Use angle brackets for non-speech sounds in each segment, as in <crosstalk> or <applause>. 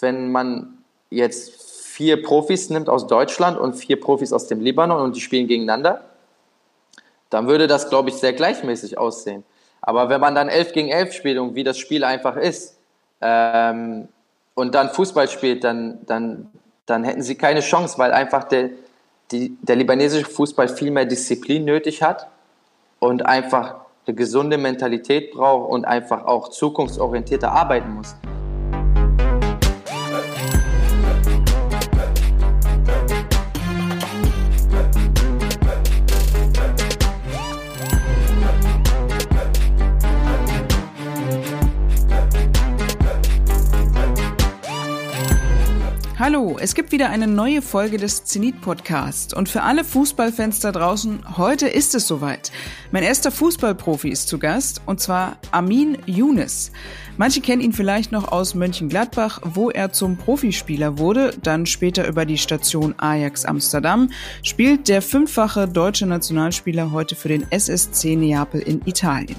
wenn man jetzt vier Profis nimmt aus Deutschland und vier Profis aus dem Libanon und die spielen gegeneinander, dann würde das, glaube ich, sehr gleichmäßig aussehen. Aber wenn man dann 11 gegen 11 spielt und wie das Spiel einfach ist ähm, und dann Fußball spielt, dann, dann, dann hätten sie keine Chance, weil einfach der, die, der libanesische Fußball viel mehr Disziplin nötig hat und einfach eine gesunde Mentalität braucht und einfach auch zukunftsorientierter arbeiten muss. Hallo, es gibt wieder eine neue Folge des Zenit Podcasts und für alle Fußballfans da draußen, heute ist es soweit. Mein erster Fußballprofi ist zu Gast und zwar Amin Younes. Manche kennen ihn vielleicht noch aus Mönchengladbach, wo er zum Profispieler wurde, dann später über die Station Ajax Amsterdam, spielt der fünffache deutsche Nationalspieler heute für den SSC Neapel in Italien.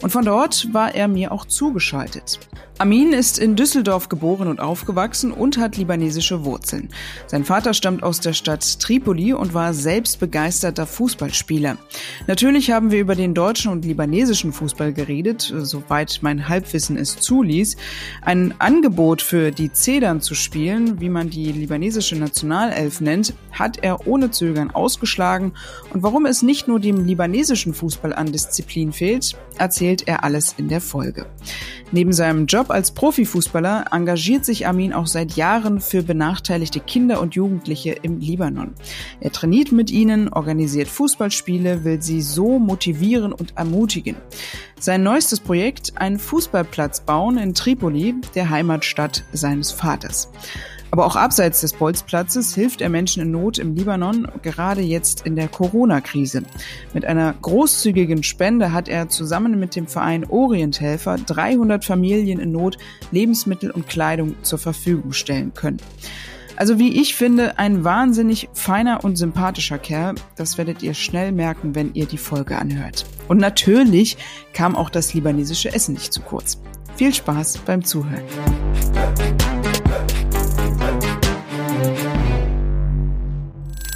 Und von dort war er mir auch zugeschaltet. Amin ist in Düsseldorf geboren und aufgewachsen und hat libanesische Wurzeln. Sein Vater stammt aus der Stadt Tripoli und war selbst begeisterter Fußballspieler. Natürlich haben wir über den deutschen und libanesischen Fußball geredet, soweit mein Halbwissen es zuließ. Ein Angebot für die Zedern zu spielen, wie man die libanesische Nationalelf nennt, hat er ohne Zögern ausgeschlagen und warum es nicht nur dem libanesischen Fußball an Disziplin fehlt, erzählt er alles in der Folge. Neben seinem Job als Profifußballer engagiert sich Amin auch seit Jahren für benachteiligte Kinder und Jugendliche im Libanon. Er trainiert mit ihnen, organisiert Fußballspiele, will sie so motivieren und ermutigen. Sein neuestes Projekt, ein Fußballplatz bauen in Tripoli, der Heimatstadt seines Vaters. Aber auch abseits des Bolzplatzes hilft er Menschen in Not im Libanon, gerade jetzt in der Corona-Krise. Mit einer großzügigen Spende hat er zusammen mit dem Verein Orienthelfer 300 Familien in Not Lebensmittel und Kleidung zur Verfügung stellen können. Also wie ich finde, ein wahnsinnig feiner und sympathischer Kerl. Das werdet ihr schnell merken, wenn ihr die Folge anhört. Und natürlich kam auch das libanesische Essen nicht zu kurz. Viel Spaß beim Zuhören.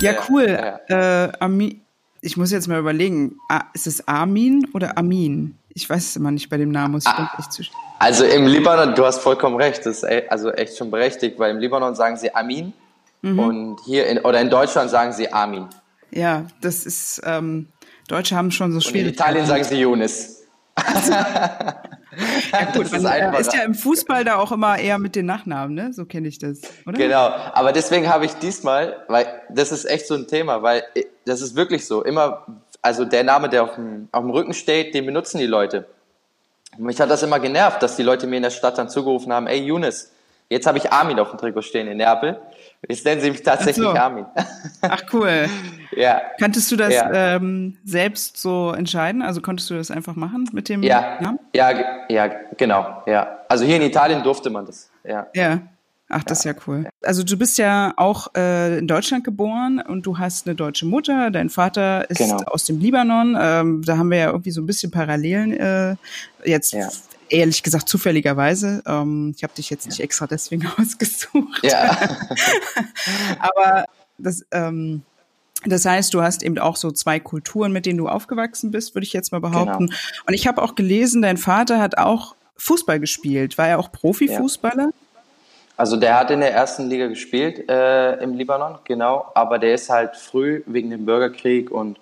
Ja, cool. Ja. Äh, Ami ich muss jetzt mal überlegen, ist es Armin oder Amin? Ich weiß es immer nicht bei dem Namen. Muss ich ah, also im Libanon, du hast vollkommen recht, das ist also echt schon berechtigt, weil im Libanon sagen sie Amin mhm. und hier in, oder in Deutschland sagen sie Amin. Ja, das ist, ähm, Deutsche haben schon so schwierig. In Italien sagen sie Yunus. <laughs> <laughs> <laughs> Also, ja gut, man ist, ist, ja im Fußball da auch immer eher mit den Nachnamen, ne? So kenne ich das, oder? Genau, aber deswegen habe ich diesmal, weil das ist echt so ein Thema, weil äh, das ist wirklich so, immer, also der Name, der auf dem, auf dem Rücken steht, den benutzen die Leute. mich hat das immer genervt, dass die Leute mir in der Stadt dann zugerufen haben, ey Younes, Jetzt habe ich Armin auf dem Trikot stehen in Neapel. Jetzt nennen sie mich tatsächlich so. Armin. Ach cool. <laughs> ja. Kanntest du das ja. ähm, selbst so entscheiden? Also konntest du das einfach machen mit dem ja. Namen? Ja, ja, genau. Ja. Also hier in Italien durfte man das. Ja. Ja. Ach, das ist ja cool. Also du bist ja auch äh, in Deutschland geboren und du hast eine deutsche Mutter. Dein Vater ist genau. aus dem Libanon. Ähm, da haben wir ja irgendwie so ein bisschen Parallelen äh, jetzt ja ehrlich gesagt zufälligerweise. Ähm, ich habe dich jetzt nicht extra deswegen <laughs> ausgesucht. Ja. <laughs> Aber das, ähm, das heißt, du hast eben auch so zwei Kulturen, mit denen du aufgewachsen bist, würde ich jetzt mal behaupten. Genau. Und ich habe auch gelesen, dein Vater hat auch Fußball gespielt. War er auch Profifußballer? Ja. Also der hat in der ersten Liga gespielt äh, im Libanon, genau. Aber der ist halt früh wegen dem Bürgerkrieg und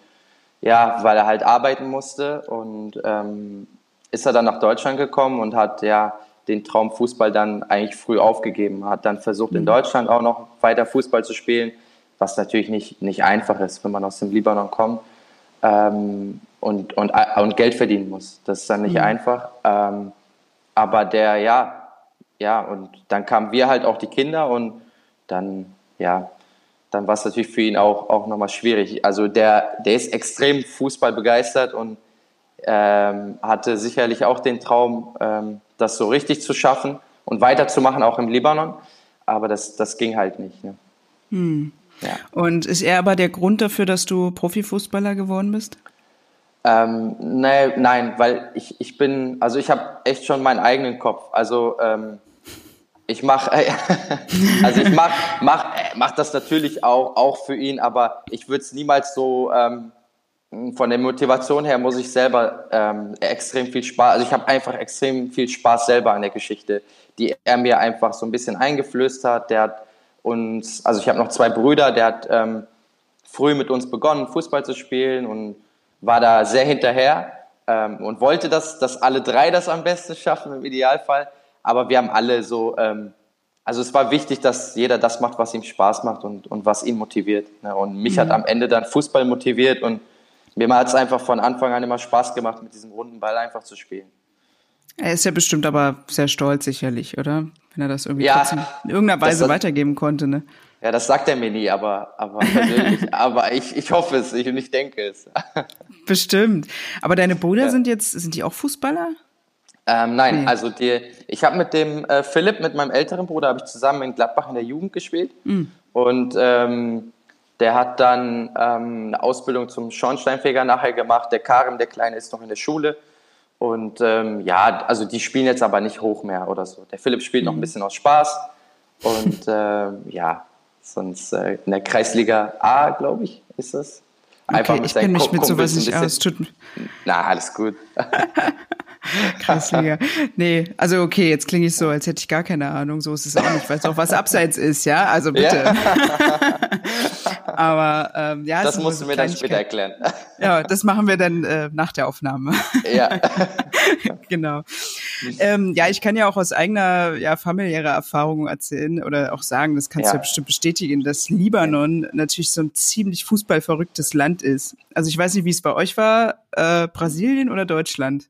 ja, weil er halt arbeiten musste und ähm, ist er dann nach Deutschland gekommen und hat ja den Traum Fußball dann eigentlich früh aufgegeben. Hat dann versucht, in mhm. Deutschland auch noch weiter Fußball zu spielen, was natürlich nicht, nicht einfach ist, wenn man aus dem Libanon kommt ähm, und, und, und Geld verdienen muss. Das ist dann nicht mhm. einfach. Ähm, aber der, ja, ja, und dann kamen wir halt auch die Kinder und dann, ja, dann war es natürlich für ihn auch, auch nochmal schwierig. Also der, der ist extrem Fußball begeistert und ähm, hatte sicherlich auch den Traum, ähm, das so richtig zu schaffen und weiterzumachen, auch im Libanon. Aber das, das ging halt nicht. Ne? Hm. Ja. Und ist er aber der Grund dafür, dass du Profifußballer geworden bist? Ähm, nee, nein, weil ich, ich bin, also ich habe echt schon meinen eigenen Kopf. Also ähm, ich mache, <laughs> also ich mach, mach, mach das natürlich auch, auch für ihn, aber ich würde es niemals so ähm, von der Motivation her muss ich selber ähm, extrem viel Spaß, also ich habe einfach extrem viel Spaß selber an der Geschichte, die er mir einfach so ein bisschen eingeflößt hat. Der hat uns, also ich habe noch zwei Brüder, der hat ähm, früh mit uns begonnen, Fußball zu spielen und war da sehr hinterher ähm, und wollte, dass, dass alle drei das am besten schaffen im Idealfall. Aber wir haben alle so, ähm, also es war wichtig, dass jeder das macht, was ihm Spaß macht und, und was ihn motiviert. Ne? Und mich mhm. hat am Ende dann Fußball motiviert und mir hat es einfach von Anfang an immer Spaß gemacht, mit diesem runden Ball einfach zu spielen. Er ist ja bestimmt aber sehr stolz sicherlich, oder? Wenn er das irgendwie ja, in irgendeiner Weise das, weitergeben konnte, ne? Ja, das sagt er mir nie, aber, aber <laughs> aber ich, ich hoffe es, ich, und ich denke es. <laughs> Bestimmt. Aber deine Brüder ja. sind jetzt, sind die auch Fußballer? Ähm, nein, nee. also die, ich habe mit dem äh, Philipp, mit meinem älteren Bruder, habe ich zusammen in Gladbach in der Jugend gespielt. Mhm. Und ähm, der hat dann ähm, eine Ausbildung zum Schornsteinfeger nachher gemacht. Der Karim, der Kleine, ist noch in der Schule. Und ähm, ja, also die spielen jetzt aber nicht hoch mehr oder so. Der Philipp spielt noch ein mhm. bisschen aus Spaß. Und äh, ja, sonst äh, in der Kreisliga A, glaube ich, ist das. Einfach okay, ich kenne mich mit sowas nicht aus. Tut Na, alles gut. <laughs> Kreisliga. Nee, also okay, jetzt klinge ich so, als hätte ich gar keine Ahnung. So ist es auch nicht. Ich weiß auch, was Abseits ist, ja? Also bitte. Ja. <laughs> Aber ähm, ja, das musst du mir dann später erklären. <laughs> Ja, das machen wir dann äh, nach der Aufnahme. Ja. <laughs> <laughs> genau. Ähm, ja, ich kann ja auch aus eigener ja, familiärer Erfahrung erzählen oder auch sagen, das kannst ja. du ja bestimmt bestätigen, dass Libanon natürlich so ein ziemlich fußballverrücktes Land ist. Also ich weiß nicht, wie es bei euch war, äh, Brasilien oder Deutschland?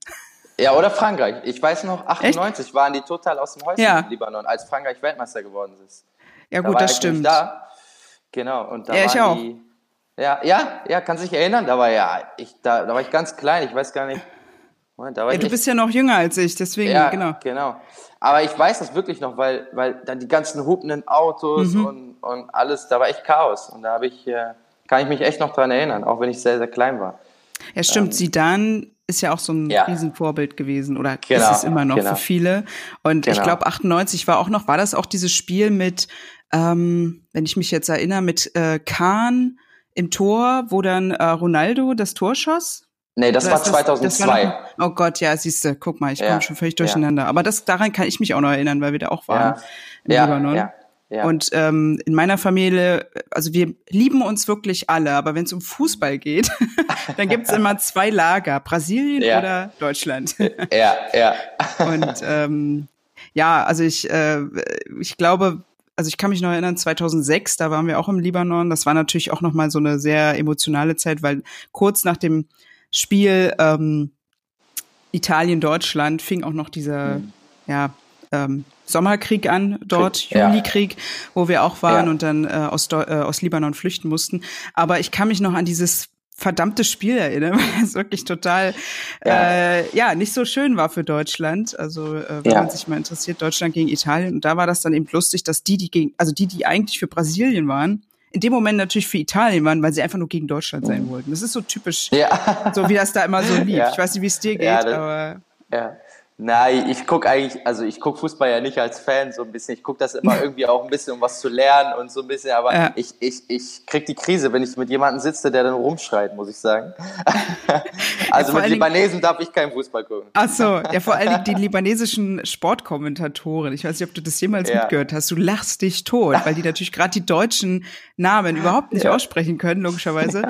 Ja, oder Frankreich. Ich weiß noch, 98 Echt? waren die total aus dem Häuschen ja. in Libanon, als Frankreich Weltmeister geworden ist. Ja, gut, da das stimmt. Da. Genau, und da ja, ich auch. Die, ja, ja, ja, kann sich erinnern, da war ja, ich, da, da war ich ganz klein, ich weiß gar nicht. Moment, ja, du bist ja noch jünger als ich, deswegen, ja, genau. genau. Aber ich weiß das wirklich noch, weil, weil dann die ganzen hupenden Autos mhm. und, und alles, da war echt Chaos. Und da habe ich, äh, kann ich mich echt noch dran erinnern, auch wenn ich sehr, sehr klein war. Ja, stimmt. Ähm, Sidan ist ja auch so ein ja. Riesenvorbild gewesen oder genau, ist es immer noch genau. für viele. Und genau. ich glaube, 98 war auch noch, war das auch dieses Spiel mit, ähm, wenn ich mich jetzt erinnere, mit äh, Kahn im Tor, wo dann äh, Ronaldo das Tor schoss? Nee, das Oder war 2002. Das, war noch, oh Gott, ja, siehst du, guck mal, ich ja, komme schon völlig durcheinander. Ja. Aber das daran kann ich mich auch noch erinnern, weil wir da auch waren ja. im ja, Libanon. Ja. Ja. Und ähm, in meiner Familie, also wir lieben uns wirklich alle, aber wenn es um Fußball geht, <laughs> dann gibt's immer zwei Lager, Brasilien ja. oder Deutschland. ja, ja. <laughs> Und ähm, ja, also ich, äh, ich glaube, also ich kann mich noch erinnern, 2006, da waren wir auch im Libanon. Das war natürlich auch noch mal so eine sehr emotionale Zeit, weil kurz nach dem Spiel ähm, Italien-Deutschland fing auch noch dieser, mhm. ja, ähm, Sommerkrieg an dort, ja. Julikrieg, wo wir auch waren ja. und dann äh, aus, äh, aus Libanon flüchten mussten. Aber ich kann mich noch an dieses verdammte Spiel erinnern, <laughs> weil es wirklich total ja. Äh, ja nicht so schön war für Deutschland. Also äh, wenn ja. man sich mal interessiert, Deutschland gegen Italien. Und da war das dann eben lustig, dass die, die gegen, also die, die eigentlich für Brasilien waren, in dem Moment natürlich für Italien waren, weil sie einfach nur gegen Deutschland sein mhm. wollten. Das ist so typisch, ja. so wie das da immer so <laughs> lief. Ja. Ich weiß nicht, wie es dir geht, das, aber. Ja. Nein, ich gucke eigentlich, also ich gucke Fußball ja nicht als Fan so ein bisschen. Ich gucke das immer <laughs> irgendwie auch ein bisschen, um was zu lernen und so ein bisschen, aber ja. ich, ich, ich krieg die Krise, wenn ich mit jemandem sitze, der dann rumschreit, muss ich sagen. <laughs> also ja, mit Libanesen darf ich keinen Fußball gucken. Ach so, ja, vor allem die libanesischen Sportkommentatoren. Ich weiß nicht, ob du das jemals ja. mitgehört hast. Du lachst dich tot, weil die natürlich gerade die deutschen Namen überhaupt nicht aussprechen können, logischerweise.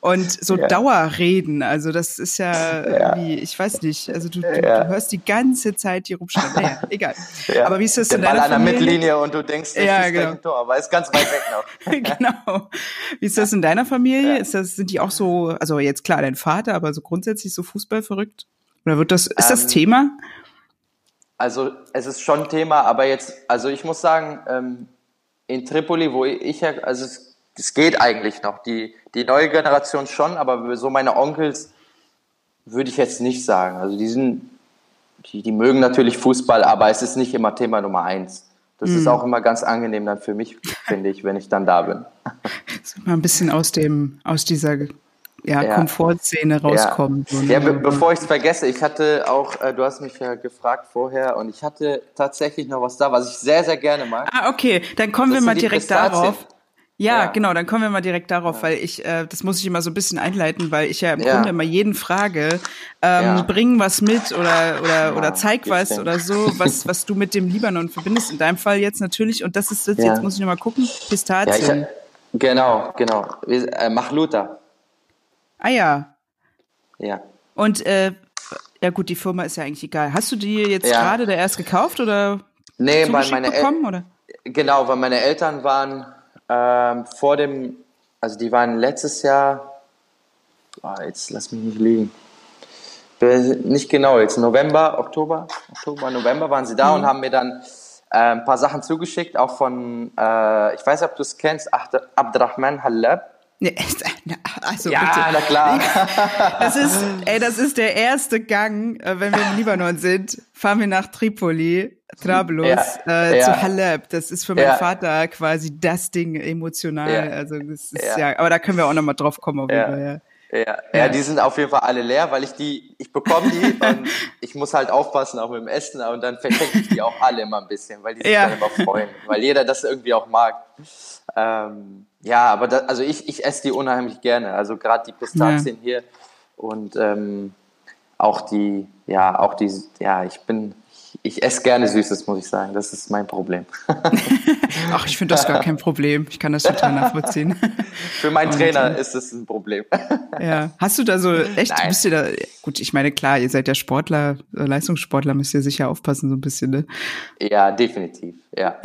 Und so Dauerreden, also das ist ja, wie, ich weiß nicht, also du, du, du hörst die ganze Zeit hier rumschreien. Naja, <laughs> egal. Ja. Aber wie ist das deiner Ball Familie? an der Mittellinie und du denkst, das ja, ist genau. Tor, aber ist ganz weit weg noch. <laughs> genau. Wie ist das in deiner Familie? Ist das, sind die auch so, also jetzt klar, dein Vater, aber so grundsätzlich so Fußball verrückt? Oder wird das, ist das ähm, Thema? Also es ist schon Thema, aber jetzt, also ich muss sagen, ähm, in Tripoli, wo ich, also es, es geht eigentlich noch. Die, die neue Generation schon, aber so meine Onkels würde ich jetzt nicht sagen. Also die sind die, die mögen natürlich Fußball, aber es ist nicht immer Thema Nummer eins. Das mhm. ist auch immer ganz angenehm dann für mich, finde ich, wenn ich dann da bin. <laughs> mal ein bisschen aus dem, aus dieser ja, ja. Komfortzone rauskommen. Ja, ja be bevor ich es vergesse, ich hatte auch, äh, du hast mich ja gefragt vorher und ich hatte tatsächlich noch was da, was ich sehr, sehr gerne mag. Ah, okay, dann kommen das wir mal direkt darauf. Ja, ja, genau, dann kommen wir mal direkt darauf, ja. weil ich, äh, das muss ich immer so ein bisschen einleiten, weil ich ja im ja. Grunde immer jeden frage, ähm, bring was mit oder, oder, oder zeig was oder so, was, was du mit dem Libanon verbindest. In deinem Fall jetzt natürlich, und das ist jetzt, jetzt muss ich nochmal gucken, Pistazien. genau, genau. Äh, Machluta. Ah ja. Ja. Und äh, ja gut, die Firma ist ja eigentlich egal. Hast du die jetzt gerade da erst gekauft oder? Nee, weil meine oder? Genau, weil meine Eltern waren ähm, vor dem, also die waren letztes Jahr, oh, jetzt lass mich nicht liegen, nicht genau, jetzt November, Oktober, Oktober, November waren sie da mhm. und haben mir dann äh, ein paar Sachen zugeschickt, auch von, äh, ich weiß nicht, ob du es kennst, Abdrahman Halab. Nee, <laughs> also ja, bitte. na klar. <laughs> Das ist, ey, das ist der erste Gang, äh, wenn wir im Libanon sind, fahren wir nach Tripoli, Trablus, ja, äh, ja. zu Haleb. Das ist für meinen ja. Vater quasi das Ding emotional. Also das ist ja. aber da können wir auch nochmal drauf kommen. Auf jeden Fall, ja. Ja, ja, die sind auf jeden Fall alle leer, weil ich die, ich bekomme die <laughs> und ich muss halt aufpassen, auch mit dem Essen, und dann verschenke ich die auch alle immer ein bisschen, weil die sich ja. dann immer freuen, weil jeder das irgendwie auch mag. Ähm, ja, aber da, also ich, ich esse die unheimlich gerne. Also gerade die Pistazien ja. hier und ähm, auch die, ja, auch die, ja, ich bin, ich, esse gerne Süßes, muss ich sagen. Das ist mein Problem. <laughs> Ach, ich finde das gar kein Problem. Ich kann das total nachvollziehen. <laughs> Für meinen und, Trainer ist es ein Problem. Ja. Hast du da so, <laughs> echt, Nein. bist du da, gut, ich meine, klar, ihr seid ja Sportler, äh, Leistungssportler, müsst ihr sicher aufpassen, so ein bisschen, ne? Ja, definitiv, ja.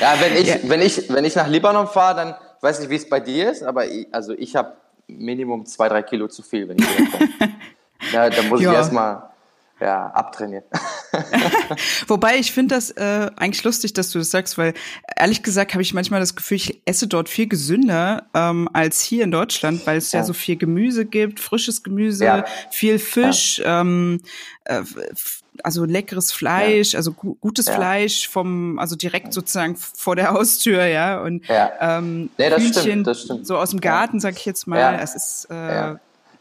ja, wenn ich, ja. wenn ich, wenn ich nach Libanon fahre, dann, weiß nicht, wie es bei dir ist, aber ich, also ich habe Minimum zwei, drei Kilo zu viel, wenn ich hier komme. <laughs> ja, dann muss ja. ich erstmal ja, abtrainiert. <laughs> Wobei ich finde das äh, eigentlich lustig, dass du das sagst, weil ehrlich gesagt habe ich manchmal das Gefühl, ich esse dort viel gesünder ähm, als hier in Deutschland, weil es ja. ja so viel Gemüse gibt, frisches Gemüse, ja. viel Fisch, ja. ähm, äh, also leckeres Fleisch, also gu gutes Fleisch vom, also direkt sozusagen vor der Haustür, ja. Und ähm, nee, das stimmt, das stimmt. so aus dem Garten, sag ich jetzt mal. Es ist äh,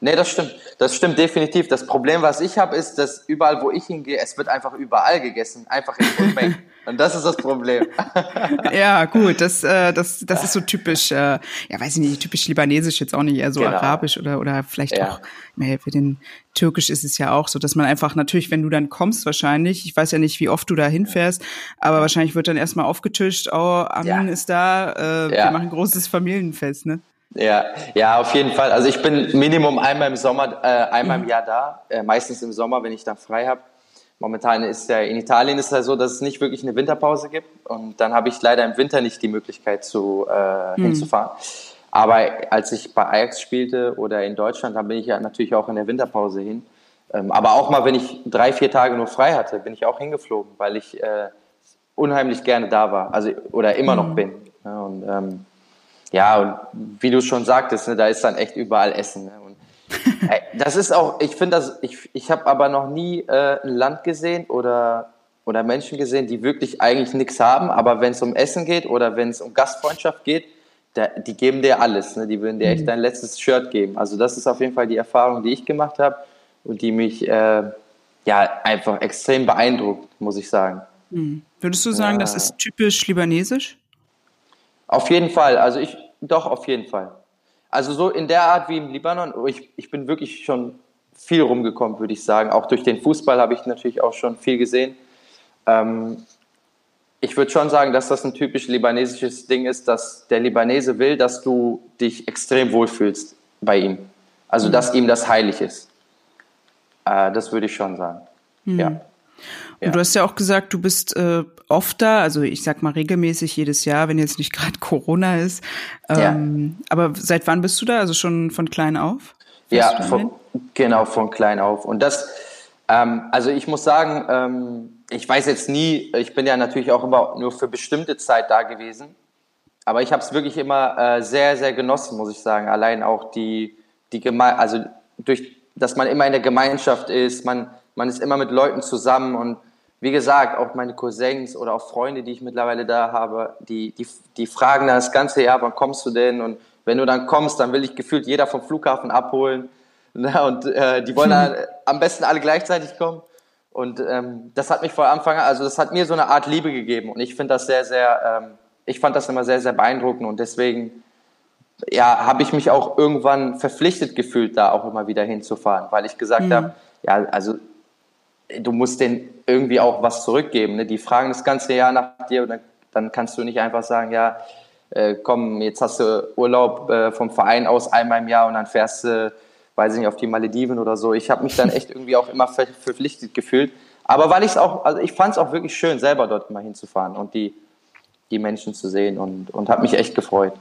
Nee, das stimmt. Das stimmt definitiv. Das Problem, was ich habe, ist, dass überall, wo ich hingehe, es wird einfach überall gegessen. Einfach in Unmengen. <laughs> Und das ist das Problem. <laughs> ja, gut. Das, äh, das, das ist so typisch, äh, ja, weiß ich nicht, typisch libanesisch jetzt auch nicht, eher so genau. arabisch oder, oder vielleicht ja. auch, naja, für den Türkisch ist es ja auch so, dass man einfach natürlich, wenn du dann kommst wahrscheinlich, ich weiß ja nicht, wie oft du da hinfährst, aber wahrscheinlich wird dann erstmal aufgetischt, oh, Amin ja. ist da, äh, ja. wir machen ein großes Familienfest, ne? Ja, ja, auf jeden Fall. Also ich bin Minimum einmal im Sommer, äh, einmal im mhm. Jahr da, äh, meistens im Sommer, wenn ich dann frei habe. Momentan ist ja in Italien ist ja so, dass es nicht wirklich eine Winterpause gibt und dann habe ich leider im Winter nicht die Möglichkeit zu äh, mhm. hinzufahren. Aber als ich bei Ajax spielte oder in Deutschland, dann bin ich ja natürlich auch in der Winterpause hin. Ähm, aber auch mal, wenn ich drei, vier Tage nur frei hatte, bin ich auch hingeflogen, weil ich äh, unheimlich gerne da war, also oder immer mhm. noch bin. Ja, und ähm, ja, und wie du schon sagtest, ne, da ist dann echt überall Essen. Ne? Und, <laughs> ey, das ist auch, ich finde das, ich, ich habe aber noch nie äh, ein Land gesehen oder, oder Menschen gesehen, die wirklich eigentlich nichts haben, aber wenn es um Essen geht oder wenn es um Gastfreundschaft geht, der, die geben dir alles. Ne? Die würden dir echt mhm. dein letztes Shirt geben. Also das ist auf jeden Fall die Erfahrung, die ich gemacht habe und die mich äh, ja einfach extrem beeindruckt, muss ich sagen. Mhm. Würdest du sagen, ja. das ist typisch libanesisch? Auf jeden Fall. Also ich, doch, auf jeden Fall. Also so in der Art wie im Libanon, oh, ich, ich bin wirklich schon viel rumgekommen, würde ich sagen. Auch durch den Fußball habe ich natürlich auch schon viel gesehen. Ähm, ich würde schon sagen, dass das ein typisch libanesisches Ding ist, dass der Libanese will, dass du dich extrem wohlfühlst bei ihm. Also, dass ihm das heilig ist. Äh, das würde ich schon sagen. Mhm. Ja. Ja. Und du hast ja auch gesagt, du bist äh, oft da, also ich sag mal regelmäßig jedes Jahr, wenn jetzt nicht <laughs> gerade Corona ist. Ähm, ja. Aber seit wann bist du da? Also schon von klein auf? ja, von, genau, von klein auf. Und das, ähm, also ich muss sagen, ähm, ich weiß jetzt nie, ich bin ja natürlich auch immer nur für bestimmte Zeit da gewesen. Aber ich habe es wirklich immer äh, sehr, sehr genossen, muss ich sagen. Allein auch die, die Geme also durch, dass man immer in der Gemeinschaft ist, man, man ist immer mit Leuten zusammen und wie gesagt, auch meine Cousins oder auch Freunde, die ich mittlerweile da habe, die, die, die fragen dann das ganze Jahr, wann kommst du denn? Und wenn du dann kommst, dann will ich gefühlt jeder vom Flughafen abholen. <laughs> Und äh, die wollen dann <laughs> am besten alle gleichzeitig kommen. Und ähm, das hat mich vor Anfang an, also das hat mir so eine Art Liebe gegeben. Und ich finde das sehr, sehr, ähm, ich fand das immer sehr, sehr beeindruckend. Und deswegen, ja, habe ich mich auch irgendwann verpflichtet gefühlt, da auch immer wieder hinzufahren, weil ich gesagt mhm. habe, ja, also du musst denen irgendwie auch was zurückgeben. Ne? Die fragen das ganze Jahr nach dir und dann, dann kannst du nicht einfach sagen, ja, äh, komm, jetzt hast du Urlaub äh, vom Verein aus einmal im Jahr und dann fährst du weiß ich nicht, auf die Malediven oder so. Ich habe mich dann echt irgendwie auch immer verpflichtet gefühlt. Aber weil ich es auch, also ich fand es auch wirklich schön, selber dort mal hinzufahren und die, die Menschen zu sehen und, und habe mich echt gefreut.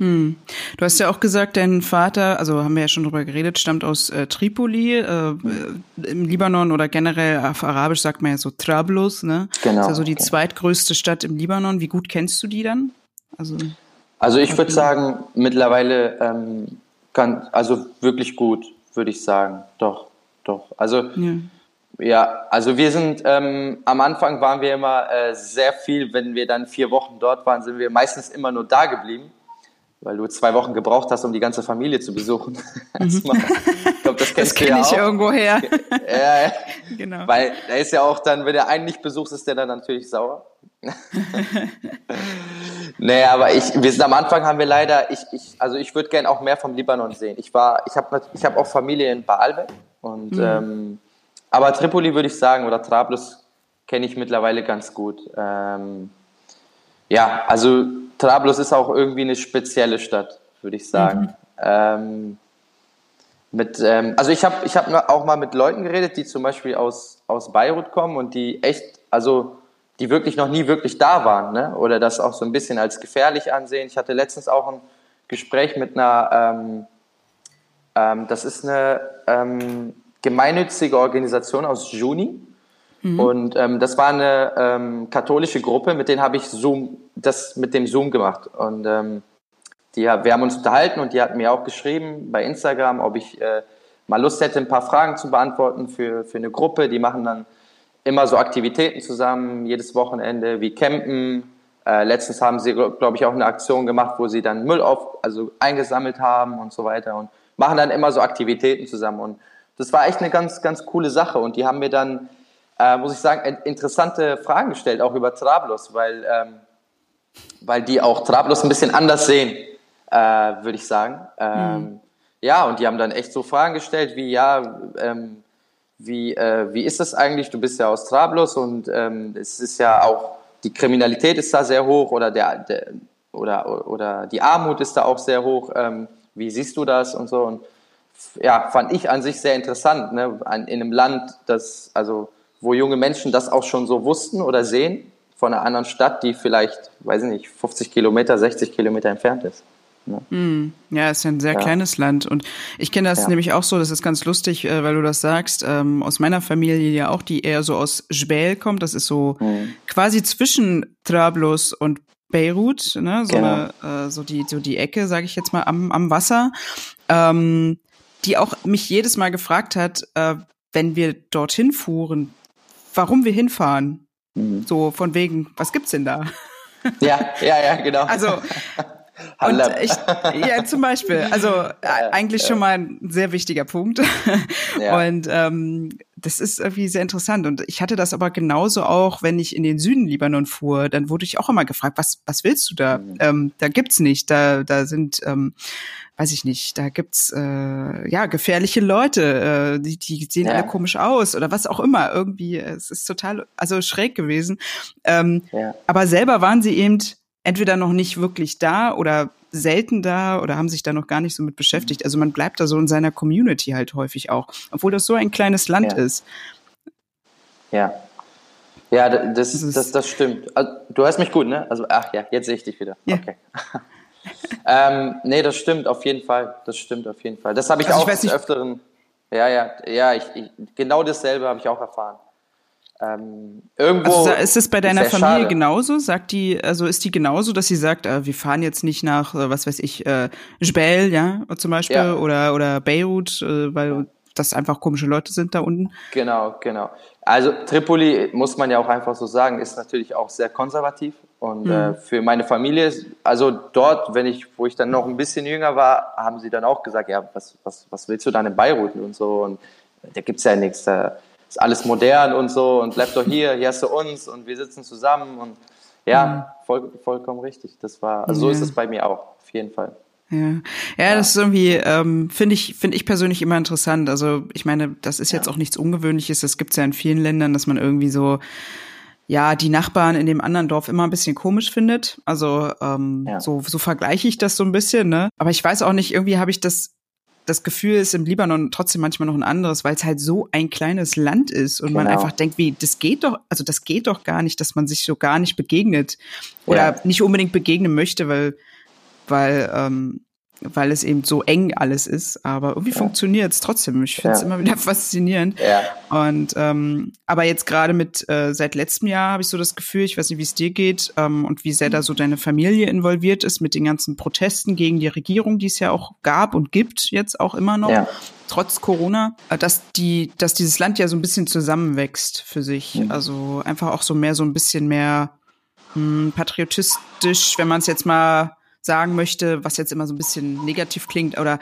Hm. Du hast ja auch gesagt, dein Vater, also haben wir ja schon drüber geredet, stammt aus äh, Tripoli, äh, im Libanon oder generell auf Arabisch sagt man ja so Trablus, ne? Genau. Das ist also die okay. zweitgrößte Stadt im Libanon. Wie gut kennst du die dann? Also, also ich würde sagen, mittlerweile ähm, kann, also wirklich gut, würde ich sagen. Doch, doch. Also, ja, ja also wir sind, ähm, am Anfang waren wir immer äh, sehr viel, wenn wir dann vier Wochen dort waren, sind wir meistens immer nur da geblieben, weil du zwei Wochen gebraucht hast, um die ganze Familie zu besuchen. <laughs> Mhm. ich glaube, das <laughs> kennst das kenn ja ich auch. irgendwo her. <laughs> ja, ja, genau. Weil da ist ja auch dann, wenn der einen nicht besucht, ist der dann natürlich sauer. nee, aber ich, wir sind am Anfang haben wir leider, ich, ich also ich würde gerne auch mehr vom Libanon sehen. Ich war, ich habe ich hab auch Familie in Baalbek und mhm. ähm, aber Tripoli würde ich sagen oder Trablus kenne ich mittlerweile ganz gut. Ähm, ja, also Trablus ist auch irgendwie eine spezielle Stadt, würde ich sagen. Mhm. Ähm, mit, ähm, also ich habe ich hab auch mal mit Leuten geredet, die zum Beispiel aus, aus Beirut kommen und die echt, also die wirklich noch nie wirklich da waren, ne? oder das auch so ein bisschen als gefährlich ansehen. Ich hatte letztens auch ein Gespräch mit einer, ähm, ähm, das ist eine ähm, gemeinnützige Organisation aus Juni. Mhm. Und ähm, das war eine ähm, katholische Gruppe, mit denen habe ich Zoom, das mit dem Zoom gemacht. Und ähm, die, wir haben uns unterhalten und die hat mir auch geschrieben bei Instagram, ob ich äh, mal Lust hätte, ein paar Fragen zu beantworten für, für eine Gruppe. Die machen dann immer so Aktivitäten zusammen, jedes Wochenende, wie Campen. Äh, letztens haben sie, glaube ich, auch eine Aktion gemacht, wo sie dann Müll auf, also eingesammelt haben und so weiter und machen dann immer so Aktivitäten zusammen. Und das war echt eine ganz, ganz coole Sache. Und die haben mir dann, äh, muss ich sagen, interessante Fragen gestellt, auch über Trablus, weil, ähm, weil die auch Trablus ein bisschen anders sehen, äh, würde ich sagen. Ähm, mhm. Ja, und die haben dann echt so Fragen gestellt wie, ja, ähm, wie, äh, wie ist das eigentlich? Du bist ja aus Trablus und ähm, es ist ja auch, die Kriminalität ist da sehr hoch oder, der, der oder, oder die Armut ist da auch sehr hoch. Ähm, wie siehst du das und so? Und ja, fand ich an sich sehr interessant, ne? in einem Land, das, also, wo junge Menschen das auch schon so wussten oder sehen, von einer anderen Stadt, die vielleicht, weiß ich nicht, 50 Kilometer, 60 Kilometer entfernt ist. Ne? Mm, ja, ist ja ein sehr ja. kleines Land. Und ich kenne das ja. nämlich auch so, das ist ganz lustig, äh, weil du das sagst, ähm, aus meiner Familie ja auch, die eher so aus Jbel kommt. Das ist so mhm. quasi zwischen Trablus und Beirut, ne? so, genau. eine, äh, so, die, so die Ecke, sage ich jetzt mal, am, am Wasser. Ähm, die auch mich jedes Mal gefragt hat, äh, wenn wir dorthin fuhren, warum wir hinfahren. Mhm. So von wegen, was gibt's denn da? <laughs> Ja, ja, ja, genau. Also <laughs> und ich, ja, zum Beispiel. Also <laughs> ja, eigentlich ja. schon mal ein sehr wichtiger Punkt. Ja. Und ähm, das ist irgendwie sehr interessant. Und ich hatte das aber genauso auch, wenn ich in den Süden Libanon fuhr, dann wurde ich auch immer gefragt, was, was willst du da? Mhm. Ähm, da gibt's nicht. Da, da sind, ähm, weiß ich nicht, da gibt's äh, ja gefährliche Leute, äh, die, die sehen alle komisch aus oder was auch immer. Irgendwie, es ist total, also schräg gewesen. Ähm, Aber selber waren sie eben entweder noch nicht wirklich da oder selten da oder haben sich da noch gar nicht so mit beschäftigt. Also man bleibt da so in seiner Community halt häufig auch, obwohl das so ein kleines Land ja. ist. Ja. Ja, das, das, das, das stimmt. Also, du hörst mich gut, ne? Also, ach ja, jetzt sehe ich dich wieder. Ja. Okay. <laughs> ähm, nee, das stimmt auf jeden Fall. Das stimmt auf jeden Fall. Das habe ich also auch ich des Öfteren. Ja, ja, ja, ich, ich, genau dasselbe habe ich auch erfahren. Ähm, irgendwo also ist es bei deiner Familie schade. genauso? Sagt die, also ist die genauso, dass sie sagt, äh, wir fahren jetzt nicht nach, äh, was weiß ich, äh, Jbel, ja, zum Beispiel, ja. oder, oder Beirut, äh, weil das einfach komische Leute sind da unten? Genau, genau. Also Tripoli, muss man ja auch einfach so sagen, ist natürlich auch sehr konservativ. Und mhm. äh, für meine Familie, also dort, wenn ich, wo ich dann noch ein bisschen jünger war, haben sie dann auch gesagt, ja, was, was, was willst du dann in Beirut und so? Und da gibt's ja nichts, da ist alles modern und so und bleib doch hier, hier hast du uns und wir sitzen zusammen und ja, mhm. voll, vollkommen richtig. Das war, also so ist es bei mir auch, auf jeden Fall. Ja, ja, das ist irgendwie, ähm, finde ich, finde ich persönlich immer interessant. Also ich meine, das ist jetzt auch nichts Ungewöhnliches. Das gibt's ja in vielen Ländern, dass man irgendwie so ja, die Nachbarn in dem anderen Dorf immer ein bisschen komisch findet. Also ähm, ja. so, so vergleiche ich das so ein bisschen, ne? Aber ich weiß auch nicht, irgendwie habe ich das, das Gefühl, ist im Libanon trotzdem manchmal noch ein anderes, weil es halt so ein kleines Land ist und genau. man einfach denkt, wie, das geht doch, also das geht doch gar nicht, dass man sich so gar nicht begegnet oder ja. nicht unbedingt begegnen möchte, weil, weil ähm, weil es eben so eng alles ist, aber irgendwie ja. funktioniert es trotzdem. Ich finde es ja. immer wieder <laughs> faszinierend. Ja. Und ähm, aber jetzt gerade mit äh, seit letztem Jahr habe ich so das Gefühl, ich weiß nicht, wie es dir geht ähm, und wie sehr da so deine Familie involviert ist mit den ganzen Protesten gegen die Regierung, die es ja auch gab und gibt jetzt auch immer noch. Ja. Trotz Corona, äh, dass die, dass dieses Land ja so ein bisschen zusammenwächst für sich. Mhm. Also einfach auch so mehr, so ein bisschen mehr mh, hm, patriotistisch, wenn man es jetzt mal sagen möchte, was jetzt immer so ein bisschen negativ klingt, oder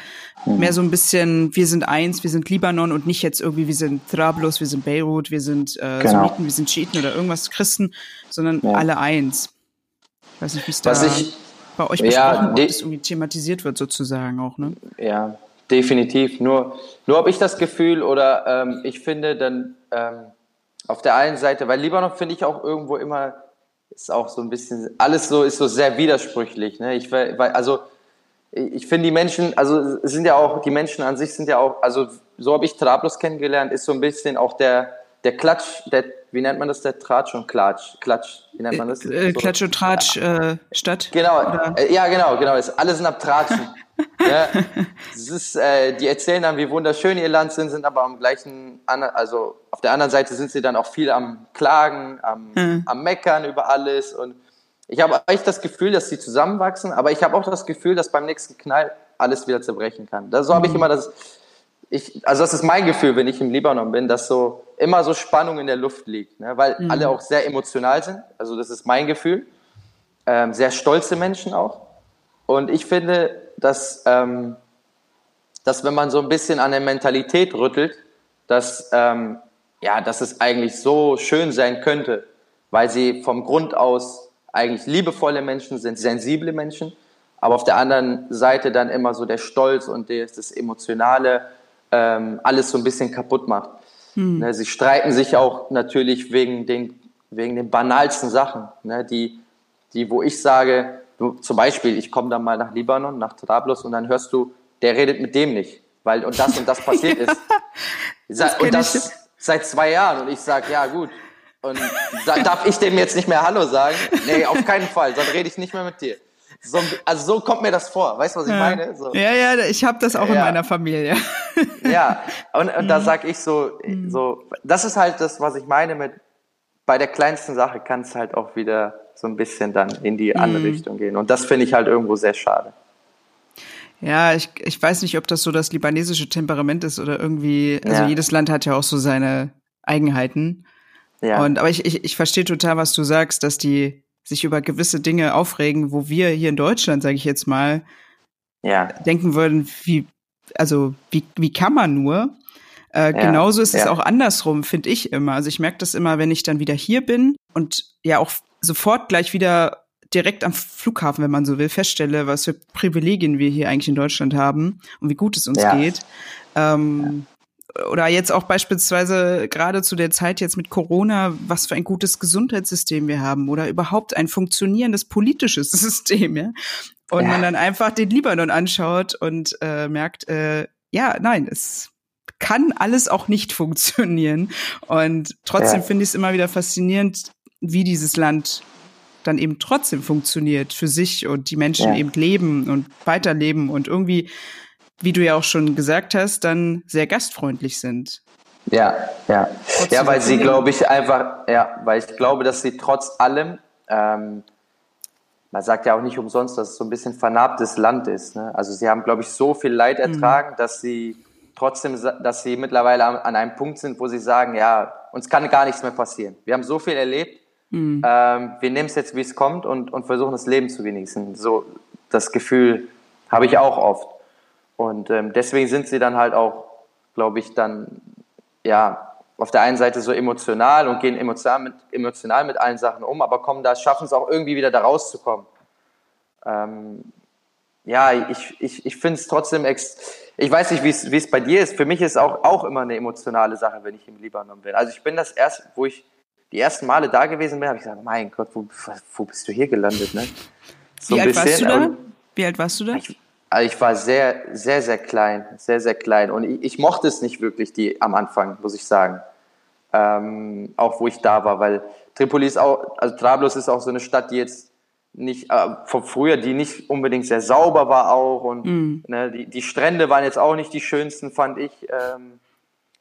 mhm. mehr so ein bisschen, wir sind eins, wir sind Libanon und nicht jetzt irgendwie, wir sind Trablus, wir sind Beirut, wir sind äh, genau. Sunniten, wir sind Schiiten oder irgendwas Christen, sondern ja. alle eins. Ich weiß nicht, wie es da ich, bei euch besprochen ja, das irgendwie thematisiert wird sozusagen auch, ne? Ja, definitiv. Nur, nur habe ich das Gefühl oder ähm, ich finde dann ähm, auf der einen Seite, weil Libanon finde ich auch irgendwo immer ist auch so ein bisschen, alles so ist so sehr widersprüchlich. Ne? Ich, weil, also ich finde die Menschen, also sind ja auch, die Menschen an sich sind ja auch, also so habe ich Trablus kennengelernt, ist so ein bisschen auch der, der Klatsch, der, wie nennt man das, der Tratsch und Klatsch, Klatsch, wie nennt man das? Äh, so, Klatsch und Tratsch ja. äh, Stadt? Genau, äh, ja genau, genau, ist, alle sind ab Tratschen. <laughs> ja, <laughs> ist, äh, die erzählen dann, wie wunderschön ihr Land sind, sind aber am gleichen, also auf der anderen Seite sind sie dann auch viel am Klagen, am, mhm. am Meckern über alles und ich habe echt das Gefühl, dass sie zusammenwachsen, aber ich habe auch das Gefühl, dass beim nächsten Knall alles wieder zerbrechen kann. Das, so habe ich mhm. immer das, ich, also das ist mein Gefühl, wenn ich im Libanon bin, dass so immer so Spannung in der Luft liegt, ne? weil mhm. alle auch sehr emotional sind. Also das ist mein Gefühl. Ähm, sehr stolze Menschen auch. Und ich finde, dass, ähm, dass wenn man so ein bisschen an der Mentalität rüttelt, dass, ähm, ja, dass es eigentlich so schön sein könnte, weil sie vom Grund aus eigentlich liebevolle Menschen sind, sensible Menschen, aber auf der anderen Seite dann immer so der Stolz und das, das Emotionale ähm, alles so ein bisschen kaputt macht. Hm. Ne, sie streiten sich auch natürlich wegen den, wegen den banalsten Sachen, ne, die, die, wo ich sage, Du, zum Beispiel, ich komme dann mal nach Libanon, nach Trablus und dann hörst du, der redet mit dem nicht, weil und das und das passiert <laughs> ist. das und das seit zwei Jahren und ich sag, ja gut. Und darf ich dem jetzt nicht mehr Hallo sagen? Nee, auf keinen Fall, dann rede ich nicht mehr mit dir. So, also so kommt mir das vor, weißt du, was ich ja. meine? So. Ja, ja, ich habe das auch ja. in meiner Familie. <laughs> ja, und, und da mhm. sag ich so, mhm. so, das ist halt das, was ich meine mit, bei der kleinsten Sache kann es halt auch wieder so ein bisschen dann in die andere mhm. Richtung gehen. Und das finde ich halt irgendwo sehr schade. Ja, ich, ich weiß nicht, ob das so das libanesische Temperament ist oder irgendwie, also ja. jedes Land hat ja auch so seine Eigenheiten. Ja. Und aber ich, ich, ich verstehe total, was du sagst, dass die sich über gewisse Dinge aufregen, wo wir hier in Deutschland, sage ich jetzt mal, ja. denken würden, wie, also wie, wie kann man nur? Äh, ja. Genauso ist ja. es auch andersrum, finde ich immer. Also ich merke das immer, wenn ich dann wieder hier bin und ja auch sofort gleich wieder direkt am Flughafen, wenn man so will, feststelle, was für Privilegien wir hier eigentlich in Deutschland haben und wie gut es uns ja. geht. Ähm. Oder jetzt auch beispielsweise gerade zu der Zeit jetzt mit Corona, was für ein gutes Gesundheitssystem wir haben oder überhaupt ein funktionierendes politisches <laughs> System, ja. Und ja. man dann einfach den Libanon anschaut und äh, merkt, äh, ja, nein, es kann alles auch nicht <laughs> funktionieren. Und trotzdem finde ich es immer wieder faszinierend, wie dieses Land dann eben trotzdem funktioniert für sich und die Menschen ja. eben leben und weiterleben und irgendwie, wie du ja auch schon gesagt hast, dann sehr gastfreundlich sind. Ja, ja. Trotzdem ja, weil sie, glaube ich, einfach, ja, weil ich glaube, dass sie trotz allem, ähm, man sagt ja auch nicht umsonst, dass es so ein bisschen vernarbtes Land ist. Ne? Also sie haben, glaube ich, so viel Leid mhm. ertragen, mhm. dass sie trotzdem, dass sie mittlerweile an einem Punkt sind, wo sie sagen, ja, uns kann gar nichts mehr passieren. Wir haben so viel erlebt, Mhm. Ähm, wir nehmen es jetzt, wie es kommt und, und versuchen das Leben zu genießen. So das Gefühl habe ich auch oft. Und ähm, deswegen sind sie dann halt auch, glaube ich, dann ja auf der einen Seite so emotional und gehen emotional mit, emotional mit allen Sachen um, aber kommen da, schaffen es auch irgendwie wieder da rauszukommen. Ähm, ja, ich, ich, ich finde es trotzdem, ex ich weiß nicht, wie es bei dir ist. Für mich ist es auch, auch immer eine emotionale Sache, wenn ich im Libanon bin. Also ich bin das erst, wo ich die ersten Male da gewesen bin, habe ich gesagt, mein Gott, wo, wo bist du hier gelandet? Ne? So Wie alt warst du da? Wie alt warst du da? Ich, also ich war sehr, sehr, sehr klein, sehr, sehr klein. Und ich, ich mochte es nicht wirklich die, am Anfang, muss ich sagen. Ähm, auch wo ich da war, weil Tripoli ist auch, also Trablus ist auch so eine Stadt, die jetzt nicht, äh, von früher, die nicht unbedingt sehr sauber war auch und mm. ne, die, die Strände waren jetzt auch nicht die schönsten, fand ich. Ähm,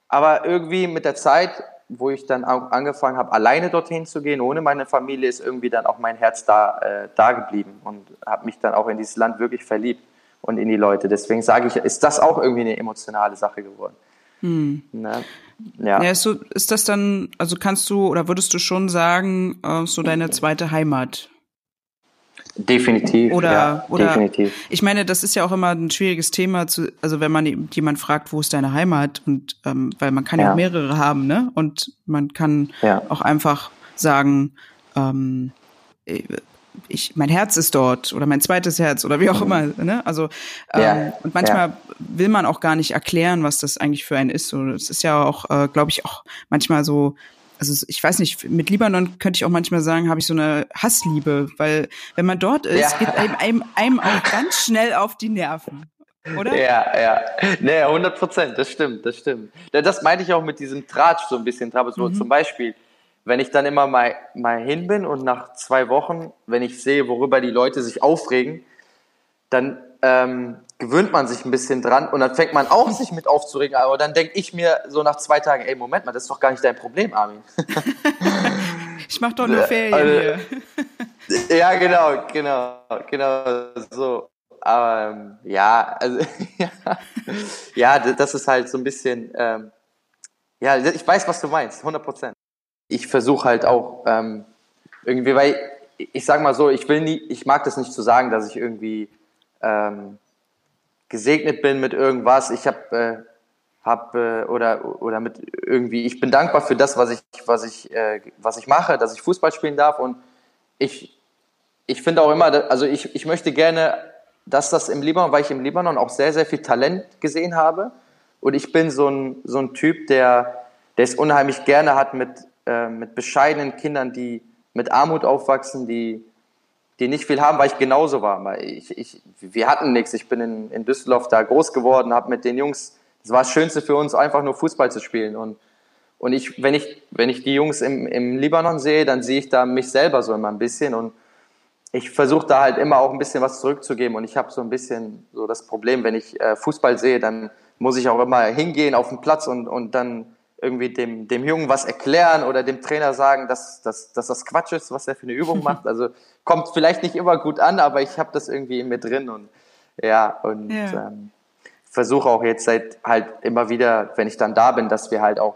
aber irgendwie mit der Zeit, wo ich dann auch angefangen habe, alleine dorthin zu gehen, ohne meine Familie, ist irgendwie dann auch mein Herz da, äh, da geblieben und habe mich dann auch in dieses Land wirklich verliebt und in die Leute. Deswegen sage ich, ist das auch irgendwie eine emotionale Sache geworden. Hm. Ne? Ja. ja ist, so, ist das dann, also kannst du oder würdest du schon sagen, äh, so deine zweite Heimat? Definitiv. Oder, ja, oder definitiv. ich meine, das ist ja auch immer ein schwieriges Thema, zu, also wenn man jemand fragt, wo ist deine Heimat? Und ähm, weil man kann ja, ja mehrere haben, ne? Und man kann ja. auch einfach sagen, ähm, ich, mein Herz ist dort oder mein zweites Herz oder wie auch mhm. immer. Ne? Also ähm, ja, und manchmal ja. will man auch gar nicht erklären, was das eigentlich für ein ist. So, das ist ja auch, äh, glaube ich, auch manchmal so. Also ich weiß nicht, mit Libanon könnte ich auch manchmal sagen, habe ich so eine Hassliebe, weil wenn man dort ist, ja. geht einem, einem, einem auch <laughs> ganz schnell auf die Nerven. Oder? Ja, ja. Nee, 100 Prozent, das stimmt, das stimmt. Das meinte ich auch mit diesem Tratsch so ein bisschen. So mhm. Zum Beispiel, wenn ich dann immer mal, mal hin bin und nach zwei Wochen, wenn ich sehe, worüber die Leute sich aufregen, dann ähm, gewöhnt man sich ein bisschen dran und dann fängt man auch sich mit aufzuregen, aber dann denke ich mir so nach zwei Tagen, ey, Moment mal, das ist doch gar nicht dein Problem, Armin. <laughs> ich mach doch nur Ferien also, hier. <laughs> ja, genau, genau, genau so. Aber ähm, ja, also <laughs> ja, ja, das ist halt so ein bisschen, ähm, ja, ich weiß, was du meinst, 100 Prozent ich versuche halt auch ähm, irgendwie, weil ich sag mal so, ich will nie, ich mag das nicht zu sagen, dass ich irgendwie ähm, gesegnet bin mit irgendwas. Ich habe äh, hab, äh, oder oder mit irgendwie, ich bin dankbar für das, was ich was ich äh, was ich mache, dass ich Fußball spielen darf und ich ich finde auch immer, also ich ich möchte gerne, dass das im Libanon, weil ich im Libanon auch sehr sehr viel Talent gesehen habe und ich bin so ein so ein Typ, der der es unheimlich gerne hat mit äh, mit bescheidenen Kindern, die mit Armut aufwachsen, die, die nicht viel haben, weil ich genauso war. Weil ich, ich, wir hatten nichts. Ich bin in, in Düsseldorf da groß geworden, habe mit den Jungs, das war das Schönste für uns, einfach nur Fußball zu spielen. Und, und ich, wenn ich, wenn ich die Jungs im, im Libanon sehe, dann sehe ich da mich selber so immer ein bisschen und ich versuche da halt immer auch ein bisschen was zurückzugeben und ich habe so ein bisschen so das Problem, wenn ich äh, Fußball sehe, dann muss ich auch immer hingehen auf den Platz und, und dann irgendwie dem, dem Jungen was erklären oder dem Trainer sagen, dass, dass, dass das Quatsch ist, was er für eine Übung <laughs> macht. Also kommt vielleicht nicht immer gut an, aber ich habe das irgendwie in mir drin und ja, und ja. Ähm, versuche auch jetzt seit halt immer wieder, wenn ich dann da bin, dass wir halt auch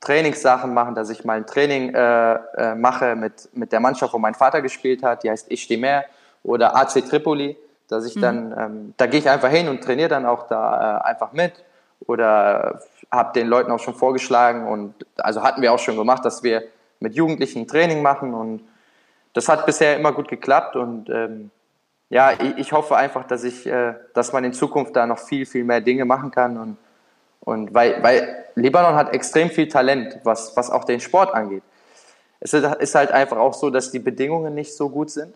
Trainingssachen machen, dass ich mal ein Training äh, äh, mache mit, mit der Mannschaft, wo mein Vater gespielt hat, die heißt Ishtimer oder AC Tripoli, dass ich mhm. dann, ähm, da gehe ich einfach hin und trainiere dann auch da äh, einfach mit oder habe den Leuten auch schon vorgeschlagen und also hatten wir auch schon gemacht, dass wir mit Jugendlichen Training machen und das hat bisher immer gut geklappt und ähm, ja, ich, ich, hoffe einfach, dass ich, äh, dass man in Zukunft da noch viel, viel mehr Dinge machen kann und, und weil, weil Libanon hat extrem viel Talent, was, was auch den Sport angeht. Es ist halt einfach auch so, dass die Bedingungen nicht so gut sind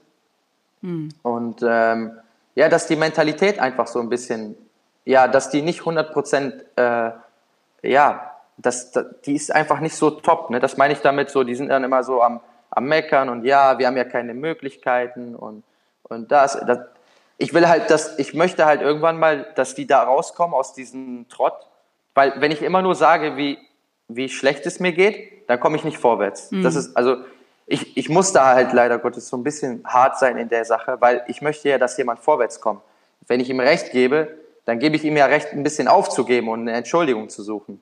hm. und ähm, ja, dass die Mentalität einfach so ein bisschen, ja, dass die nicht 100 Prozent äh, ja, das, die ist einfach nicht so top. Ne? Das meine ich damit so, die sind dann immer so am, am Meckern und ja, wir haben ja keine Möglichkeiten und, und das, das. Ich will halt, dass, ich möchte halt irgendwann mal, dass die da rauskommen aus diesem Trott. Weil wenn ich immer nur sage, wie, wie schlecht es mir geht, dann komme ich nicht vorwärts. Mhm. Das ist, also, ich, ich muss da halt leider Gottes so ein bisschen hart sein in der Sache, weil ich möchte ja, dass jemand vorwärts kommt. Wenn ich ihm recht gebe, dann gebe ich ihm ja recht, ein bisschen aufzugeben und eine Entschuldigung zu suchen.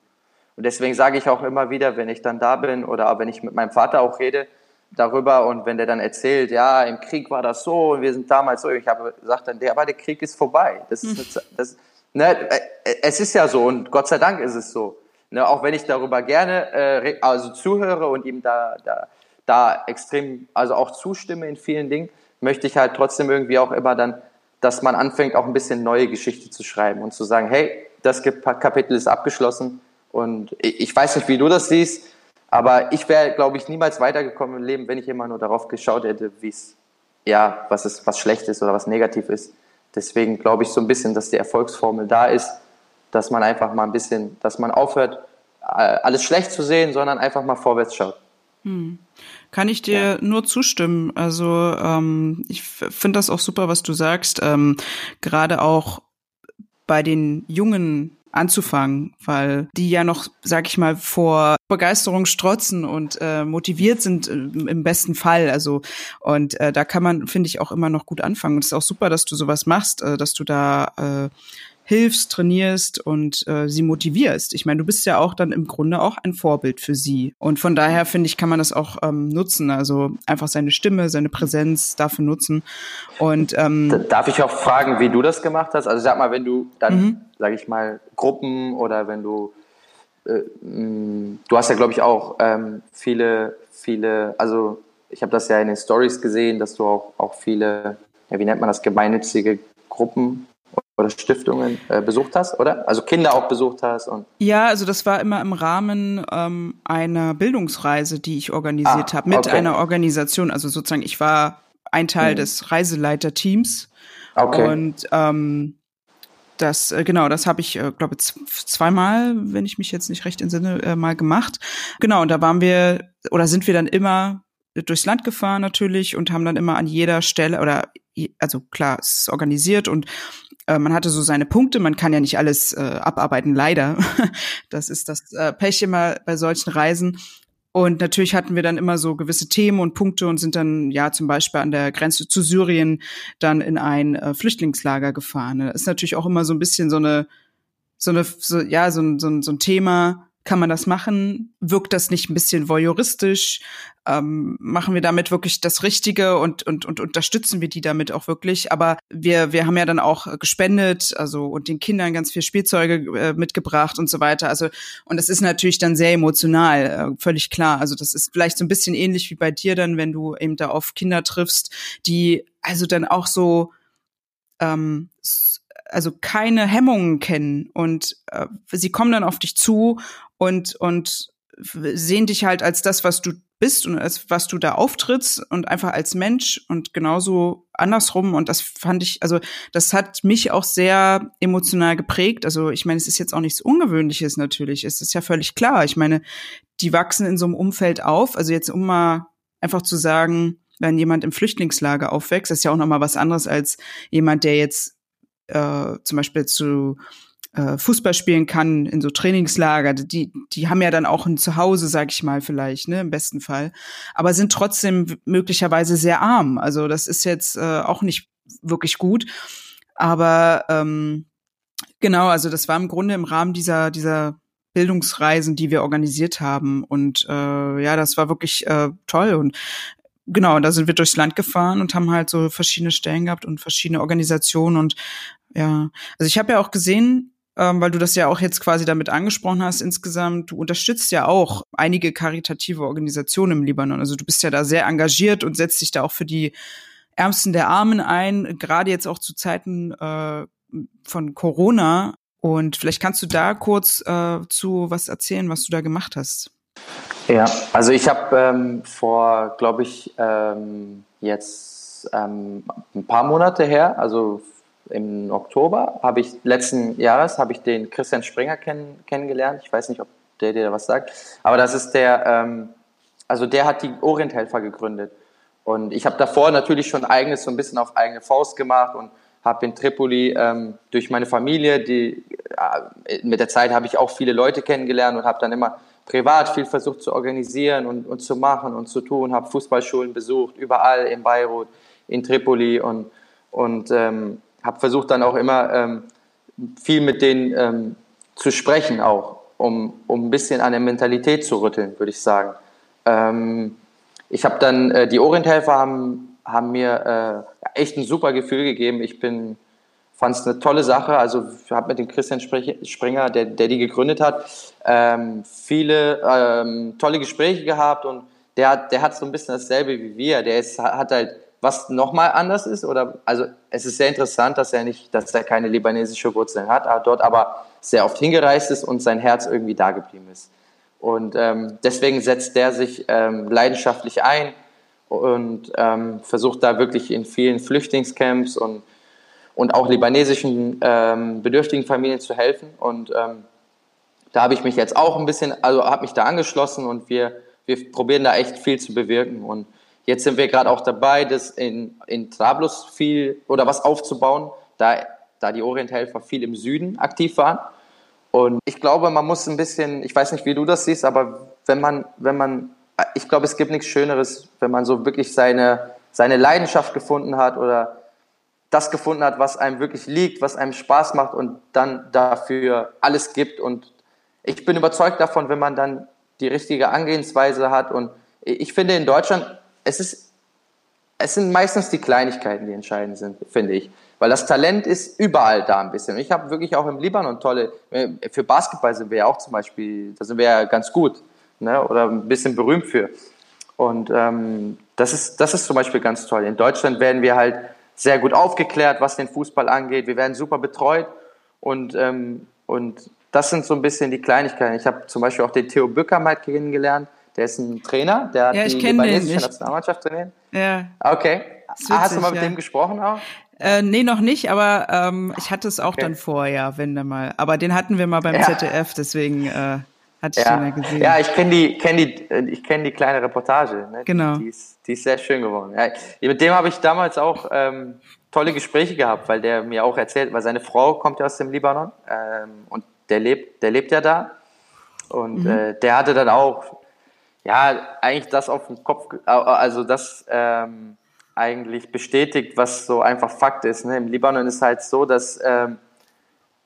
Und deswegen sage ich auch immer wieder, wenn ich dann da bin oder wenn ich mit meinem Vater auch rede, darüber und wenn der dann erzählt, ja, im Krieg war das so und wir sind damals so, ich habe gesagt dann, der, aber der Krieg ist vorbei. Das ist, eine, das, ne, äh, es ist ja so und Gott sei Dank ist es so. Ne, auch wenn ich darüber gerne äh, also zuhöre und ihm da, da, da extrem, also auch zustimme in vielen Dingen, möchte ich halt trotzdem irgendwie auch immer dann, dass man anfängt, auch ein bisschen neue Geschichte zu schreiben und zu sagen, hey, das Kapitel ist abgeschlossen und ich weiß nicht, wie du das siehst, aber ich wäre, glaube ich, niemals weitergekommen im Leben, wenn ich immer nur darauf geschaut hätte, wie es, ja, was ist, was schlecht ist oder was negativ ist. Deswegen glaube ich so ein bisschen, dass die Erfolgsformel da ist, dass man einfach mal ein bisschen, dass man aufhört, alles schlecht zu sehen, sondern einfach mal vorwärts schaut. Hm. Kann ich dir ja. nur zustimmen. Also ähm, ich finde das auch super, was du sagst. Ähm, Gerade auch bei den jungen anzufangen, weil die ja noch, sag ich mal, vor Begeisterung strotzen und äh, motiviert sind äh, im besten Fall. Also und äh, da kann man, finde ich, auch immer noch gut anfangen. Und es ist auch super, dass du sowas machst, äh, dass du da äh, hilfst, trainierst und äh, sie motivierst. Ich meine, du bist ja auch dann im Grunde auch ein Vorbild für sie. Und von daher finde ich, kann man das auch ähm, nutzen. Also einfach seine Stimme, seine Präsenz dafür nutzen. Und ähm, darf ich auch fragen, wie du das gemacht hast? Also sag mal, wenn du dann, mhm. sage ich mal, Gruppen oder wenn du äh, mm, du hast ja, glaube ich, auch ähm, viele, viele, also ich habe das ja in den Stories gesehen, dass du auch, auch viele, ja, wie nennt man das, gemeinnützige Gruppen oder Stiftungen äh, besucht hast, oder? Also Kinder auch besucht hast und ja, also das war immer im Rahmen ähm, einer Bildungsreise, die ich organisiert ah, habe mit okay. einer Organisation. Also sozusagen, ich war ein Teil mhm. des Reiseleiterteams okay. und ähm, das äh, genau, das habe ich äh, glaube zweimal, wenn ich mich jetzt nicht recht entsinne, äh, mal gemacht. Genau, und da waren wir oder sind wir dann immer durchs Land gefahren natürlich und haben dann immer an jeder Stelle oder also klar, es ist organisiert und äh, man hatte so seine Punkte, man kann ja nicht alles äh, abarbeiten, leider. <laughs> das ist das äh, Pech immer bei solchen Reisen. Und natürlich hatten wir dann immer so gewisse Themen und Punkte und sind dann ja zum Beispiel an der Grenze zu Syrien dann in ein äh, Flüchtlingslager gefahren. Das ist natürlich auch immer so ein bisschen so eine, so eine, so, ja, so ein, so ein, so ein Thema, kann man das machen? Wirkt das nicht ein bisschen voyeuristisch? Ähm, machen wir damit wirklich das Richtige und, und, und unterstützen wir die damit auch wirklich? Aber wir, wir haben ja dann auch gespendet, also und den Kindern ganz viel Spielzeuge äh, mitgebracht und so weiter. Also, und das ist natürlich dann sehr emotional, äh, völlig klar. Also, das ist vielleicht so ein bisschen ähnlich wie bei dir dann, wenn du eben da auf Kinder triffst, die also dann auch so ähm, also keine Hemmungen kennen und äh, sie kommen dann auf dich zu und und sehen dich halt als das, was du bist und als was du da auftrittst und einfach als Mensch und genauso andersrum und das fand ich, also das hat mich auch sehr emotional geprägt. Also ich meine, es ist jetzt auch nichts Ungewöhnliches natürlich, es ist ja völlig klar. Ich meine, die wachsen in so einem Umfeld auf. Also jetzt um mal einfach zu sagen, wenn jemand im Flüchtlingslager aufwächst, ist ja auch noch mal was anderes als jemand, der jetzt äh, zum Beispiel zu äh, Fußball spielen kann in so Trainingslager. Die, die haben ja dann auch ein Zuhause, sag ich mal, vielleicht, ne, im besten Fall. Aber sind trotzdem möglicherweise sehr arm. Also das ist jetzt äh, auch nicht wirklich gut. Aber ähm, genau, also das war im Grunde im Rahmen dieser, dieser Bildungsreisen, die wir organisiert haben. Und äh, ja, das war wirklich äh, toll. Und genau, da sind wir durchs Land gefahren und haben halt so verschiedene Stellen gehabt und verschiedene Organisationen und ja, also ich habe ja auch gesehen, ähm, weil du das ja auch jetzt quasi damit angesprochen hast insgesamt, du unterstützt ja auch einige karitative Organisationen im Libanon. Also du bist ja da sehr engagiert und setzt dich da auch für die Ärmsten der Armen ein, gerade jetzt auch zu Zeiten äh, von Corona. Und vielleicht kannst du da kurz äh, zu was erzählen, was du da gemacht hast. Ja, also ich habe ähm, vor, glaube ich, ähm, jetzt ähm, ein paar Monate her, also im Oktober habe ich letzten Jahres habe ich den Christian Springer kenn, kennengelernt. Ich weiß nicht, ob der dir was sagt, aber das ist der, ähm, also der hat die Orienthelfer gegründet. Und ich habe davor natürlich schon eigenes so ein bisschen auf eigene Faust gemacht und habe in Tripoli ähm, durch meine Familie, die äh, mit der Zeit habe ich auch viele Leute kennengelernt und habe dann immer privat viel versucht zu organisieren und, und zu machen und zu tun, habe Fußballschulen besucht, überall in Beirut, in Tripoli und, und ähm, habe versucht dann auch immer ähm, viel mit denen ähm, zu sprechen, auch um, um ein bisschen an der Mentalität zu rütteln, würde ich sagen. Ähm, ich habe dann, äh, die Orienthelfer haben, haben mir äh, echt ein super Gefühl gegeben. Ich bin, fand es eine tolle Sache. Also ich habe mit dem Christian Springer, der, der die gegründet hat, ähm, viele ähm, tolle Gespräche gehabt und der hat, der hat so ein bisschen dasselbe wie wir. Der ist, hat halt was nochmal anders ist oder also es ist sehr interessant, dass er nicht, dass er keine libanesische Wurzeln hat, dort aber sehr oft hingereist ist und sein Herz irgendwie da geblieben ist. Und ähm, deswegen setzt der sich ähm, leidenschaftlich ein und ähm, versucht da wirklich in vielen Flüchtlingscamps und, und auch libanesischen ähm, bedürftigen Familien zu helfen. Und ähm, da habe ich mich jetzt auch ein bisschen, also habe mich da angeschlossen und wir, wir probieren da echt viel zu bewirken. Und jetzt sind wir gerade auch dabei, das in, in Trablus viel oder was aufzubauen, da, da die Orienthelfer viel im Süden aktiv waren. Und ich glaube, man muss ein bisschen, ich weiß nicht, wie du das siehst, aber wenn man, wenn man, ich glaube, es gibt nichts Schöneres, wenn man so wirklich seine, seine Leidenschaft gefunden hat oder das gefunden hat, was einem wirklich liegt, was einem Spaß macht und dann dafür alles gibt. Und ich bin überzeugt davon, wenn man dann die richtige Angehensweise hat. Und ich finde in Deutschland, es ist, es sind meistens die Kleinigkeiten, die entscheidend sind, finde ich. Weil das Talent ist überall da ein bisschen. Ich habe wirklich auch im Libanon tolle, äh, für Basketball sind wir ja auch zum Beispiel, da sind wir ja ganz gut ne? oder ein bisschen berühmt für. Und ähm, das, ist, das ist zum Beispiel ganz toll. In Deutschland werden wir halt sehr gut aufgeklärt, was den Fußball angeht. Wir werden super betreut und, ähm, und das sind so ein bisschen die Kleinigkeiten. Ich habe zum Beispiel auch den Theo Bücker mal kennengelernt. Der ist ein Trainer, der hat ja, die libanesische Nationalmannschaft trainiert. Ja. Okay. Witzig, Hast du mal mit ja. dem gesprochen auch? Äh, nee, noch nicht, aber ähm, ich hatte es auch Okay. dann vor, ja, wenn dann mal. Aber den hatten wir mal beim Ja. ZDF, deswegen äh, hatte ich Ja, den ja gesehen. ja ich kenne die, kenn die, äh, ich kenn die kleine Reportage. Ne? Genau. Die, die, ist, die ist sehr schön geworden. Ja, mit dem habe ich damals auch ähm, tolle Gespräche gehabt, weil der mir auch erzählt, weil seine Frau kommt ja aus dem Libanon ähm, und der lebt, der lebt ja da. Und Mhm. äh, der hatte dann auch, ja, eigentlich das auf den Kopf, also das ähm, eigentlich bestätigt, was so einfach Fakt ist. Ne? Im Libanon ist halt so, dass ähm,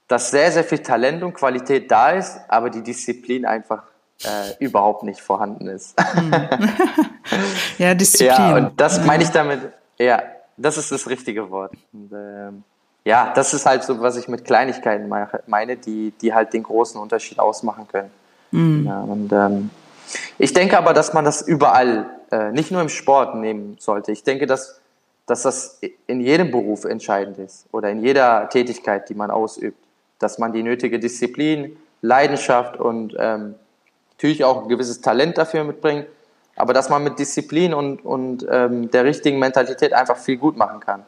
dass sehr, sehr viel Talent und Qualität da ist, aber die Disziplin einfach äh, überhaupt nicht vorhanden ist. <laughs> Ja, Disziplin. ja, und das meine ich damit, ja, das ist das richtige Wort. Und, ähm, ja, das ist halt so, was ich mit Kleinigkeiten meine, die, die halt den großen Unterschied ausmachen können. Ja, und ähm, ich denke aber, dass man das überall, äh, nicht nur im Sport nehmen sollte. Ich denke, dass, dass das in jedem Beruf entscheidend ist oder in jeder Tätigkeit, die man ausübt, dass man die nötige Disziplin, Leidenschaft und ähm, natürlich auch ein gewisses Talent dafür mitbringt, aber dass man mit Disziplin und, und ähm, der richtigen Mentalität einfach viel gut machen kann.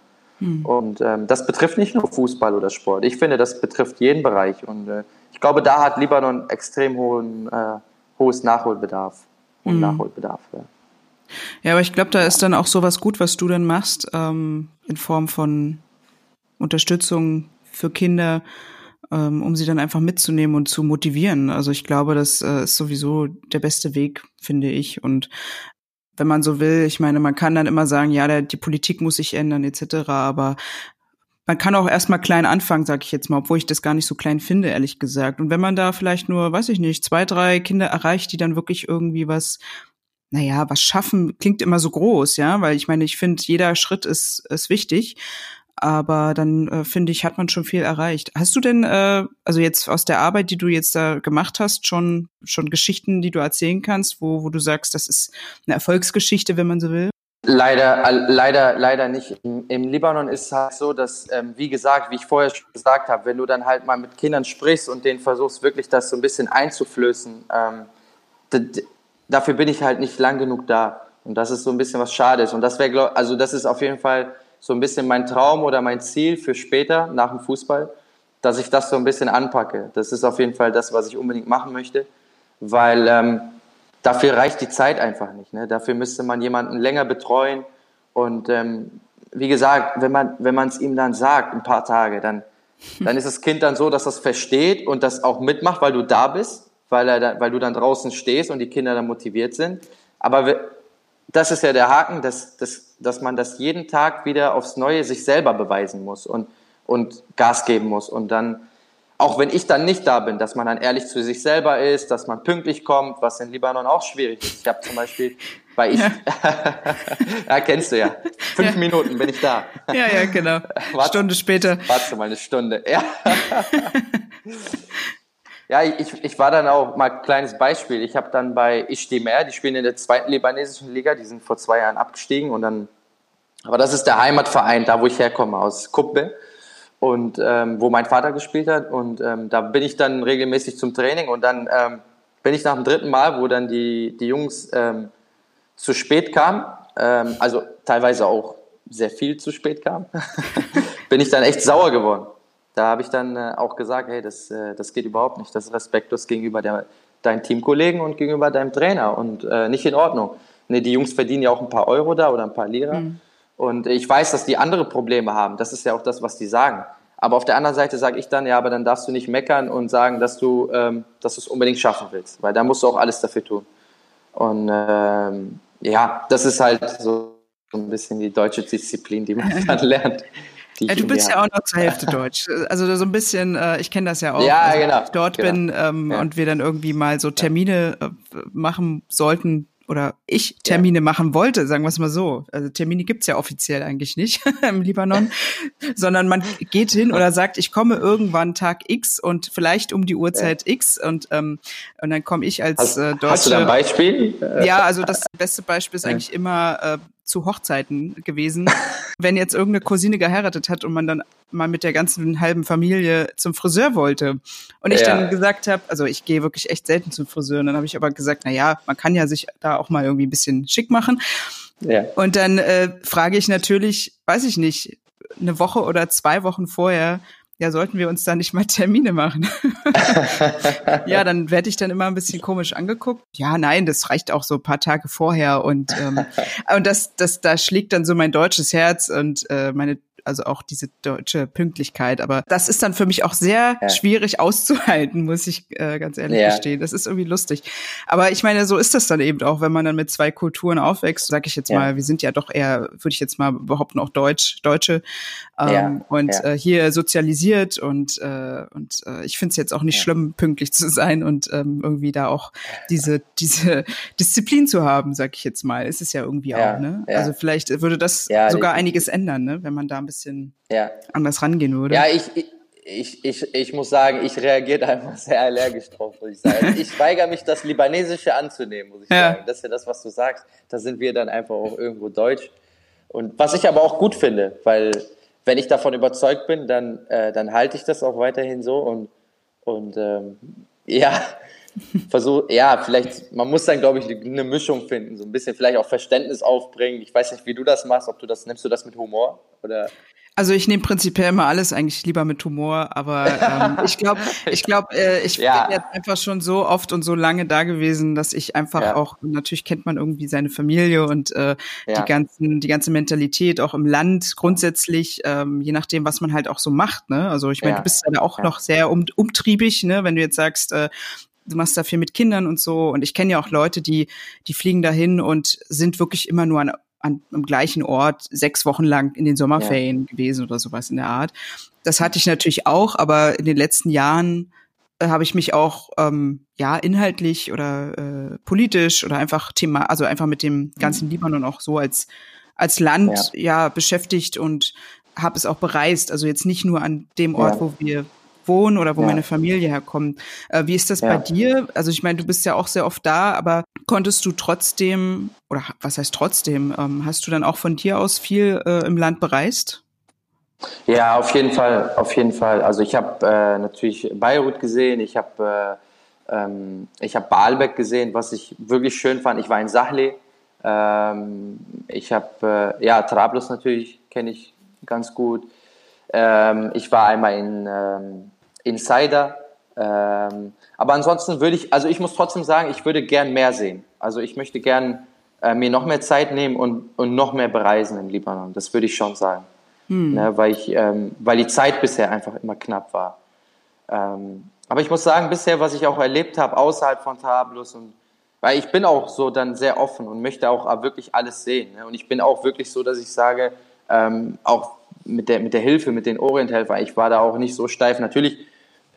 Und ähm, das betrifft nicht nur Fußball oder Sport. Ich finde, das betrifft jeden Bereich. Und äh, ich glaube, da hat Libanon extrem hohen, äh, hohes Nachholbedarf. Und Nachholbedarf. Ja. Ja, aber ich glaube, da ist dann auch sowas gut, was du dann machst, ähm, in Form von Unterstützung für Kinder, ähm, um sie dann einfach mitzunehmen und zu motivieren. Also ich glaube, das äh, ist sowieso der beste Weg, finde ich. Und wenn man so will, ich meine, man kann dann immer sagen, ja, der, die Politik muss sich ändern, etc., aber man kann auch erstmal klein anfangen, sag ich jetzt mal, obwohl ich das gar nicht so klein finde, ehrlich gesagt. Und wenn man da vielleicht nur, weiß ich nicht, zwei, drei Kinder erreicht, die dann wirklich irgendwie was naja, was schaffen klingt immer so groß, ja, weil ich meine, ich finde, jeder Schritt ist, ist wichtig, aber dann äh, finde ich, hat man schon viel erreicht. Hast du denn, äh, also jetzt aus der Arbeit, die du jetzt da gemacht hast, schon, schon Geschichten, die du erzählen kannst, wo, wo du sagst, das ist eine Erfolgsgeschichte, wenn man so will? Leider, leider, leider nicht. Im, Libanon ist es halt so, dass, ähm, wie gesagt, wie ich vorher schon gesagt habe, wenn du dann halt mal mit Kindern sprichst und denen versuchst, wirklich das so ein bisschen einzuflößen, ähm, dafür bin ich halt nicht lang genug da. Und das ist so ein bisschen was Schades. Und das wäre, also das ist auf jeden Fall so ein bisschen mein Traum oder mein Ziel für später nach dem Fußball, dass ich das so ein bisschen anpacke. Das ist auf jeden Fall das, was ich unbedingt machen möchte, weil ähm, dafür reicht die Zeit einfach nicht. Ne? Dafür müsste man jemanden länger betreuen. Und ähm, wie gesagt, wenn man wenn man es ihm dann sagt, ein paar Tage, dann <laughs> dann ist das Kind dann so, dass das versteht und das auch mitmacht, weil du da bist, weil er da, weil du dann draußen stehst und die Kinder dann motiviert sind. Aber das ist ja der Haken, dass, dass, dass man das jeden Tag wieder aufs Neue sich selber beweisen muss und, und Gas geben muss. Und dann, auch wenn ich dann nicht da bin, dass man dann ehrlich zu sich selber ist, dass man pünktlich kommt, was in Libanon auch schwierig ist. Ich habe zum Beispiel Weil ich, ja, <laughs> ja kennst du ja. Fünf ja. Minuten bin ich da. Ja, ja, genau. <laughs> Warte, Stunde später. Warte mal eine Stunde. Ja. <laughs> ja, ich, ich war dann auch mal ein kleines Beispiel. Ich habe dann bei Ishtimer, die spielen in der zweiten libanesischen Liga, die sind vor zwei Jahren abgestiegen und dann, aber das ist der Heimatverein, da wo ich herkomme, aus Kuppe und ähm, wo mein Vater gespielt hat und ähm, da bin ich dann regelmäßig zum Training und dann ähm, bin ich nach dem dritten Mal, wo dann die, die Jungs ähm, zu spät kam, ähm, also teilweise auch sehr viel zu spät kam, <laughs> bin ich dann echt sauer geworden. Da habe ich dann äh, auch gesagt, hey, das, äh, das geht überhaupt nicht. Das ist respektlos gegenüber der, deinen Teamkollegen und gegenüber deinem Trainer und äh, nicht in Ordnung. Nee, die Jungs verdienen ja auch ein paar Euro da oder ein paar Lira. Mhm. Und ich weiß, dass die andere Probleme haben. Das ist ja auch das, was die sagen. Aber auf der anderen Seite sage ich dann, ja, aber dann darfst du nicht meckern und sagen, dass du ähm, dass es unbedingt schaffen willst, weil da musst du auch alles dafür tun. Und ähm, ja, das ist halt so ein bisschen die deutsche Disziplin, die man dann <laughs> lernt. Du bist ja auch noch zur Hälfte Deutsch. Also so ein bisschen, äh, ich kenne das ja auch. Ja, also, genau. Ich dort genau. bin ähm, ja. und wir dann irgendwie mal so Termine äh, machen sollten, oder ich Termine ja. machen wollte, sagen wir es mal so. Also Termine gibt's ja offiziell eigentlich nicht <laughs> im Libanon, <laughs> sondern man geht hin oder sagt, ich komme irgendwann Tag X und vielleicht um die Uhrzeit ja. X und ähm, und dann komme ich als hast, äh, Deutsche. Hast du da ein Beispiel? Ja, also das beste Beispiel ist eigentlich immer äh, zu Hochzeiten gewesen. <laughs> Wenn jetzt irgendeine Cousine geheiratet hat und man dann mal mit der ganzen halben Familie zum Friseur wollte und ich ja. dann gesagt habe, also ich gehe wirklich echt selten zum Friseur, und dann habe ich aber gesagt, na ja, man kann ja sich da auch mal irgendwie ein bisschen schick machen. Ja. Und dann äh, frage ich natürlich, weiß ich nicht, eine Woche oder zwei Wochen vorher, ja, sollten wir uns da nicht mal Termine machen? <laughs> ja, dann werde ich dann immer ein bisschen komisch angeguckt. Ja, nein, das reicht auch so ein paar Tage vorher und ähm, <laughs> und das das da schlägt dann so mein deutsches Herz und äh, meine also auch diese deutsche Pünktlichkeit. Aber das ist dann für mich auch sehr ja. schwierig auszuhalten, muss ich äh, ganz ehrlich ja. gestehen. Das ist irgendwie lustig. Aber ich meine, so ist das dann eben auch, wenn man dann mit zwei Kulturen aufwächst, sag ich jetzt ja. mal, wir sind ja doch eher, würde ich jetzt mal behaupten, auch Deutsch, Deutsche ähm, und Äh, hier sozialisiert und, äh, und äh, ich finde es jetzt auch nicht schlimm, pünktlich zu sein und ähm, irgendwie da auch diese, diese Disziplin zu haben, sag ich jetzt mal. Ist es ja irgendwie auch, ne? Also vielleicht würde das sogar einiges ändern, ne? wenn man da ein bisschen bisschen ja. anders rangehen würde. Ja, ich, ich, ich, ich muss sagen, ich reagiere einfach sehr allergisch drauf, muss ich sagen. Ich weigere mich, das Libanesische anzunehmen, muss ich ja. sagen. Das ist ja das, was du sagst. Da sind wir dann einfach auch irgendwo deutsch. Und was ich aber auch gut finde, weil wenn ich davon überzeugt bin, dann, äh, dann halte ich das auch weiterhin so und, und ähm, ja, versuche, ja, vielleicht, man muss dann, glaube ich, eine Mischung finden, so ein bisschen vielleicht auch Verständnis aufbringen. Ich weiß nicht, wie du das machst, ob du das, nimmst du das mit Humor oder? Also ich nehme prinzipiell immer alles eigentlich lieber mit Humor, aber ähm, <laughs> ich glaube, ich glaube, äh, ich ja. bin jetzt einfach schon so oft und so lange da gewesen, dass ich einfach ja. auch natürlich kennt man irgendwie seine Familie und äh, ja. die ganzen, die ganze Mentalität auch im Land grundsätzlich, ähm, je nachdem, was man halt auch so macht. Ne? Also ich meine, du bist ja auch noch sehr um, umtriebig, ne? wenn du jetzt sagst, äh, du machst da viel mit Kindern und so. Und ich kenne ja auch Leute, die, die fliegen dahin und sind wirklich immer nur an an, am gleichen Ort sechs Wochen lang in den Sommerferien ja. gewesen oder sowas in der Art. Das hatte ich natürlich auch, aber in den letzten Jahren äh, habe ich mich auch ähm, ja inhaltlich oder äh, politisch oder einfach Thema, also einfach mit dem ganzen Libanon auch so als als Land ja, ja beschäftigt und habe es auch bereist. Also jetzt nicht nur an dem Ort, ja. wo wir wohnen oder wo ja. meine Familie herkommt. Äh, wie ist das ja. bei dir? Also ich meine, du bist ja auch sehr oft da, aber konntest du trotzdem, oder was heißt trotzdem, ähm, hast du dann auch von dir aus viel äh, im Land bereist? Ja, auf jeden Fall, auf jeden Fall. Also ich habe äh, natürlich Beirut gesehen, ich habe äh, ähm, ich habe Baalbek gesehen, was ich wirklich schön fand. Ich war in Sahle. Ähm, ich habe äh, ja Trablus natürlich kenne ich ganz gut. Ähm, ich war einmal in ähm, Insider. Ähm, aber ansonsten würde ich, also ich muss trotzdem sagen, ich würde gern mehr sehen. Also ich möchte gern äh, mir noch mehr Zeit nehmen und, und noch mehr bereisen im Libanon. Das würde ich schon sagen. Hm. Ne, weil, ich, ähm, weil die Zeit bisher einfach immer knapp war. Ähm, aber ich muss sagen, bisher, was ich auch erlebt habe, außerhalb von Trablus und weil ich bin auch so dann sehr offen und möchte auch wirklich alles sehen. Ne? Und ich bin auch wirklich so, dass ich sage, ähm, auch mit der, mit der Hilfe, mit den Orienthelfern, ich war da auch nicht so steif. Natürlich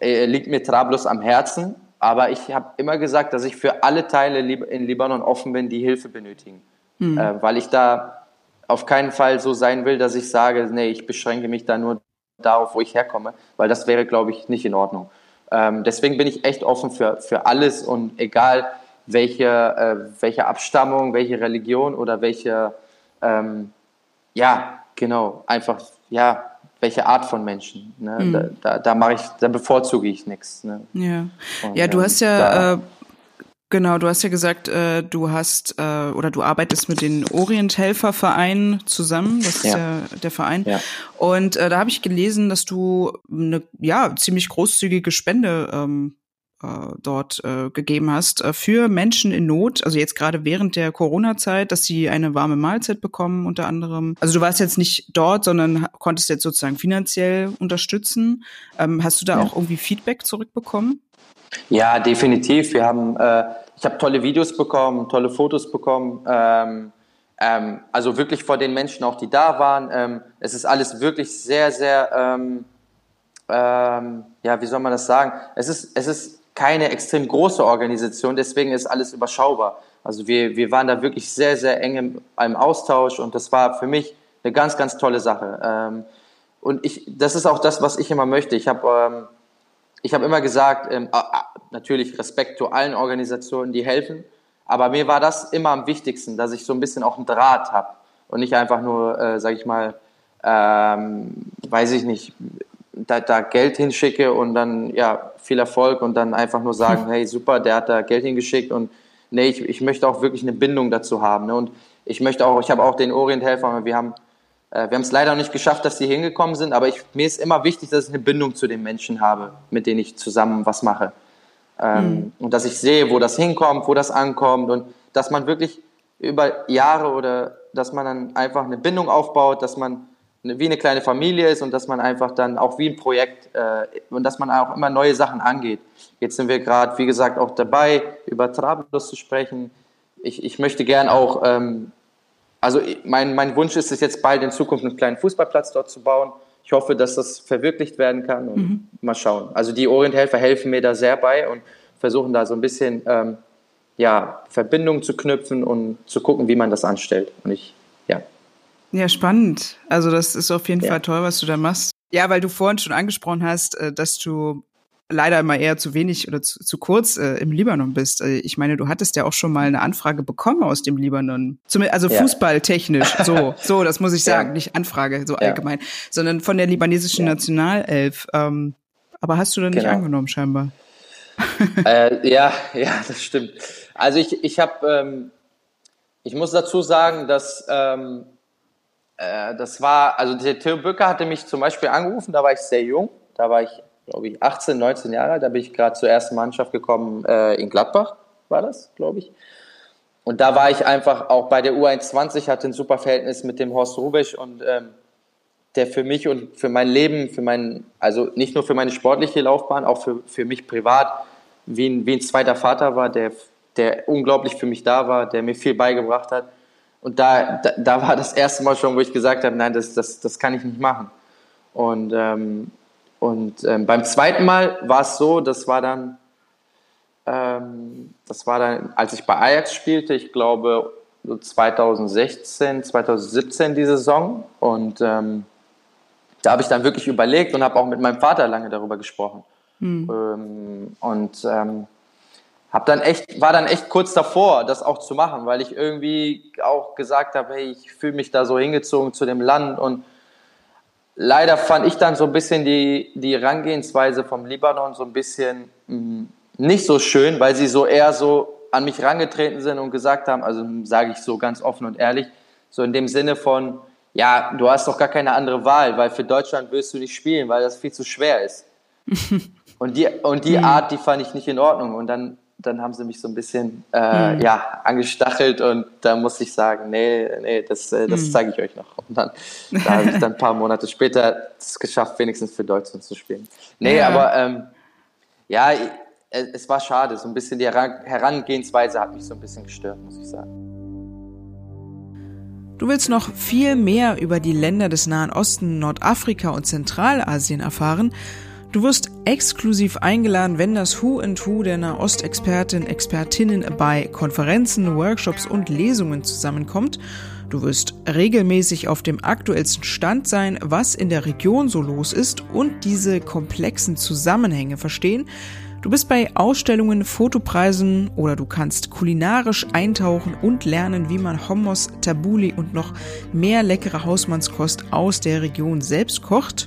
äh, liegt mir Trablus am Herzen, aber ich habe immer gesagt, dass ich für alle Teile in Libanon offen bin, die Hilfe benötigen. Mhm. Äh, weil ich da auf keinen Fall so sein will, dass ich sage, nee, ich beschränke mich da nur darauf, wo ich herkomme, weil das wäre, glaube ich, nicht in Ordnung. Ähm, deswegen bin ich echt offen für, für alles und egal welche, äh, welche Abstammung, welche Religion oder welche, ähm, ja, genau, einfach, ja, welche Art von Menschen. Ne? Mhm. Da, da, da mache ich, da bevorzuge ich nichts. Ne? Ja. Und, ja, du hast ja äh, genau, du hast ja gesagt, äh, du hast äh, oder du arbeitest mit den Orienthelfervereinen zusammen. Das ist ja, ja der Verein. Ja. Und äh, da habe ich gelesen, dass du eine ja ziemlich großzügige Spende ähm, äh, dort äh, gegeben hast äh, für Menschen in Not, also jetzt gerade während der Corona-Zeit, dass sie eine warme Mahlzeit bekommen unter anderem. Also du warst jetzt nicht dort, sondern konntest jetzt sozusagen finanziell unterstützen. Ähm, hast du da ja. auch irgendwie Feedback zurückbekommen? Ja, definitiv. Wir haben, äh, ich habe tolle Videos bekommen, tolle Fotos bekommen. Ähm, ähm, also wirklich vor den Menschen auch, die da waren. Ähm, es ist alles wirklich sehr, sehr, ähm, ähm, ja, wie soll man das sagen? Es ist, es ist keine extrem große Organisation, deswegen ist alles überschaubar. Also wir, wir waren da wirklich sehr, sehr eng im, im Austausch und das war für mich eine ganz, ganz tolle Sache. Ähm, und ich, das ist auch das, was ich immer möchte. Ich habe ähm, hab immer gesagt, ähm, natürlich Respekt zu allen Organisationen, die helfen, aber mir war das immer am wichtigsten, dass ich so ein bisschen auch einen Draht habe und nicht einfach nur, äh, sage ich mal, ähm, weiß ich nicht, da, da Geld hinschicke und dann ja viel Erfolg und dann einfach nur sagen, hey super, der hat da Geld hingeschickt und nee, ich, ich möchte auch wirklich eine Bindung dazu haben. Ne? Und ich möchte auch, ich habe auch den Orienthelfer, wir haben äh, wir haben es leider nicht geschafft, dass sie hingekommen sind, aber ich, mir ist immer wichtig, dass ich eine Bindung zu den Menschen habe, mit denen ich zusammen was mache. Ähm, mhm. Und dass ich sehe, wo das hinkommt, wo das ankommt und dass man wirklich über Jahre oder dass man dann einfach eine Bindung aufbaut, dass man wie eine kleine Familie ist und dass man einfach dann auch wie ein Projekt äh, und dass man auch immer neue Sachen angeht. Jetzt sind wir gerade, wie gesagt, auch dabei, über Trablus zu sprechen. Ich, ich möchte gern auch, ähm, also mein, mein Wunsch ist es jetzt bald in Zukunft einen kleinen Fußballplatz dort zu bauen. Ich hoffe, dass das verwirklicht werden kann und mhm. mal schauen. Also die Orienthelfer helfen mir da sehr bei und versuchen da so ein bisschen ähm, ja, Verbindungen zu knüpfen und zu gucken, wie man das anstellt. Und ich ja, spannend. Also das ist auf jeden ja. Fall toll, was du da machst. Ja, weil du vorhin schon angesprochen hast, äh, dass du leider immer eher zu wenig oder zu, zu kurz äh, im Libanon bist. Äh, ich meine, du hattest ja auch schon mal eine Anfrage bekommen aus dem Libanon. Zum, also ja. fußballtechnisch, so, <laughs> so, das muss ich sagen, ja. nicht Anfrage, so ja. allgemein, sondern von der libanesischen Nationalelf. Ähm, aber hast du dann genau. nicht angenommen, scheinbar? <laughs> Äh, ja, ja, das stimmt. Also ich, ich habe, ähm, ich muss dazu sagen, dass ähm, äh, das war, also der Theo Bücker hatte mich zum Beispiel angerufen, da war ich sehr jung, da war ich, glaube ich, 18, 19 Jahre alt, da bin ich gerade zur ersten Mannschaft gekommen äh, in Gladbach, war das, glaube ich. Und da war ich einfach auch bei der U21, hatte ein super Verhältnis mit dem Horst Rubisch und ähm, der für mich und für mein Leben, für mein, also nicht nur für meine sportliche Laufbahn, auch für, für mich privat, wie ein, wie ein zweiter Vater war, der, der unglaublich für mich da war, der mir viel beigebracht hat. Und da, da, da, war das erste Mal schon, wo ich gesagt habe, nein, das, das, das kann ich nicht machen. Und, ähm, und ähm, beim zweiten Mal war es so, das war dann, ähm, das war dann, als ich bei Ajax spielte, ich glaube so 2016, 2017 die Saison. Und ähm, da habe ich dann wirklich überlegt und habe auch mit meinem Vater lange darüber gesprochen. Mhm. und ähm, hab dann echt, war dann echt kurz davor, das auch zu machen, weil ich irgendwie auch gesagt habe, hey, ich fühle mich da so hingezogen zu dem Land und leider fand ich dann so ein bisschen die, die Herangehensweise vom Libanon so ein bisschen mh, mm, nicht so schön, weil sie so eher so an mich rangetreten sind und gesagt haben, also sage ich so ganz offen und ehrlich, so in dem Sinne von, ja, du hast doch gar keine andere Wahl, weil für Deutschland wirst du nicht spielen, weil das viel zu schwer ist. <laughs> und die, und die mhm. Art, die fand ich nicht in Ordnung. Und dann dann haben sie mich so ein bisschen äh, mhm. ja, angestachelt und da muss ich sagen, nee, nee, das, äh, das mhm. zeige ich euch noch. Und dann da habe ich dann ein paar <laughs> Monate später es geschafft, wenigstens für Deutschland zu spielen. Nee, ja. aber ähm, ja, es war schade. So ein bisschen die Herangehensweise hat mich so ein bisschen gestört, muss ich sagen. Du willst noch viel mehr über die Länder des Nahen Osten, Nordafrika und Zentralasien erfahren? Du wirst exklusiv eingeladen, wenn das Who and Who der Nahostexpertin, Expertinnen bei Konferenzen, Workshops und Lesungen zusammenkommt. Du wirst regelmäßig auf dem aktuellsten Stand sein, was in der Region so los ist und diese komplexen Zusammenhänge verstehen. Du bist bei Ausstellungen, Fotopreisen oder du kannst kulinarisch eintauchen und lernen, wie man Hummus, Tabuli und noch mehr leckere Hausmannskost aus der Region selbst kocht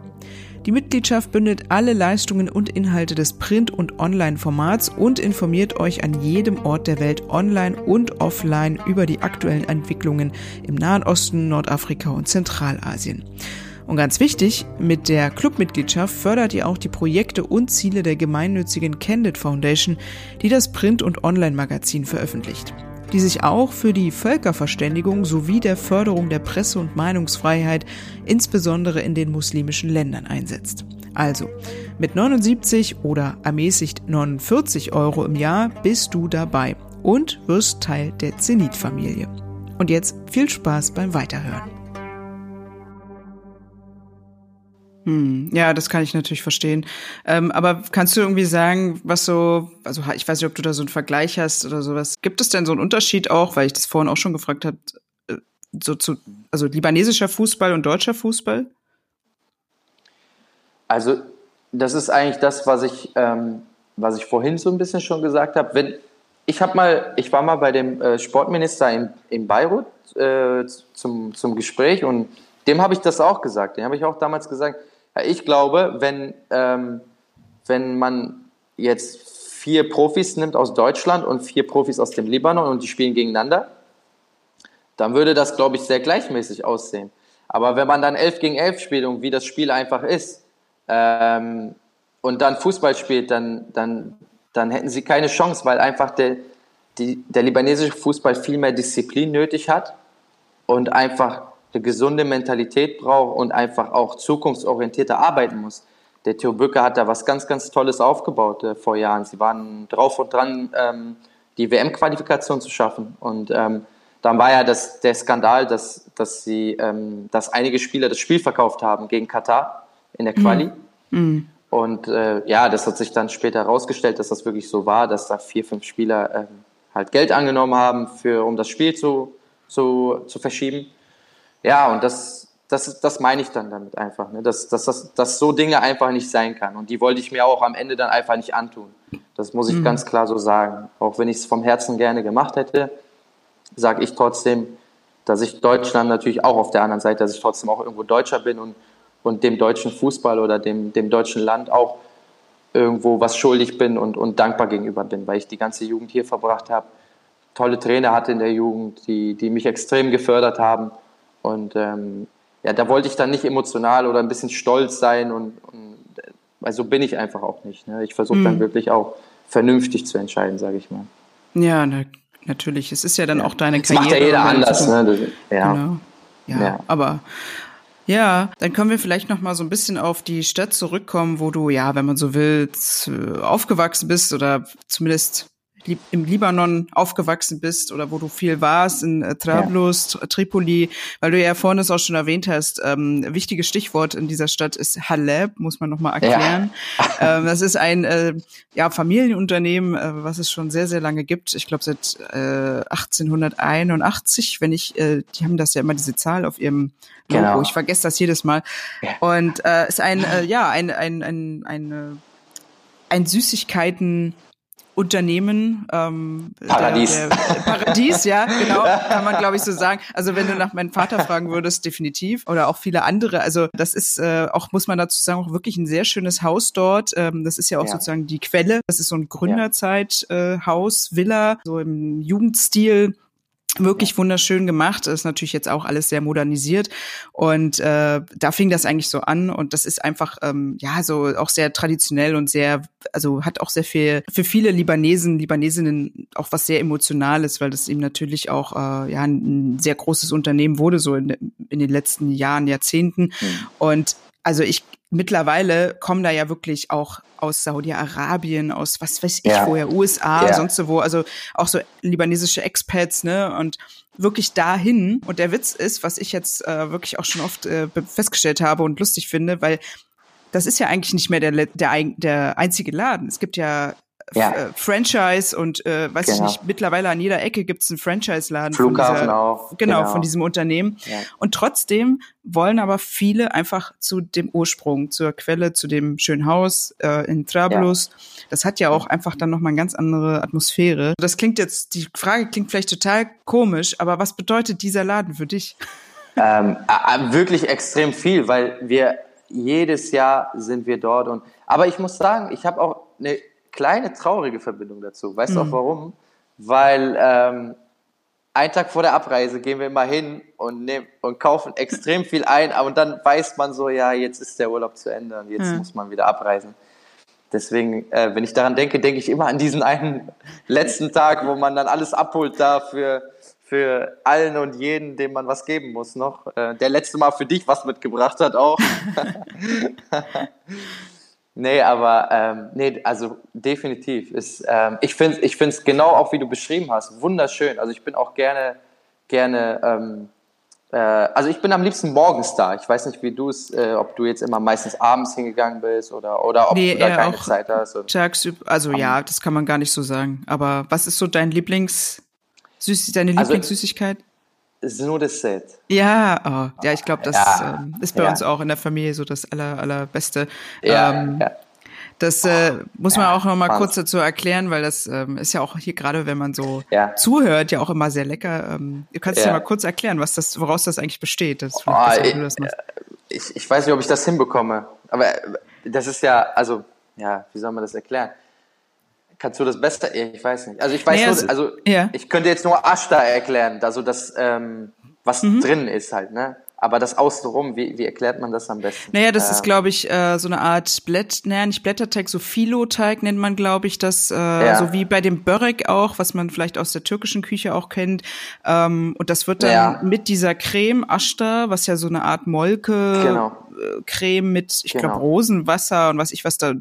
Die Mitgliedschaft bündelt alle Leistungen und Inhalte des Print- und Online-Formats und informiert euch an jedem Ort der Welt online und offline über die aktuellen Entwicklungen im Nahen Osten, Nordafrika und Zentralasien. Und ganz wichtig, mit der Clubmitgliedschaft fördert ihr auch die Projekte und Ziele der gemeinnützigen Candid Foundation, die das Print- und Online-Magazin veröffentlicht die sich auch für die Völkerverständigung sowie der Förderung der Presse- und Meinungsfreiheit, insbesondere in den muslimischen Ländern, einsetzt. Also, mit 79 oder ermäßigt 49 Euro im Jahr bist du dabei und wirst Teil der Zenit-Familie. Und jetzt viel Spaß beim Weiterhören. Hm, ja, das kann ich natürlich verstehen. Ähm, aber kannst du irgendwie sagen, was so, also ich weiß nicht, ob du da so einen Vergleich hast oder sowas. Gibt es denn so einen Unterschied auch, weil ich das vorhin auch schon gefragt habe, äh, so zu, also libanesischer Fußball und deutscher Fußball? Also, das ist eigentlich das, was ich, ähm, was ich vorhin so ein bisschen schon gesagt habe. Wenn, ich habe mal, ich war mal bei dem äh, Sportminister in, in Beirut äh, zum, zum Gespräch und dem habe ich das auch gesagt. Dem habe ich auch damals gesagt, ich glaube, wenn, ähm, wenn man jetzt vier Profis nimmt aus Deutschland und vier Profis aus dem Libanon und die spielen gegeneinander, dann würde das, glaube ich, sehr gleichmäßig aussehen. Aber wenn man dann elf gegen elf spielt und wie das Spiel einfach ist ähm, und dann Fußball spielt, dann, dann, dann hätten sie keine Chance, weil einfach der, die, der libanesische Fußball viel mehr Disziplin nötig hat und einfach eine gesunde Mentalität braucht und einfach auch zukunftsorientierter arbeiten muss. Der Theo Bücke hat da was ganz, ganz Tolles aufgebaut äh, vor Jahren. Sie waren drauf und dran, ähm, die WM-Qualifikation zu schaffen. Und ähm, dann war ja das, der Skandal, dass, dass, sie, ähm, dass einige Spieler das Spiel verkauft haben gegen Katar in der Quali. Mhm. Und äh, ja, das hat sich dann später herausgestellt, dass das wirklich so war, dass da vier, fünf Spieler äh, halt Geld angenommen haben, für, um das Spiel zu, zu, zu verschieben. Ja, und das, das, das meine ich dann damit einfach, ne? dass, dass, dass, dass so Dinge einfach nicht sein kann. Und die wollte ich mir auch am Ende dann einfach nicht antun. Das muss ich mhm. ganz klar so sagen. Auch wenn ich es vom Herzen gerne gemacht hätte, sage ich trotzdem, dass ich Deutschland natürlich auch auf der anderen Seite, dass ich trotzdem auch irgendwo Deutscher bin und, und dem deutschen Fußball oder dem, dem deutschen Land auch irgendwo was schuldig bin und, und dankbar gegenüber bin, weil ich die ganze Jugend hier verbracht habe, tolle Trainer hatte in der Jugend, die, die mich extrem gefördert haben und ähm, ja, da wollte ich dann nicht emotional oder ein bisschen stolz sein und, und weil so bin ich einfach auch nicht. Ne? Ich versuche dann mhm. wirklich auch vernünftig zu entscheiden, sage ich mal. Ja, na, natürlich. Es ist ja dann ja. auch deine das Karriere. Das macht ja jeder anders. Ne? Das, ja. Genau. Ja, ja, aber ja, dann können wir vielleicht noch mal so ein bisschen auf die Stadt zurückkommen, wo du ja, wenn man so will, aufgewachsen bist oder zumindest im Libanon aufgewachsen bist oder wo du viel warst, in äh, Trablus, ja. Tripoli, weil du ja vorhin es auch schon erwähnt hast, ähm, wichtiges Stichwort in dieser Stadt ist Haleb, muss man nochmal erklären. Ja. <laughs> ähm, das ist ein äh, ja, Familienunternehmen, äh, was es schon sehr, sehr lange gibt. Ich glaube seit äh, 1881, wenn ich, äh, die haben das ja immer diese Zahl auf ihrem Logo. Genau. Ich vergesse das jedes Mal. Ja. Und äh, ist ein, äh, ja, ein, ein, ein, ein, ein Süßigkeiten Unternehmen. Ähm, Paradies. Der, der Paradies, ja, genau, kann man glaube ich so sagen. Also wenn du nach meinem Vater fragen würdest, definitiv. Oder auch viele andere. Also das ist äh, auch, muss man dazu sagen, auch wirklich ein sehr schönes Haus dort. Ähm, das ist ja auch ja. sozusagen die Quelle. Das ist so ein Gründerzeit-Haus, äh, Villa, so im Jugendstil Wirklich wunderschön gemacht, ist natürlich jetzt auch alles sehr modernisiert. Und äh, da fing das eigentlich so an. Und das ist einfach ähm, ja so auch sehr traditionell und sehr, also hat auch sehr viel für viele Libanesen, Libanesinnen auch was sehr Emotionales, weil das eben natürlich auch äh, ja ein sehr großes Unternehmen wurde so in, in den letzten Jahren, Jahrzehnten. Mhm. und also ich mittlerweile kommen da ja wirklich auch aus Saudi-Arabien, aus was weiß ich ja. woher, USA, ja. sonst wo, also auch so libanesische Expats, ne? Und wirklich dahin. Und der Witz ist, was ich jetzt äh, wirklich auch schon oft äh, festgestellt habe und lustig finde, weil das ist ja eigentlich nicht mehr der, der, der einzige Laden. Es gibt ja ja. Äh, Franchise und äh, weiß genau. ich nicht, mittlerweile an jeder Ecke gibt es einen Franchise-Laden. Flughafen von dieser, auch. Genau, genau, von diesem Unternehmen. Ja. Und trotzdem wollen aber viele einfach zu dem Ursprung, zur Quelle, zu dem schönen Haus äh, in Trablus. Ja. Das hat ja auch einfach dann nochmal eine ganz andere Atmosphäre. Das klingt jetzt, die Frage klingt vielleicht total komisch, aber was bedeutet dieser Laden für dich? Ähm, äh, wirklich extrem viel, weil wir jedes Jahr sind wir dort und aber ich muss sagen, ich habe auch eine kleine traurige Verbindung dazu. Weißt mhm. du auch warum? Weil ähm, einen Tag vor der Abreise gehen wir immer hin und, nehmen, und kaufen extrem viel ein, aber dann weiß man so, ja, jetzt ist der Urlaub zu Ende und jetzt mhm. muss man wieder abreisen. Deswegen, äh, wenn ich daran denke, denke ich immer an diesen einen letzten Tag, wo man dann alles abholt da für, für allen und jeden, dem man was geben muss noch. Äh, der letzte Mal für dich was mitgebracht hat auch. <laughs> <laughs> Nee, aber ähm, nee, also definitiv. Ist, ähm, ich finde es ich find's genau auch, wie du beschrieben hast, wunderschön. Also ich bin auch gerne, gerne, ähm, äh, also ich bin am liebsten morgens da. Ich weiß nicht, wie du es, äh, ob du jetzt immer meistens abends hingegangen bist oder, oder ob nee, du da keine Zeit hast. Tagsüber, also ja, das kann man gar nicht so sagen. Aber was ist so dein Lieblings, Süß, deine also Lieblingssüßigkeit? Also, Snudesset. Ja, oh, ja, ich glaube, das ja, ähm, ist bei ja. uns auch in der Familie so das aller, allerbeste. Ja, ähm, ja. Das äh, muss man auch noch mal kurz dazu erklären, weil das ähm, ist ja auch hier gerade, wenn man so zuhört, ja auch immer sehr lecker. Ähm, du kannst ja. mal kurz erklären, was das, woraus das eigentlich besteht. Das oh, ich, ich, ich weiß nicht, ob ich das hinbekomme, aber äh, das ist ja, also ja, wie soll man das erklären? Kannst du das besser? Ich weiß nicht. Also ich weiß naja, nur, also ja. ich könnte jetzt nur Ashta erklären, also das, ähm, was mhm. drin ist halt, ne? Aber das Außenrum, wie, wie erklärt man das am besten? Naja, das ähm. ist, glaube ich, äh, so eine Art Blätt, naja, nicht Blätterteig, so Filoteig nennt man, glaube ich, das, äh, ja. so wie bei dem Börek auch, was man vielleicht aus der türkischen Küche auch kennt. Ähm, und das wird dann ja. mit dieser Creme Ashta, was ja so eine Art Molke, genau. Creme mit, ich genau. glaube, Rosenwasser und was ich was da,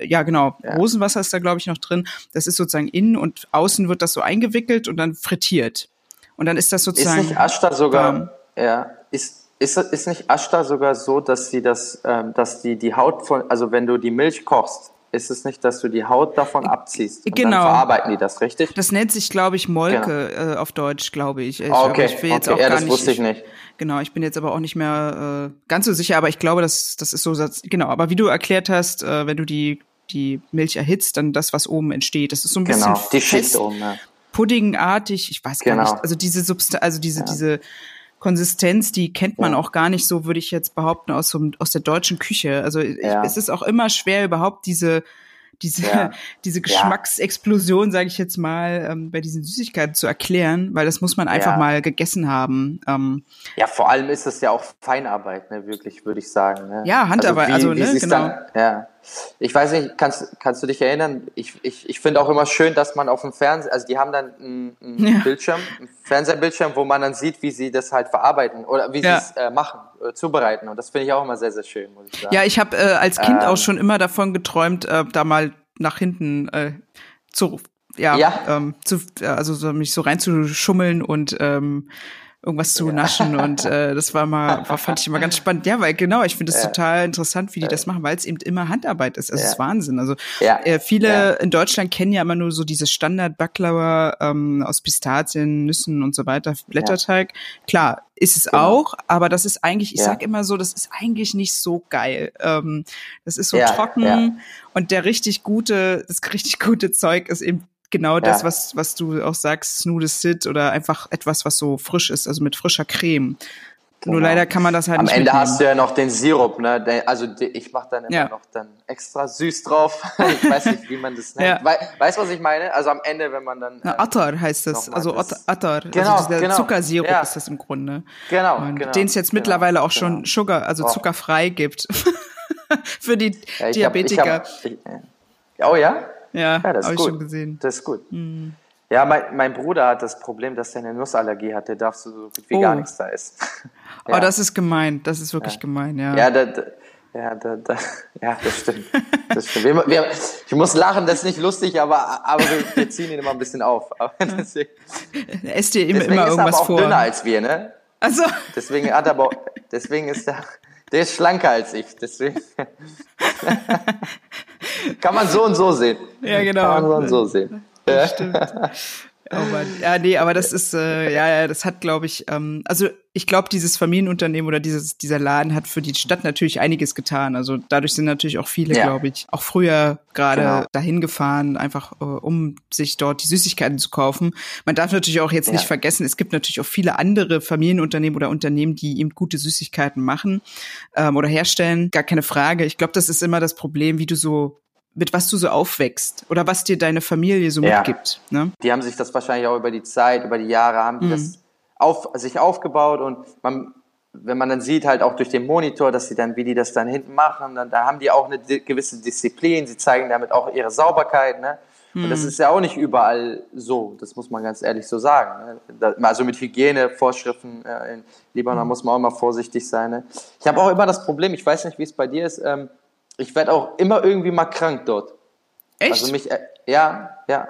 ja genau, ja. Rosenwasser ist da glaube ich noch drin. Das ist sozusagen innen und außen wird das so eingewickelt und dann frittiert. Und dann ist das sozusagen. Ist nicht Ashta sogar, ähm, ja, ist, ist, ist nicht Ashta sogar so, dass sie das, ähm, dass die, die Haut von, also wenn du die Milch kochst, ist es nicht, dass du die Haut davon abziehst. Und genau. Dann verarbeiten die das, richtig? Das nennt sich, glaube ich, Molke genau. äh, auf Deutsch, glaube ich. ich okay, ich will jetzt okay. auch ja, das nicht, wusste ich nicht. Genau, ich bin jetzt aber auch nicht mehr äh, ganz so sicher, aber ich glaube, das, das ist so, genau. Aber wie du erklärt hast, äh, wenn du die, die Milch erhitzt, dann das, was oben entsteht, das ist so ein bisschen genau, die Schicht oben, ja. puddingartig, ich weiß genau. gar nicht, also diese Substanz, also diese, ja. diese Konsistenz, die kennt man ja. auch gar nicht so, würde ich jetzt behaupten, aus, so, aus der deutschen Küche. Also ja. ich, es ist auch immer schwer, überhaupt diese diese, ja. <laughs> diese Geschmacksexplosion, sage ich jetzt mal, ähm, bei diesen Süßigkeiten zu erklären, weil das muss man einfach ja. mal gegessen haben. Ähm, ja, vor allem ist es ja auch Feinarbeit, ne, wirklich, würde ich sagen. Ne? Ja, Handarbeit, also, wie, also ne, genau. Dann, ja. Ich weiß nicht, kannst, kannst du dich erinnern? Ich, ich, ich finde auch immer schön, dass man auf dem Fernseher, also die haben dann einen, einen ja. Bildschirm, einen Fernsehbildschirm, wo man dann sieht, wie sie das halt verarbeiten oder wie sie es äh, machen, äh, zubereiten. Und das finde ich auch immer sehr, sehr schön, muss ich sagen. Ja, ich habe äh, als Kind ähm, auch schon immer davon geträumt, äh, da mal nach hinten äh, zu, ja, ja. Ähm, zu, also so, mich so reinzuschummeln und ähm, irgendwas zu naschen und äh, <laughs> das war mal, war, fand ich immer ganz spannend. Ja, weil genau, ich finde es ja. total interessant, wie die das machen, weil es eben immer Handarbeit ist. Das ja. ist Wahnsinn. Also äh, viele in Deutschland kennen ja immer nur so diese Standard-Baklava ähm, aus Pistazien, Nüssen und so weiter, Blätterteig. Klar, ist es genau. auch, aber das ist eigentlich, ich sag immer so, das ist eigentlich nicht so geil. Ähm, das ist so trocken und der richtig gute, das richtig gute Zeug ist eben genau ja. das, was, was du auch sagst, Snooze Sit oder einfach etwas, was so frisch ist, also mit frischer Creme. Genau. Nur leider kann man das halt Am nicht Ende mitnehmen. hast du ja noch den Sirup, ne? Also ich mache dann immer ja. noch dann extra süß drauf. <laughs> ich weiß nicht, wie man das <laughs> nennt. Ja. We weißt du, was ich meine? Also am Ende, wenn man dann. Na, äh, Atar heißt das. Also das Atar. Genau, also dieser genau. Zuckersirup ja. ist das im Grunde. Genau. genau Den es jetzt genau, mittlerweile auch schon genau. Sugar, also oh. zuckerfrei gibt. <laughs> Für die Diabetiker. Hab, ich hab, ich, oh ja? Ja, ja das ist gut. Das ist gut. Hm. Ja, mein, mein Bruder hat das Problem, dass er eine Nussallergie hat. Der darf so gut wie Oh. gar nichts da essen. <laughs> Oh, das ist gemein. Das ist wirklich gemein, ja. Ja, da, da, ja, da, da, <laughs> ja, das stimmt. Das stimmt. Wir, wir, ich muss lachen, das ist nicht lustig, aber, aber wir, ziehen ihn immer ein bisschen auf. Aber deswegen, Esst ihr immer, deswegen immer ist er irgendwas aber auch vor? dünner als wir, ne? Also, Deswegen hat er aber, deswegen ist er, der ist schlanker als ich. Deswegen <laughs> kann man so und so sehen. Ja, genau. Kann man so und so sehen. oh Mann. Ja, nee, aber das ist, äh, ja, ja, das hat, glaube ich, ähm, also ich glaube, dieses Familienunternehmen oder dieses, dieser Laden hat für die Stadt natürlich einiges getan. Also dadurch sind natürlich auch viele, Ja. glaube ich, auch früher gerade Genau. dahin gefahren, einfach äh, um sich dort die Süßigkeiten zu kaufen. Man darf natürlich auch jetzt nicht Ja. vergessen, es gibt natürlich auch viele andere Familienunternehmen oder Unternehmen, die eben gute Süßigkeiten machen ähm, oder herstellen. Gar keine Frage. Ich glaube, das ist immer das Problem, wie du so mit was du so aufwächst oder was dir deine Familie so Ja. mitgibt. Ne? Die haben sich das wahrscheinlich auch über die Zeit, über die Jahre, haben die Mhm. das auf, sich aufgebaut und man, wenn man dann sieht, halt auch durch den Monitor, dass sie dann, wie die das dann hinten machen, dann, da haben die auch eine gewisse Disziplin, sie zeigen damit auch ihre Sauberkeit, ne? Und Mhm. das ist ja auch nicht überall so, das muss man ganz ehrlich so sagen. Ne? Also mit Hygienevorschriften äh, in Libanon Mhm. muss man auch immer vorsichtig sein. Ne? Ich habe auch immer das Problem, ich weiß nicht, wie es bei dir ist, ähm, ich werde auch immer irgendwie mal krank dort. Echt? Also mich, äh, ja, ja,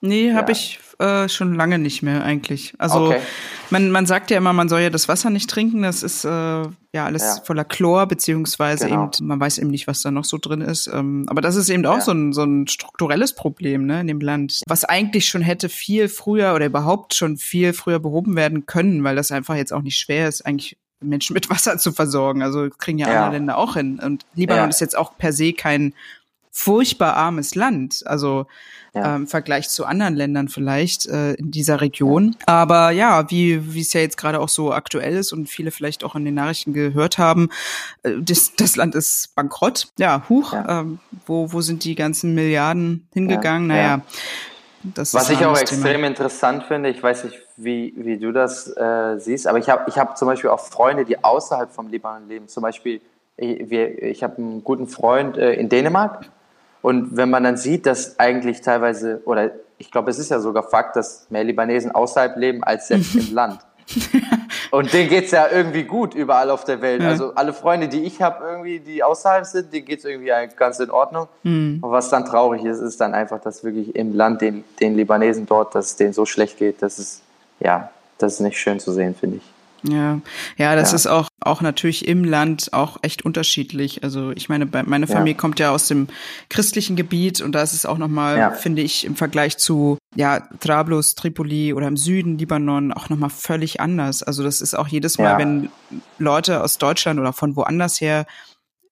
nee, habe ja. ich äh, schon lange nicht mehr eigentlich. Also Okay. man, man sagt ja immer, man soll ja das Wasser nicht trinken. Das ist äh, ja alles Ja. voller Chlor, beziehungsweise Genau. eben, man weiß eben nicht, was da noch so drin ist. Ähm, aber das ist eben auch Ja. so, ein, so ein strukturelles Problem ne, in dem Land, was eigentlich schon hätte viel früher oder überhaupt schon viel früher behoben werden können, weil das einfach jetzt auch nicht schwer ist, eigentlich Menschen mit <laughs> Wasser zu versorgen. Also kriegen ja, Ja. andere Länder auch hin. Und Libanon Ja. ist jetzt auch per se kein furchtbar armes Land. Also Ja. ähm, im Vergleich zu anderen Ländern vielleicht äh, in dieser Region. Aber ja, wie wie es ja jetzt gerade auch so aktuell ist und viele vielleicht auch in den Nachrichten gehört haben, äh, das, das Land ist bankrott. Ja, huch, Ja. Ähm, wo wo sind die ganzen Milliarden hingegangen? Ja, naja, ja. Das Was ich auch anderes Thema. extrem interessant finde, ich weiß nicht, wie, wie du das äh, siehst, aber ich habe ich hab zum Beispiel auch Freunde, die außerhalb vom Libanon leben. Zum Beispiel, ich, ich habe einen guten Freund äh, in Dänemark und wenn man dann sieht, dass eigentlich teilweise, oder ich glaube, es ist ja sogar Fakt, dass mehr Libanesen außerhalb leben als selbst im <laughs> Land. Und denen geht's ja irgendwie gut überall auf der Welt. Ja. Also alle Freunde, die ich habe, irgendwie, die außerhalb sind, denen geht's irgendwie ganz in Ordnung. Hm. Und was dann traurig ist, ist dann einfach, dass wirklich im Land den, den Libanesen dort, dass es denen so schlecht geht. Das ist, ja, das ist nicht schön zu sehen, finde ich. Ja, ja, das Ja. ist auch auch natürlich im Land auch echt unterschiedlich. Also ich meine, meine Ja. Familie kommt ja aus dem christlichen Gebiet und da ist es auch noch mal, Ja. finde ich, im Vergleich zu ja Trablus, Tripoli oder im Süden Libanon auch noch mal völlig anders. Also das ist auch jedes Mal, Ja. wenn Leute aus Deutschland oder von woanders her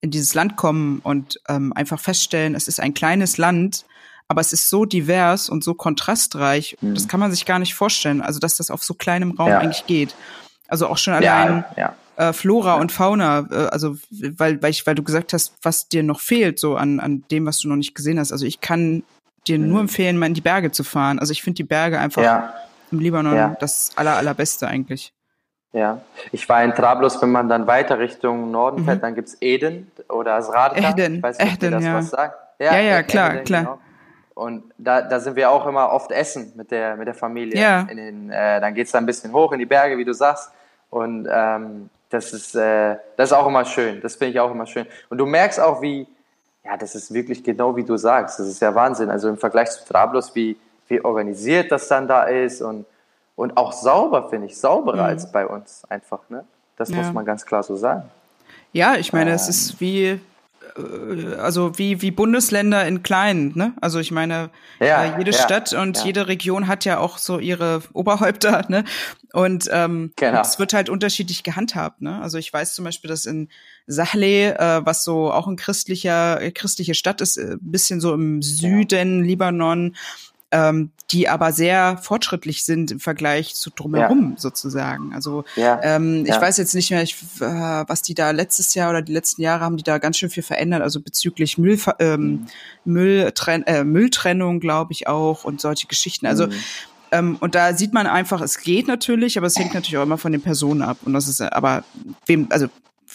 in dieses Land kommen und ähm, einfach feststellen, es ist ein kleines Land, aber es ist so divers und so kontrastreich, Mhm. das kann man sich gar nicht vorstellen. Also dass das auf so kleinem Raum Ja. eigentlich geht. Also auch schon allein ja. äh, Flora und Fauna, äh, also weil, weil, ich, weil du gesagt hast, was dir noch fehlt, so an, an dem, was du noch nicht gesehen hast. Also ich kann dir nur empfehlen, mal in die Berge zu fahren. Also ich finde die Berge einfach Mhm. Ja, im Libanon Ja. das aller, allerbeste eigentlich. ja. Ich war in Trablus, wenn man dann weiter Richtung Norden fährt, dann gibt's Eden oder Asradka. Mhm. Eden, Ich weiß nicht, Eden, das ja. was sagt. Ja, ja, Eden, klar, klar. genau. Und da, da sind wir auch immer oft essen mit der, mit der Familie. Ja. Den, äh, dann geht's da ein bisschen hoch in die Berge, wie du sagst. Und ähm, das, ist, äh, das ist auch immer schön. Das finde ich auch immer schön. Und du merkst auch, wie, ja, das ist wirklich genau wie du sagst. Das ist ja Wahnsinn. Also im Vergleich zu Trablus, wie, wie organisiert das dann da ist und, und auch sauber, finde ich. Sauberer als bei uns einfach. Ne? Das Mhm. Ja. muss man ganz klar so sagen. Ja, ich meine, es Ähm. ist wie also wie wie Bundesländer in kleinen, ne? Also ich meine, Ja, äh, jede ja, Stadt und ja. jede Region hat ja auch so ihre Oberhäupter, <laughs> ne? Und ähm, Genau. es wird halt unterschiedlich gehandhabt, ne? Also ich weiß zum Beispiel, dass in Sahle, äh, was so auch ein christlicher äh, christliche Stadt ist, äh, ein bisschen so im Süden Libanon, ähm, die aber sehr fortschrittlich sind im Vergleich zu drumherum ja. sozusagen. Also ja. Ähm, ich ja. weiß jetzt nicht mehr, ich, äh, was die da letztes Jahr oder die letzten Jahre haben die da ganz schön viel verändert, also bezüglich Müll, ähm, mhm. Mülltren äh, Mülltrennung, glaube ich auch und solche Geschichten. Also mhm. Ähm, und da sieht man einfach, es geht natürlich, aber es hängt natürlich auch immer von den Personen ab. Und das ist aber wem, also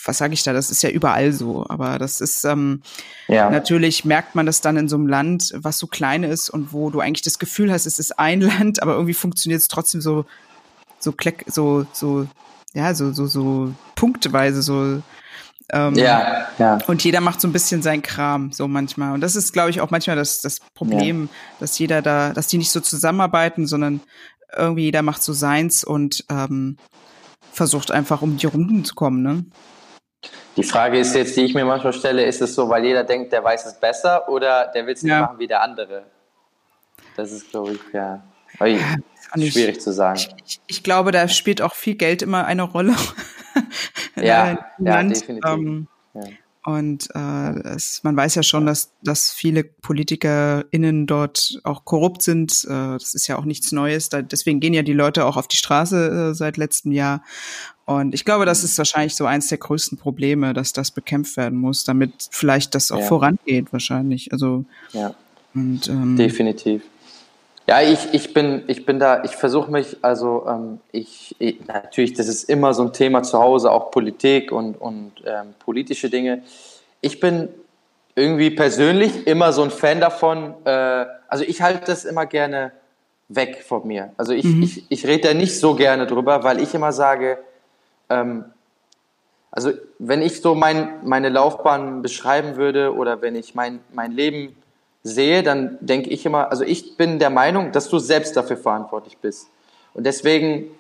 was sage ich da, das ist ja überall so, aber das ist ähm, ja. natürlich merkt man das dann in so einem Land, was so klein ist und wo du eigentlich das Gefühl hast, es ist ein <laughs> Land, aber irgendwie funktioniert es trotzdem so so kleck, so so ja so so so punktweise so ähm, ja, ja. Und jeder macht so ein bisschen seinen Kram, so manchmal. Und das ist, glaube ich, auch manchmal das, das Problem, ja. dass jeder da, dass die nicht so zusammenarbeiten, sondern irgendwie jeder macht so seins und ähm, versucht einfach um die Runden zu kommen, ne? Die Frage ist jetzt, die ich mir manchmal stelle, ist es so, weil jeder denkt, der weiß es besser oder der will es nicht ja. machen wie der andere? Das ist, glaube ich, ja, Ui, schwierig zu sagen. Ich, ich, ich, glaube, da spielt auch viel Geld immer eine Rolle. <laughs> ja, ja, definitiv. Ähm, ja. Und äh, es, man weiß ja schon, dass, dass viele PolitikerInnen dort auch korrupt sind. Äh, das ist ja auch nichts Neues. Da, deswegen gehen ja die Leute auch auf die Straße äh, seit letztem Jahr. Und ich glaube, das ist wahrscheinlich so eins der größten Probleme, dass das bekämpft werden muss, damit vielleicht das auch ja. vorangeht, wahrscheinlich. Also ja. Und, ähm, definitiv. Ja, ich, ich bin ich bin da, ich versuche mich, also ähm, ich, ich, natürlich, das ist immer so ein Thema zu Hause, auch Politik und und ähm, politische Dinge. Ich bin irgendwie persönlich immer so ein Fan davon. Äh, also ich halte das immer gerne weg von mir. Also ich, mhm. ich, ich rede da nicht so gerne drüber, weil ich immer sage, ähm, also wenn ich so mein, meine Laufbahn beschreiben würde oder wenn ich mein, mein Leben sehe, dann denke ich immer, also ich bin der Meinung, dass du selbst dafür verantwortlich bist. Und deswegen,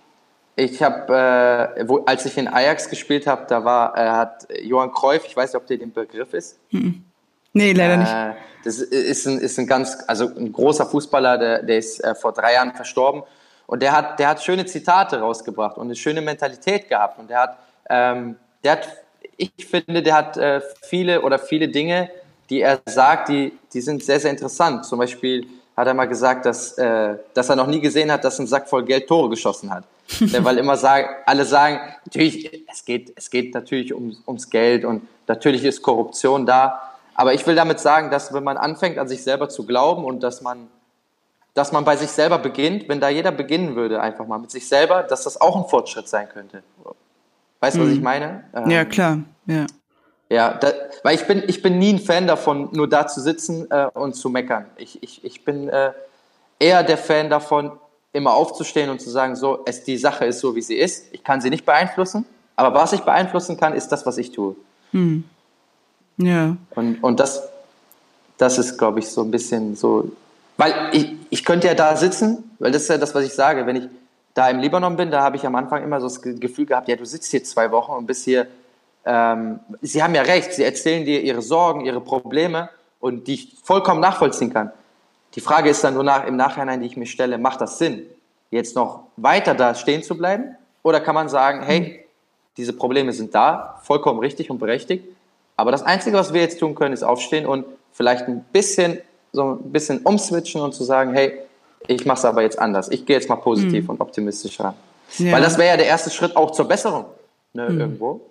ich habe, äh, als ich in Ajax gespielt habe, da war, äh, hat Johann Cruyff, ich weiß nicht, ob der den Begriff ist. Nee, leider nicht. Äh, das ist ein, ist ein ganz, also ein großer Fußballer, der, der ist äh, vor drei Jahren verstorben. Und der hat, der hat schöne Zitate rausgebracht und eine schöne Mentalität gehabt. Und der hat, ähm, der hat, ich finde, der hat äh, viele oder viele Dinge, die er sagt, die, die sind sehr, sehr interessant. Zum Beispiel hat er mal gesagt, dass, äh, dass er noch nie gesehen hat, dass ein Sack voll Geld Tore geschossen hat. <laughs> Weil immer sagen, alle sagen, natürlich, es geht, es geht natürlich um, ums Geld und natürlich ist Korruption da. Aber ich will damit sagen, dass wenn man anfängt, an sich selber zu glauben und dass man dass man bei sich selber beginnt, wenn da jeder beginnen würde, einfach mal mit sich selber, dass das auch ein Fortschritt sein könnte. Weißt du, was ich mhm. meine? Ähm, ja, klar, ja. Ja, da, weil ich bin, ich bin nie ein Fan davon, nur da zu sitzen äh, und zu meckern. Ich, ich, ich bin äh, eher der Fan davon, immer aufzustehen und zu sagen, so, es, die Sache ist so, wie sie ist. Ich kann sie nicht beeinflussen, aber was ich beeinflussen kann, ist das, was ich tue. Hm. Ja. Und, und das, das ist, glaube ich, so ein bisschen so weil ich, ich könnte ja da sitzen, weil das ist ja das, was ich sage. Wenn ich da im Libanon bin, da habe ich am Anfang immer so das Gefühl gehabt, ja, du sitzt hier zwei Wochen und bist hier. Ähm, sie haben ja recht, sie erzählen dir ihre Sorgen, ihre Probleme und die ich vollkommen nachvollziehen kann. Die Frage ist dann nur nach, im Nachhinein, die ich mir stelle, macht das Sinn, jetzt noch weiter da stehen zu bleiben? Oder kann man sagen, hey, diese Probleme sind da, vollkommen richtig und berechtigt, aber das Einzige, was wir jetzt tun können, ist aufstehen und vielleicht ein bisschen so ein bisschen umswitchen und zu sagen, hey, ich mache es aber jetzt anders. Ich gehe jetzt mal positiv mhm. und optimistisch ran. Ja. Weil das wäre ja der erste Schritt auch zur Besserung ne, mhm. irgendwo.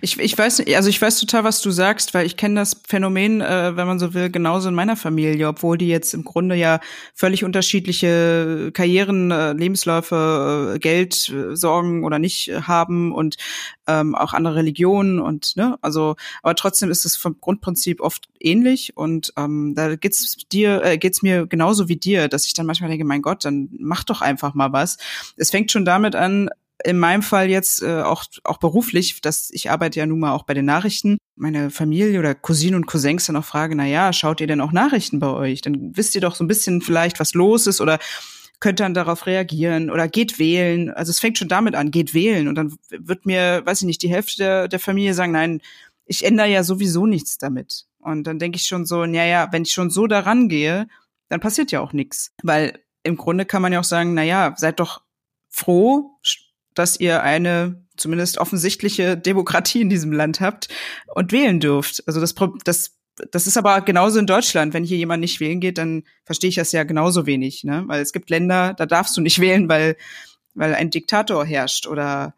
Ich, ich weiß, also ich weiß total, was du sagst, weil ich kenne das Phänomen, äh, wenn man so will, genauso in meiner Familie, obwohl die jetzt im Grunde ja völlig unterschiedliche Karrieren, äh, Lebensläufe, äh, Geld, äh, Sorgen oder nicht haben und ähm, auch andere Religionen und ne, also, aber trotzdem ist es vom Grundprinzip oft ähnlich und ähm, da geht's dir, äh, geht's mir genauso wie dir, dass ich dann manchmal denke, mein Gott, dann mach doch einfach mal was. Es fängt schon damit an, in meinem Fall jetzt äh, auch, auch beruflich, dass ich arbeite ja nun mal auch bei den Nachrichten, meine Familie oder Cousinen und Cousins dann auch fragen, na ja, schaut ihr denn auch Nachrichten bei euch? Dann wisst ihr doch so ein bisschen vielleicht, was los ist oder könnt dann darauf reagieren oder geht wählen. Also es fängt schon damit an, geht wählen. Und dann wird mir, weiß ich nicht, die Hälfte der, der Familie sagen, nein, ich ändere ja sowieso nichts damit. Und dann denke ich schon so, ja, ja, wenn ich schon so daran gehe, dann passiert ja auch nichts. Weil im Grunde kann man ja auch sagen, na ja, seid doch froh, dass ihr eine zumindest offensichtliche Demokratie in diesem Land habt und wählen dürft. Also das, das das ist aber genauso in Deutschland. Wenn hier jemand nicht wählen geht, dann verstehe ich das ja genauso wenig, ne? Weil es gibt Länder, da darfst du nicht <laughs> wählen, weil, weil ein Diktator herrscht oder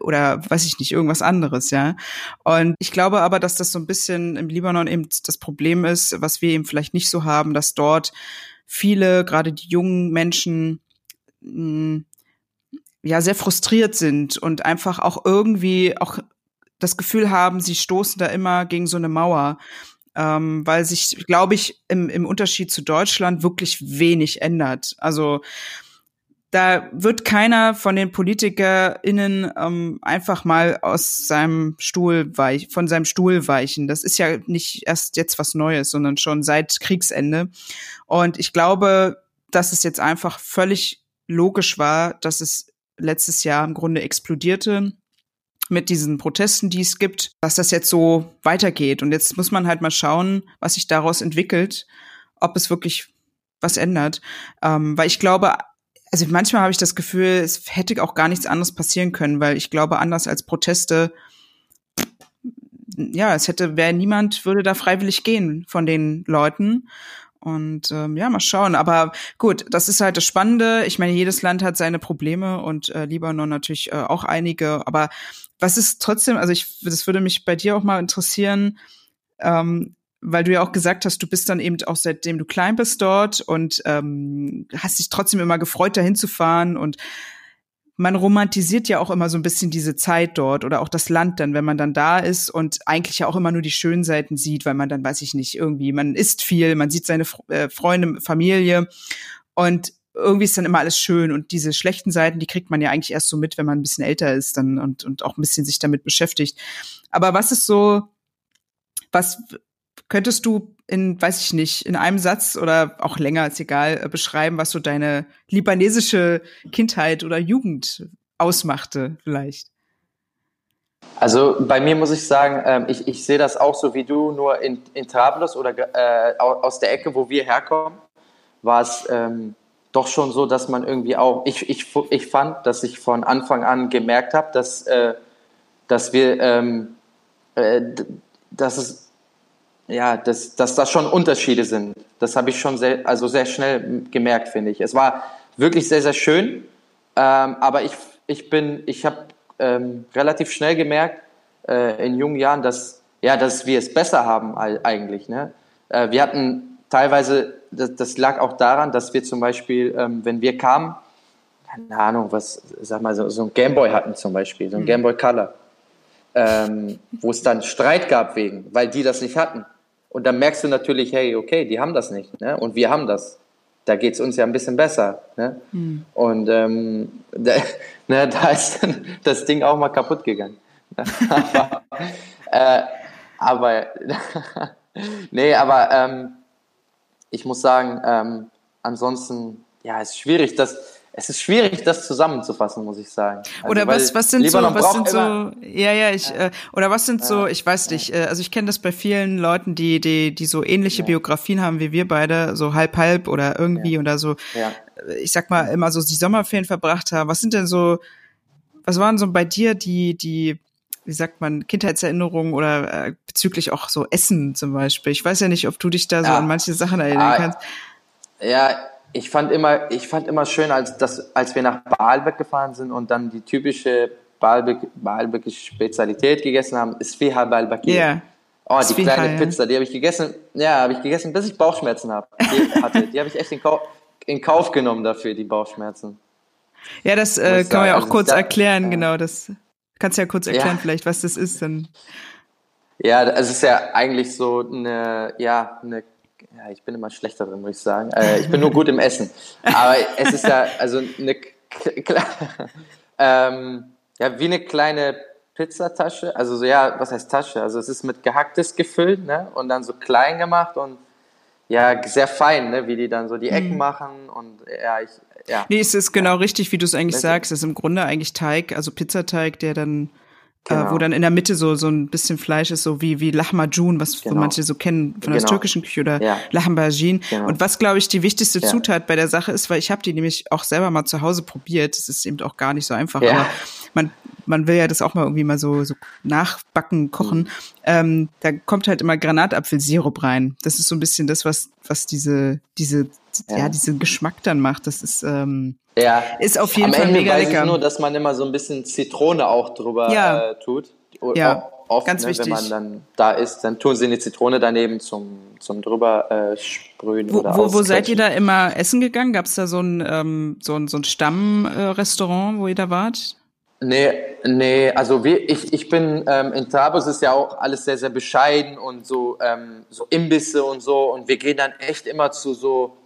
oder weiß ich nicht, irgendwas anderes, ja. Und ich glaube aber, dass das so ein bisschen im Libanon eben das Problem ist, was wir eben vielleicht nicht so haben, dass dort viele, gerade die jungen Menschen, mh, hm, ja, sehr frustriert sind und einfach auch irgendwie auch das Gefühl haben, sie stoßen da immer gegen so eine Mauer, ähm, weil sich, glaube ich, im, im Unterschied zu Deutschland wirklich wenig ändert. Also da wird keiner von den PolitikerInnen ähm, einfach mal aus seinem Stuhl weich, von seinem Stuhl weichen. Das ist ja nicht erst jetzt was Neues, sondern schon seit Kriegsende. Und ich glaube, dass es jetzt einfach völlig logisch war, dass es letztes Jahr im Grunde explodierte mit diesen Protesten, die es gibt, dass das jetzt so weitergeht. Und jetzt muss man halt mal schauen, was sich daraus entwickelt, ob es wirklich was ändert. Ähm, weil ich glaube, also manchmal habe ich das Gefühl, es hätte auch gar nichts anderes passieren können, weil ich glaube, anders als Proteste, ja, es hätte, wer niemand würde da freiwillig gehen von den Leuten. Und ähm, ja, mal schauen. Aber gut, das ist halt das Spannende. Ich meine, jedes Land hat seine Probleme und äh, Libanon natürlich äh, auch einige. Aber was ist trotzdem, also ich, das würde mich bei dir auch mal interessieren, ähm, weil du ja auch gesagt hast, du bist dann eben auch seitdem du klein bist dort und ähm, hast dich trotzdem immer gefreut, dahin zu fahren und man romantisiert ja auch immer so ein bisschen diese Zeit dort oder auch das Land dann, wenn man dann da ist und eigentlich ja auch immer nur die schönen Seiten sieht, weil man dann, weiß ich nicht, irgendwie, man isst viel, man sieht seine äh, Freunde, Familie und irgendwie ist dann immer alles schön und diese schlechten Seiten, die kriegt man ja eigentlich erst so mit, wenn man ein bisschen älter ist dann und, und auch ein bisschen sich damit beschäftigt. Aber was ist so, was könntest du in, weiß ich nicht, in einem Satz oder auch länger, ist egal, äh, beschreiben, was so deine libanesische Kindheit oder Jugend ausmachte, vielleicht? Also bei mir muss ich sagen, ähm, ich, ich sehe das auch so wie du, nur in, in Trablus oder äh, aus der Ecke, wo wir herkommen, war es ähm, doch schon so, dass man irgendwie auch, ich, ich, ich fand, dass ich von Anfang an gemerkt habe, dass, äh, dass wir, ähm, äh, dass es ja, dass, dass das schon Unterschiede sind. Das habe ich schon sehr, also sehr schnell gemerkt, finde ich. Es war wirklich sehr, sehr schön, ähm, aber ich, ich bin, ich habe ähm, relativ schnell gemerkt äh, in jungen Jahren, dass, ja, dass wir es besser haben eigentlich. Ne? Äh, wir hatten teilweise, das, das, lag auch daran, dass wir zum Beispiel, ähm, wenn wir kamen, keine Ahnung, was, sag mal, so, so ein Gameboy hatten zum Beispiel, so ein mhm. Gameboy Color. Ähm, wo es dann Streit gab wegen, weil die das nicht hatten. Und dann merkst du natürlich, hey, okay, die haben das nicht, ne? Und wir haben das. Da geht es uns ja ein bisschen besser. Ne? Mhm. Und ähm, <laughs> da, ne, da ist das Ding auch mal kaputt gegangen. aber, <laughs> äh, aber <laughs> nee, aber ähm, ich muss sagen, ähm, ansonsten, ja, es ist schwierig, dass es ist schwierig, das zusammenzufassen, muss ich sagen. Also, oder was, was sind so, was sind so, ja, ja, ich, äh, oder was sind so, ich weiß nicht, äh, also ich kenne das bei vielen Leuten, die, die, die so ähnliche ja. Biografien haben wie wir beide, so halb halb oder irgendwie ja. oder so, ja. ich sag mal, immer so die Sommerferien verbracht haben. Was sind denn so, was waren so bei dir die, die, wie sagt man, Kindheitserinnerungen oder äh, bezüglich auch so Essen zum Beispiel? Ich weiß ja nicht, ob du dich da so an manche Sachen erinnern ah, kannst. Ja, ich fand immer, ich fand immer schön, als, das, als wir nach Baalbek gefahren sind und dann die typische Baalbek, Spezialität gegessen haben, ist Fiha Baalbekir. Yeah. Oh, die Sfiha, kleine Pizza, die habe ich gegessen, ja, habe ich gegessen, bis ich Bauchschmerzen hab, die hatte. Die habe ich echt in, Kau in, Kauf genommen dafür, die Bauchschmerzen. Ja, das äh, kann man ja auch also kurz da, erklären, ja. genau. Das kannst du ja kurz erklären, ja. vielleicht, was das ist. Dann. Ja, es ist ja eigentlich so eine, ja, eine ja, ich bin immer schlechter drin, muss ich sagen. Äh, ich bin nur gut im Essen. Aber es ist ja also eine, <laughs> ähm, ja, wie eine kleine Pizzatasche. Also so, ja, was heißt Tasche? Also es ist mit gehacktes gefüllt, ne? Und dann so klein gemacht und ja, sehr fein, ne? Wie die dann so die Ecken mhm. machen und ja, ich, ja. Nee, es ist genau ja. richtig, wie du es eigentlich sagst. Es ist im Grunde eigentlich Teig, also Pizzateig, der dann Genau. Äh, wo genau. dann in der Mitte so, so ein bisschen Fleisch ist, so wie, wie Lahmacun, was genau. manche so kennen von der genau. türkischen Küche oder ja. Lahmacun. Genau. Und was, glaube ich, die wichtigste ja. Zutat bei der Sache ist, weil ich habe die nämlich auch selber mal zu Hause probiert, das ist eben auch gar nicht so einfach, ja. aber man man will ja das auch mal irgendwie mal so, so nachbacken, kochen, mhm. ähm, da kommt halt immer Granatapfelsirup rein. Das ist so ein bisschen das, was, was diese, diese, ja, ja diesen Geschmack dann macht. Das ist, ähm, ja. ist auf jeden Am Fall Ende mega weiß lecker. Ich nur, dass man immer so ein bisschen Zitrone auch drüber Ja. äh, tut. Ja, Oft, ganz ne, wichtig. Wenn man dann da ist, dann tun sie eine Zitrone daneben zum, zum drüber äh, sprühen Wo, oder wo, wo seid ihr da immer essen gegangen? Gab es da so ein, ähm, so ein, so ein Stammrestaurant, wo ihr da wart? Nee, nee, also wir, ich, ich bin ähm, in Trabos ist ja auch alles sehr, sehr bescheiden und so, ähm, so Imbisse und so und wir gehen dann echt immer zu so,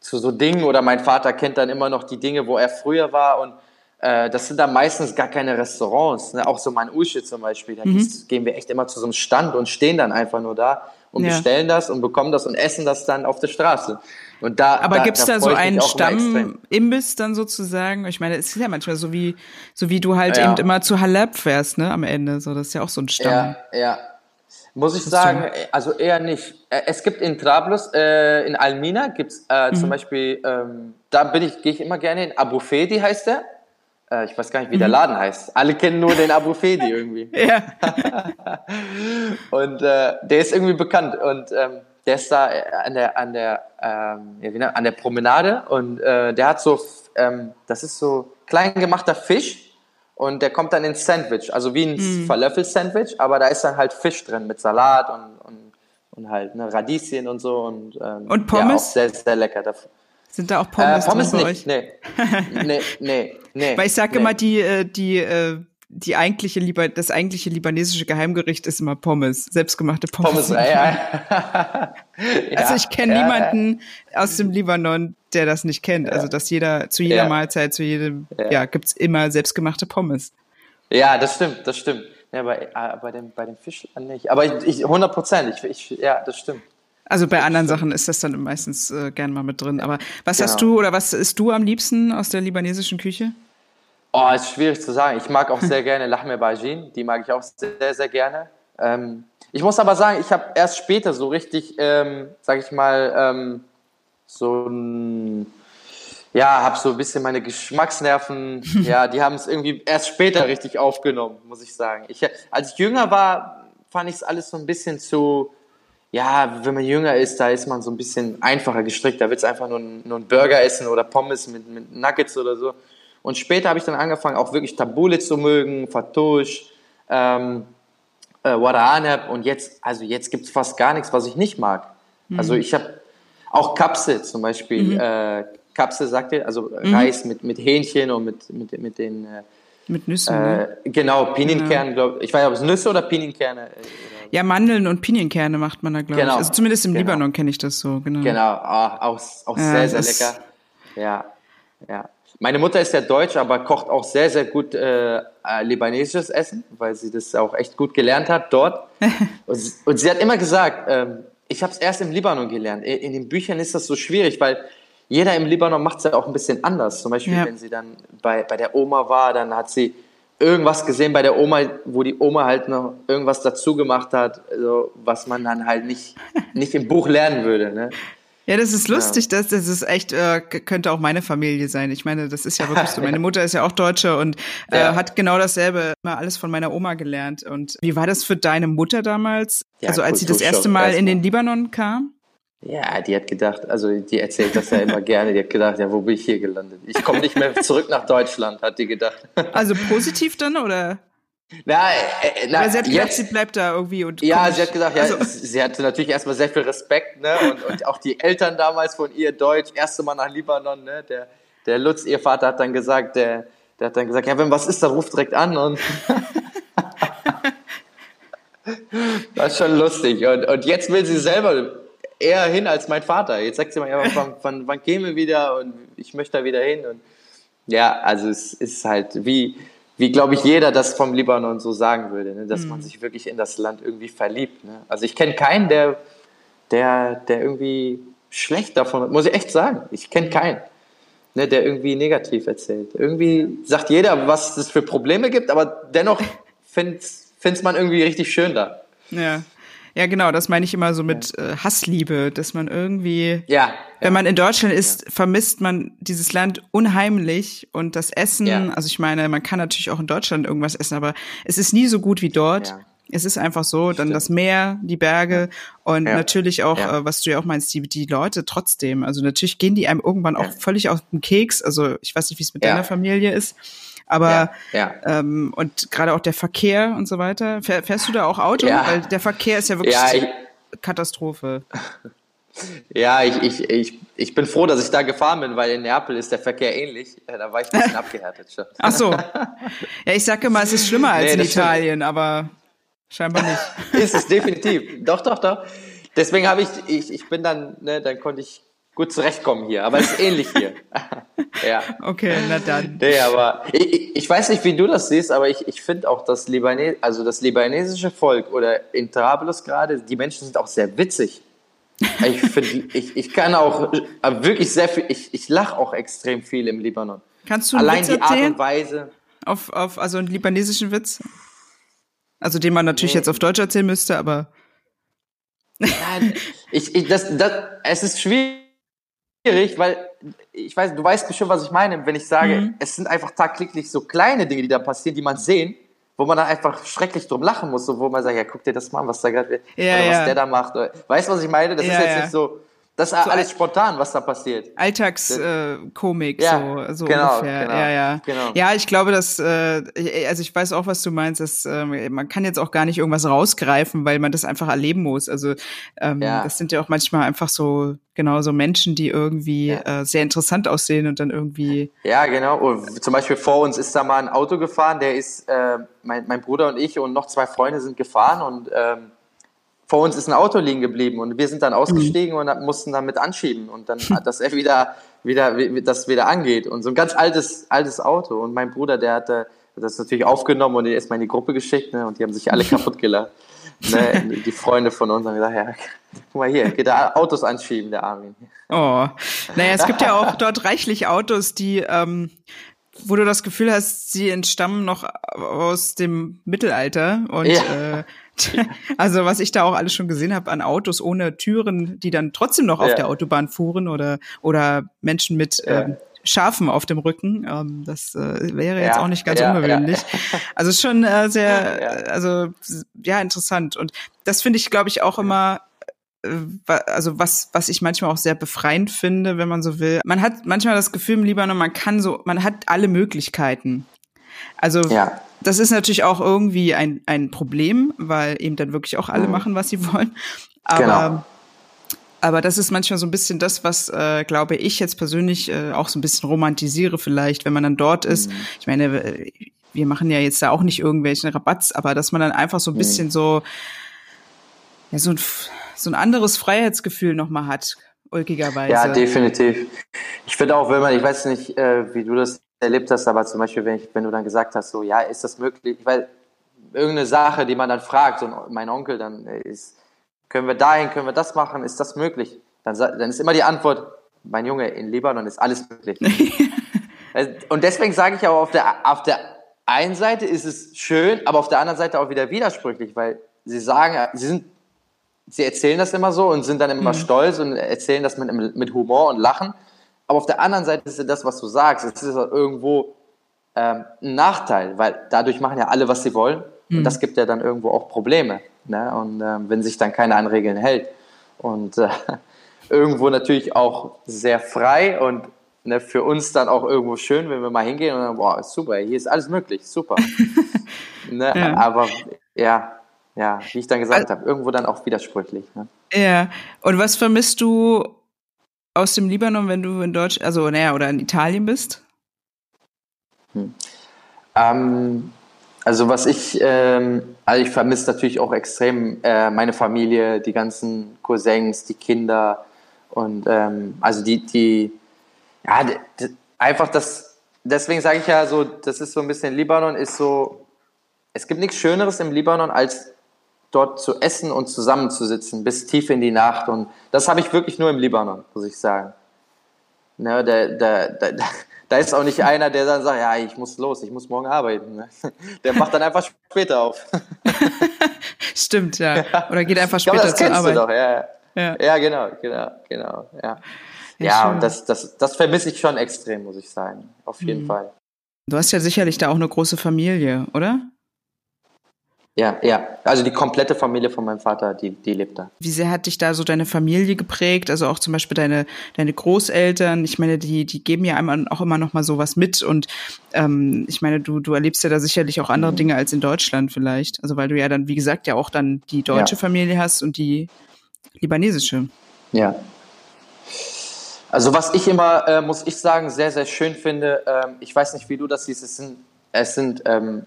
zu so Dingen oder mein Vater kennt dann immer noch die Dinge, wo er früher war und äh, das sind dann meistens gar keine Restaurants, ne? auch so mein Usche zum Beispiel, da gehst- gehen wir echt immer zu so einem Stand und stehen dann einfach nur da und Ja. bestellen das und bekommen das und essen das dann auf der Straße. Und da, Aber da, gibt's da, so ich mich einen. Stammimbiss dann sozusagen? Ich meine, es ist ja manchmal so wie, so wie du halt Ja. eben immer zu Halab fährst, ne, am Ende. So, das ist ja auch so ein Stamm. Ja, ja. Muss ich sagen, äh, also eher nicht. Äh, Es gibt in Trablus, äh, in Almina gibt's äh, Mhm. zum Beispiel, ähm, da bin ich, gehe ich immer gerne hin. Abu Fedi heißt der. Äh, ich weiß gar nicht, wie der Mhm. Laden heißt. Alle kennen nur den Abu Fedi irgendwie. <laughs> Ja. <laughs> Und äh, der ist irgendwie bekannt und ähm, der ist da an der an der ähm, ja, wie nennt- an der Promenade und der hat so ähm, das ist so klein gemachter Fisch und der kommt dann ins Sandwich, also wie ein Mhm. Falafel-Sandwich, aber da ist dann halt Fisch drin mit Salat und und, und halt ne, Radieschen und so und ähm, Und Pommes? ja, auch sehr sehr lecker. Da, Sind da auch Pommes, Pommes, äh, Pommes drin nicht, euch? nee, <laughs> nee, nee, nee. Weil ich sage nee. immer, die, äh, die, äh, die eigentliche Liba das eigentliche libanesische Geheimgericht ist immer Pommes, selbstgemachte Pommes. Pommes, äh, <laughs> ja. <laughs> Also Ja, ich kenne ja, niemanden aus dem Libanon, der das nicht kennt. Also dass jeder zu jeder Ja. Mahlzeit, zu jedem, ja, Ja. gibt's immer selbstgemachte Pommes. Ja, das stimmt, das stimmt. Ja, bei, äh, bei, dem, bei dem Fisch nicht. Aber ich, ich 100 Prozent, ich, ich, ja, das stimmt. Also bei anderen Sachen ist das dann meistens äh, gern mal mit drin. Aber was hast Genau. du oder was isst du am liebsten aus der libanesischen Küche? Oh, ist schwierig zu sagen. Ich mag auch <laughs> sehr gerne Lahme Bajin, die mag ich auch sehr, sehr gerne. Ähm, ich muss aber sagen, ich habe erst später so richtig, ähm, sag ich mal, ähm, so ein, ja, habe so ein bisschen meine Geschmacksnerven, <laughs> ja, die haben es irgendwie erst später richtig aufgenommen, muss ich sagen. Ich, als ich jünger war, fand ich es alles so ein bisschen zu, ja, wenn man jünger ist, da ist man so ein bisschen einfacher gestrickt. Da willst du einfach nur, einen- nur einen Burger essen oder Pommes mit, mit Nuggets oder so. Und später habe ich dann angefangen, auch wirklich Tabule zu mögen, Fatouche, ähm, äh, Warahanab. Und jetzt, also jetzt gibt es fast gar nichts, was ich nicht mag. Also ich habe auch Kapse zum Beispiel. Äh, Kapse sagt ihr, also Reis mit, mit Hähnchen und mit, mit, mit den, äh, Mit Nüssen. ne? äh, genau, Pinienkerne, glaube ich. Ich weiß nicht, ob es Nüsse oder Pinienkerne. Äh, Ja, Mandeln und Pinienkerne macht man da, glaube Genau. ich. Also zumindest im Genau. Libanon kenne ich das so, genau. Genau, ah, auch, auch Ja, sehr, sehr lecker. Ja, ja. Meine Mutter ist ja deutsch, aber kocht auch sehr, sehr gut äh, äh, libanesisches Essen, weil sie das auch echt gut gelernt hat dort. <laughs> und, sie- und sie hat immer gesagt, ähm, ich habe es erst im Libanon gelernt. In, in den Büchern ist das so schwierig, weil jeder im Libanon macht es ja auch ein bisschen anders. Zum Beispiel, Ja. wenn sie dann bei, bei der Oma war, dann hat sie irgendwas gesehen bei der Oma, wo die Oma halt noch irgendwas dazu gemacht hat, also, was man dann halt nicht, nicht im Buch lernen würde. Ne? Ja, das ist lustig, das, das ist echt, äh, könnte auch meine Familie sein. Ich meine, das ist ja wirklich so. Meine <laughs> Mutter ist ja auch Deutsche und äh, Ja. hat genau dasselbe, immer alles von meiner Oma gelernt. Und wie war das für deine Mutter damals? Ja, also als sie das erste Mal in den Libanon kam? Ja, die hat gedacht, also die erzählt das ja immer <laughs> gerne, die hat gedacht, ja, wo bin ich hier gelandet? Ich komme nicht mehr zurück nach Deutschland, hat die gedacht. Also <laughs> positiv dann oder? Na, äh, na Oder sie hat gedacht, jetzt, sie bleibt da irgendwie und ja, sie hat gesagt, ja, also, sie hatte natürlich erstmal sehr viel Respekt, ne, und, und auch die Eltern damals von ihr Deutsch, erste Mal nach Libanon, ne, der, der Lutz, ihr Vater, hat dann gesagt, der, der hat dann gesagt, ja, wenn was ist, dann ruft direkt an und <laughs> das ist schon lustig und, und jetzt will sie selber eher hin als mein Vater. Jetzt sagt sie mal, ja, wann, wann, wann wir wieder und ich möchte da wieder hin und ja, also es ist halt wie, wie glaube ich, jeder das vom Libanon so sagen würde, ne? dass man sich wirklich in das Land irgendwie verliebt. Ne? Also ich kenne keinen, der, der, der irgendwie schlecht davon, muss ich echt sagen, ich kenne keinen, ne, der irgendwie negativ erzählt. Irgendwie sagt jeder, was es für Probleme gibt, aber dennoch <laughs> findet es man irgendwie richtig schön da. ja. Ja, genau, das meine ich immer so mit äh, Hassliebe, dass man irgendwie, ja, wenn man in Deutschland ist, ja. vermisst man dieses Land unheimlich und das Essen, ja. also ich meine, man kann natürlich auch in Deutschland irgendwas essen, aber es ist nie so gut wie dort. Ja. Es ist einfach so, dann das Meer, die Berge und ja. natürlich auch, ja. äh, was du ja auch meinst, die, die Leute trotzdem. Also natürlich gehen die einem irgendwann auch völlig aus dem Keks. Also ich weiß nicht, wie es mit deiner Familie ist. Aber ähm, und gerade auch der Verkehr und so weiter. Fährst du da auch Auto? Weil der Verkehr ist ja wirklich ich, Katastrophe. <laughs> Ja, ich, ich, ich, ich bin froh, dass ich da gefahren bin, weil in Neapel ist der Verkehr ähnlich. <laughs> Da war ich ein bisschen <laughs> abgehärtet schon. Ach so. Ja, ich sage immer, es ist schlimmer als nee, in Italien, stimmt. aber Scheinbar nicht. ist es definitiv. Doch, doch, doch. Deswegen habe ich, ich, ich bin dann, ne, dann konnte ich gut zurechtkommen hier. Aber es ist ähnlich hier. <laughs> ja. Okay, na dann. Nee, aber ich, ich weiß nicht, wie du das siehst, aber ich, ich finde auch das Libanes, also das libanesische Volk oder in Trablus gerade, die Menschen sind auch sehr witzig. Ich finde, ich, ich kann auch wirklich sehr viel, ich, ich lache auch extrem viel im Libanon. Kannst du einen Allein Witz die Art und Weise. Auf, auf, also einen libanesischen Witz? Also den man natürlich nee. jetzt auf Deutsch erzählen müsste, aber. Ja, ich, ich, das, das, es ist schwierig, weil ich weiß, du weißt bestimmt, was ich meine, wenn ich sage, mhm. es sind einfach tagtäglich so kleine Dinge, die da passieren, die man sehen, wo man dann einfach schrecklich drum lachen muss, so, wo man sagt, ja, guck dir das mal an, was da gerade, ja, oder ja. was der da macht. Weißt du, was ich meine? Das ja, ist jetzt nicht so, das ist so alles spontan, was da passiert. Alltagskomik, äh, ja, so, so genau, ungefähr. Genau, ja, ja. Genau. Ja, ich glaube, dass, äh, also ich weiß auch, was du meinst, dass äh, man kann jetzt auch gar nicht irgendwas rausgreifen, weil man das einfach erleben muss. Also ähm, ja. das sind ja auch manchmal einfach so genau so Menschen, die irgendwie ja. äh, sehr interessant aussehen und dann irgendwie. Ja, genau. Und zum Beispiel vor uns ist da mal ein Auto gefahren, der ist, äh, mein, mein Bruder und ich und noch zwei Freunde sind gefahren und ähm, vor uns ist ein Auto liegen geblieben und wir sind dann ausgestiegen mhm. und mussten damit anschieben und dann, <laughs> dass er wieder, wieder, das wieder angeht und so ein ganz altes, altes Auto und mein Bruder, der hatte das natürlich aufgenommen und erstmal in die Gruppe geschickt ne, und die haben sich alle <laughs> kaputt gelacht. Ne, die Freunde von uns haben gesagt, ja, guck mal hier, geht da Autos anschieben, der Armin. Oh, naja, es gibt ja auch <laughs> dort reichlich Autos, die, ähm, wo du das Gefühl hast, sie entstammen noch aus dem Mittelalter und ja. äh, <laughs> also was ich da auch alles schon gesehen habe an Autos ohne Türen, die dann trotzdem noch auf ja. der Autobahn fuhren oder oder Menschen mit ja. ähm, Schafen auf dem Rücken. Ähm, das äh, wäre jetzt ja, auch nicht ganz ja, ungewöhnlich. Ja. Also schon äh, sehr, also ja interessant. Und das finde ich, glaube ich, auch immer äh, also was, was ich manchmal auch sehr befreiend finde, wenn man so will. Man hat manchmal das Gefühl im Libanon, man kann so, man hat alle Möglichkeiten. Also ja. Das ist natürlich auch irgendwie ein, ein Problem, weil eben dann wirklich auch alle mhm. machen, was sie <laughs> wollen. Aber genau. Aber das ist manchmal so ein bisschen das, was, äh, glaube ich, jetzt persönlich äh, auch so ein bisschen romantisiere vielleicht, wenn man dann dort ist. Mhm. Ich meine, wir machen ja jetzt da auch nicht irgendwelchen Rabatz, aber dass man dann einfach so ein mhm. bisschen so, ja, so ein, so ein anderes Freiheitsgefühl nochmal hat, ulkigerweise. Ja, definitiv. Ich finde auch, wenn man, ich weiß nicht, äh, wie du das erlebt hast, aber zum Beispiel, wenn, ich, wenn du dann gesagt hast, so, ja, ist das möglich? Weil irgendeine Sache, die man dann fragt, und mein Onkel dann äh, ist, können wir dahin, können wir das machen, ist das möglich? Dann, dann ist immer die Antwort, mein Junge, in Libanon ist alles möglich. Also, <laughs> und deswegen sage ich auch, auf der, auf der einen Seite ist es schön, aber auf der anderen Seite auch wieder widersprüchlich, weil sie sagen, sie sind, sie erzählen das immer so und sind dann immer mhm. stolz und erzählen das mit, mit Humor und Lachen. Aber auf der anderen Seite ist ja das, was du sagst, es ist irgendwo ähm, ein Nachteil, weil dadurch machen ja alle, was sie wollen. Mhm. Und das gibt ja dann irgendwo auch Probleme. Ne? Und ähm, wenn sich dann keiner an Regeln hält. Und äh, <laughs> irgendwo natürlich auch sehr frei und ne, für uns dann auch irgendwo schön, wenn wir mal hingehen und dann, boah, super, hier ist alles möglich, super. <laughs> ne? ja. Aber ja, ja, wie ich dann gesagt also, habe, irgendwo dann auch widersprüchlich. Ne? Ja, und was vermisst du aus dem Libanon, wenn du in Deutsch, also naja, oder in Italien bist? Hm. Ähm, also was ich, ähm, also ich vermisse natürlich auch extrem äh, meine Familie, die ganzen Cousins, die Kinder und ähm, also die, die, ja, einfach das, deswegen sage ich ja so, das ist so ein bisschen Libanon ist so, es gibt nichts Schöneres im Libanon als dort zu essen und zusammenzusitzen bis tief in die Nacht. Und das habe ich wirklich nur im Libanon, muss ich sagen. Ne, der, der, der, da ist auch nicht einer, der dann sagt, ja, ich muss los, ich muss morgen arbeiten. Ne? <laughs> Der macht dann einfach später auf. <laughs> Stimmt, ja. Oder geht einfach später glaube, zur Arbeit. Doch, ja. Ja. ja, genau, genau, genau, ja. Ja, ja und das, das, das vermisse ich schon extrem, muss ich sagen. Auf jeden mhm. Fall. Du hast ja sicherlich da auch eine große Familie, oder? Ja, ja. Also die komplette Familie von meinem Vater, die, die lebt da. Wie sehr hat dich da so deine Familie geprägt? Also auch zum Beispiel deine, deine Großeltern. Ich meine, die, die geben ja einmal auch immer noch mal sowas mit. Und ähm, ich meine, du, du erlebst ja da sicherlich auch andere mhm. Dinge als in Deutschland vielleicht. Also weil du ja dann, wie gesagt, ja auch dann die deutsche ja. Familie hast und die libanesische. Ja. Also was ich immer, äh, muss ich sagen, sehr, sehr schön finde, ähm, ich weiß nicht, wie du das siehst, es sind, es sind ähm,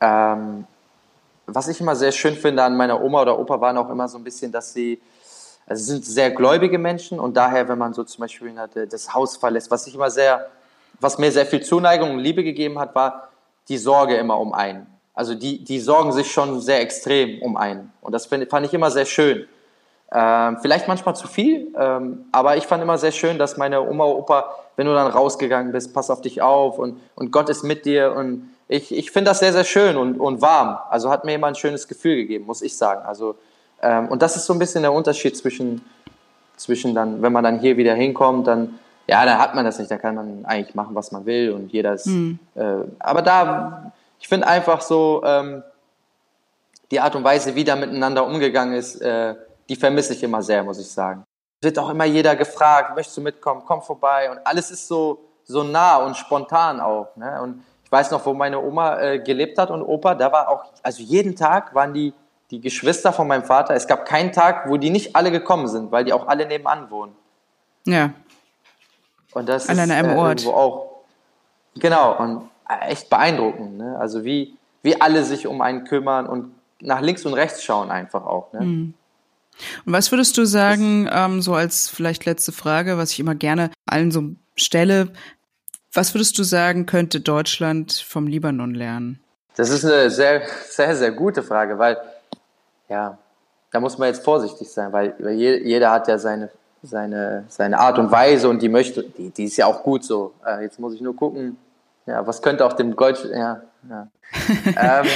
ähm, was ich immer sehr schön finde an meiner Oma oder Opa waren auch immer so ein bisschen, dass sie, also sind sehr gläubige Menschen und daher, wenn man so zum Beispiel das Haus verlässt, was ich immer sehr, was mir sehr viel Zuneigung und Liebe gegeben hat, war die Sorge immer um einen. Also die, die sorgen sich schon sehr extrem um einen. Und das find, fand ich immer sehr schön. Ähm, vielleicht manchmal zu viel, ähm, aber ich fand immer sehr schön, dass meine Oma Opa, wenn du dann rausgegangen bist, pass auf dich auf und, und Gott ist mit dir und ich, ich finde das sehr, sehr schön und, und warm. Also hat mir immer ein schönes Gefühl gegeben, muss ich sagen. Also, ähm, und das ist so ein bisschen der Unterschied zwischen, zwischen dann, wenn man dann hier wieder hinkommt, dann, ja, dann hat man das nicht, dann kann man eigentlich machen, was man will und jeder ist, mhm. äh, aber da, ich finde einfach so, ähm, die Art und Weise, wie da miteinander umgegangen ist, äh, die vermisse ich immer sehr, muss ich sagen. Es wird auch immer jeder gefragt, möchtest du mitkommen, komm vorbei und alles ist so, so nah und spontan auch. Ne? Und ich weiß noch, wo meine Oma äh, gelebt hat und Opa, da war auch, also jeden Tag waren die, die Geschwister von meinem Vater, es gab keinen Tag, wo die nicht alle gekommen sind, weil die auch alle nebenan wohnen. Ja. Und das alle ist an einem äh, Ort. auch, genau, und echt beeindruckend, ne? Also wie, wie alle sich um einen kümmern und nach links und rechts schauen einfach auch, ne? Mhm. Und was würdest du sagen, ähm, so als vielleicht letzte Frage, was ich immer gerne allen so stelle, was würdest du sagen, könnte Deutschland vom Libanon lernen? Das ist eine sehr, sehr, sehr gute Frage, weil, ja, da muss man jetzt vorsichtig sein, weil, jeder hat ja seine, seine, seine Art und Weise und die möchte, die, die ist ja auch gut so. Äh, jetzt muss ich nur gucken, ja, was könnte auch dem Deutsch, ja, ja. <laughs> ähm,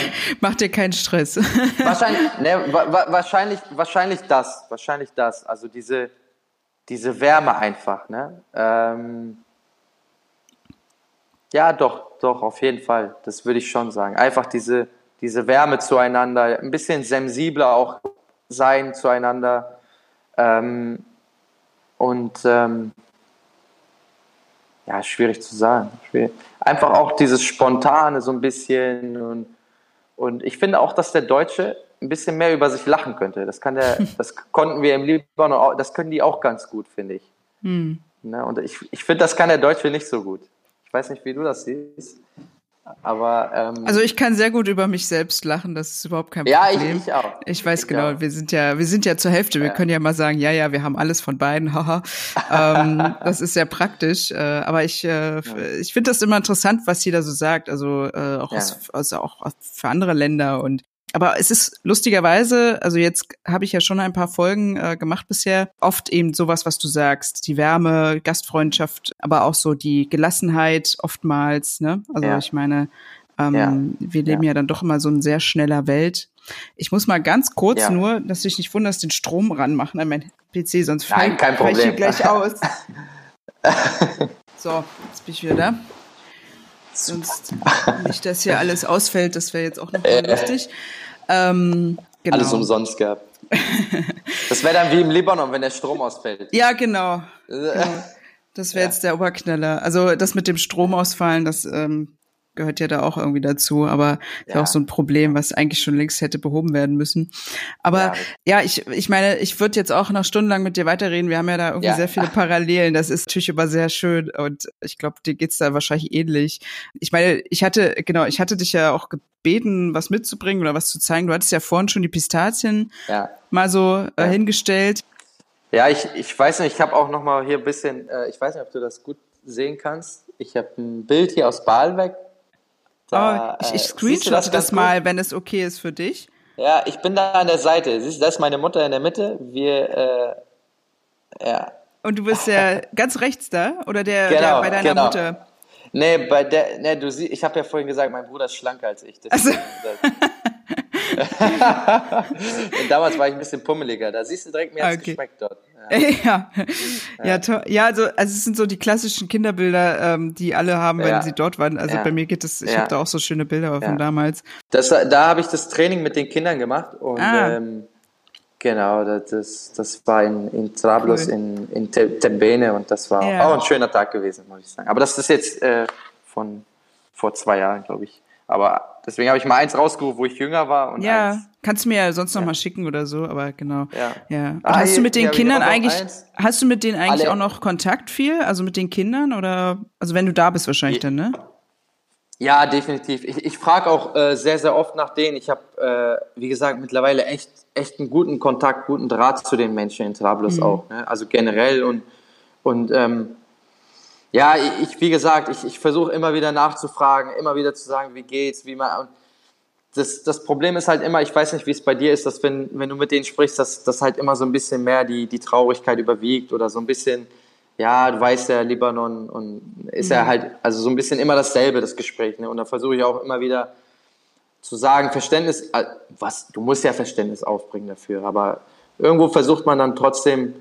Mach dir keinen Stress. <laughs> wahrscheinlich, ne, wa wahrscheinlich, wahrscheinlich das, wahrscheinlich das, also diese, diese Wärme einfach, ne, ähm, ja, doch, doch, auf jeden Fall. Das würde ich schon sagen. Einfach diese, diese Wärme zueinander, ein bisschen sensibler auch sein zueinander. Ähm, und ähm, ja, schwierig zu sagen. Schwierig. Einfach auch dieses Spontane so ein bisschen. Und, und ich finde auch, dass der Deutsche ein bisschen mehr über sich lachen könnte. Das, kann der, <laughs> das konnten wir im Libanon auch, das können die auch ganz gut, finde ich. Hm. Ne? Und ich, ich finde, das kann der Deutsche nicht so gut weiß nicht, wie du das siehst. Aber ähm, also ich kann sehr gut über mich selbst lachen, das ist überhaupt kein ja, Problem. Ja, ich, ich, auch. Ich weiß ich genau, auch. wir sind ja, wir sind ja zur Hälfte. Wir ja. können ja mal sagen, ja, ja, wir haben alles von beiden, haha. ähm, <laughs> das ist sehr praktisch. Äh, aber ich, äh, ja. ich finde das immer interessant, was jeder so sagt. Also äh, auch, aus, also auch für andere Länder und aber es ist lustigerweise, also jetzt habe ich ja schon ein paar Folgen äh, gemacht bisher, oft eben sowas, was du sagst, die Wärme, Gastfreundschaft, aber auch so die Gelassenheit oftmals. Ne? Also ja. ich meine, ähm, ja. wir leben ja. ja. dann doch immer so in sehr schneller Welt. Ich muss mal ganz kurz nur, dass du dich nicht wunderst, den Strom ranmachen an mein PC, sonst Nein, kein Problem. ich hier gleich aus. <laughs> so, jetzt bin ich wieder da. Sonst nicht, dass hier alles ausfällt, das wäre jetzt auch noch äh. lustig. Ähm, genau. Alles umsonst gehabt. <laughs> das wäre dann wie im Libanon, wenn der Strom ausfällt. Ja, genau. genau. Das wäre ja. jetzt der Oberknaller. Also das mit dem Stromausfallen, das ähm, gehört ja da auch irgendwie dazu, aber ja. ist auch so ein Problem, was eigentlich schon längst hätte behoben werden müssen. Aber ja, ja ich, ich meine, ich würde jetzt auch noch stundenlang mit dir weiterreden. Wir haben ja da irgendwie ja. sehr viele Parallelen. Das ist natürlich aber sehr schön und ich glaube, dir geht's da wahrscheinlich ähnlich. Ich meine, ich hatte, genau, ich hatte dich ja auch gebeten, was mitzubringen oder was zu zeigen. Du hattest ja vorhin schon die Pistazien mal so äh, hingestellt. Ja, ich, ich weiß nicht, ich habe auch noch mal hier ein bisschen, äh, ich weiß nicht, ob du das gut sehen kannst. Ich habe ein Bild hier aus Baalweg da, oh, ich, ich äh, screenshotte das, das mal, wenn es okay ist für dich. Ja, ich bin da an der Seite. Siehst du, das ist meine Mutter in der Mitte. Wir, äh, ja. Und du bist ja <laughs> ganz rechts da? Oder der, genau, der bei deiner genau. Mutter? nee, bei der, nee, du siehst, ich habe ja vorhin gesagt, mein Bruder ist schlanker als ich. Also. <laughs> damals war ich ein bisschen pummeliger. Da siehst du direkt, mir hat's okay. geschmeckt dort. <laughs> Ja. ja. Ja, ja, ja, also, also es sind so die klassischen Kinderbilder, ähm, die alle haben, wenn ja. sie dort waren. Also bei mir geht es, ich ja. habe da auch so schöne Bilder von damals. Das, da habe ich das Training mit den Kindern gemacht und ah. ähm, genau, das, das war in, in Trablus, cool. in, in Tembene und das war auch ein schöner Tag gewesen, muss ich sagen. Aber das ist jetzt äh, von vor zwei Jahren, glaube ich. Aber deswegen habe ich mal eins rausgerufen, wo ich jünger war. Und ja, eins. kannst du mir ja sonst noch ja. mal schicken oder so, aber genau. Ja. ja. Ah, hast du mit den Kindern eigentlich, hast du mit denen eigentlich Alle. auch noch Kontakt viel? Also mit den Kindern oder, also wenn du da bist wahrscheinlich dann, ne? Ja, definitiv. Ich, ich frage auch äh, sehr, sehr oft nach denen. Ich habe, äh, wie gesagt, mittlerweile echt, echt einen guten Kontakt, guten Draht zu den Menschen in Trablus mhm. auch. Ne? Also generell und, und ähm, ja, ich, wie gesagt, ich, ich versuche immer wieder nachzufragen, immer wieder zu sagen, wie geht's, wie man. Das, das Problem ist halt immer, ich weiß nicht, wie es bei dir ist, dass wenn, wenn du mit denen sprichst, dass, dass halt immer so ein bisschen mehr die, die Traurigkeit überwiegt oder so ein bisschen, ja, du weißt ja, Libanon und ist mhm. ja halt, also so ein bisschen immer dasselbe, das Gespräch. Ne? Und da versuche ich auch immer wieder zu sagen, Verständnis, äh, was, du musst ja Verständnis aufbringen dafür, aber irgendwo versucht man dann trotzdem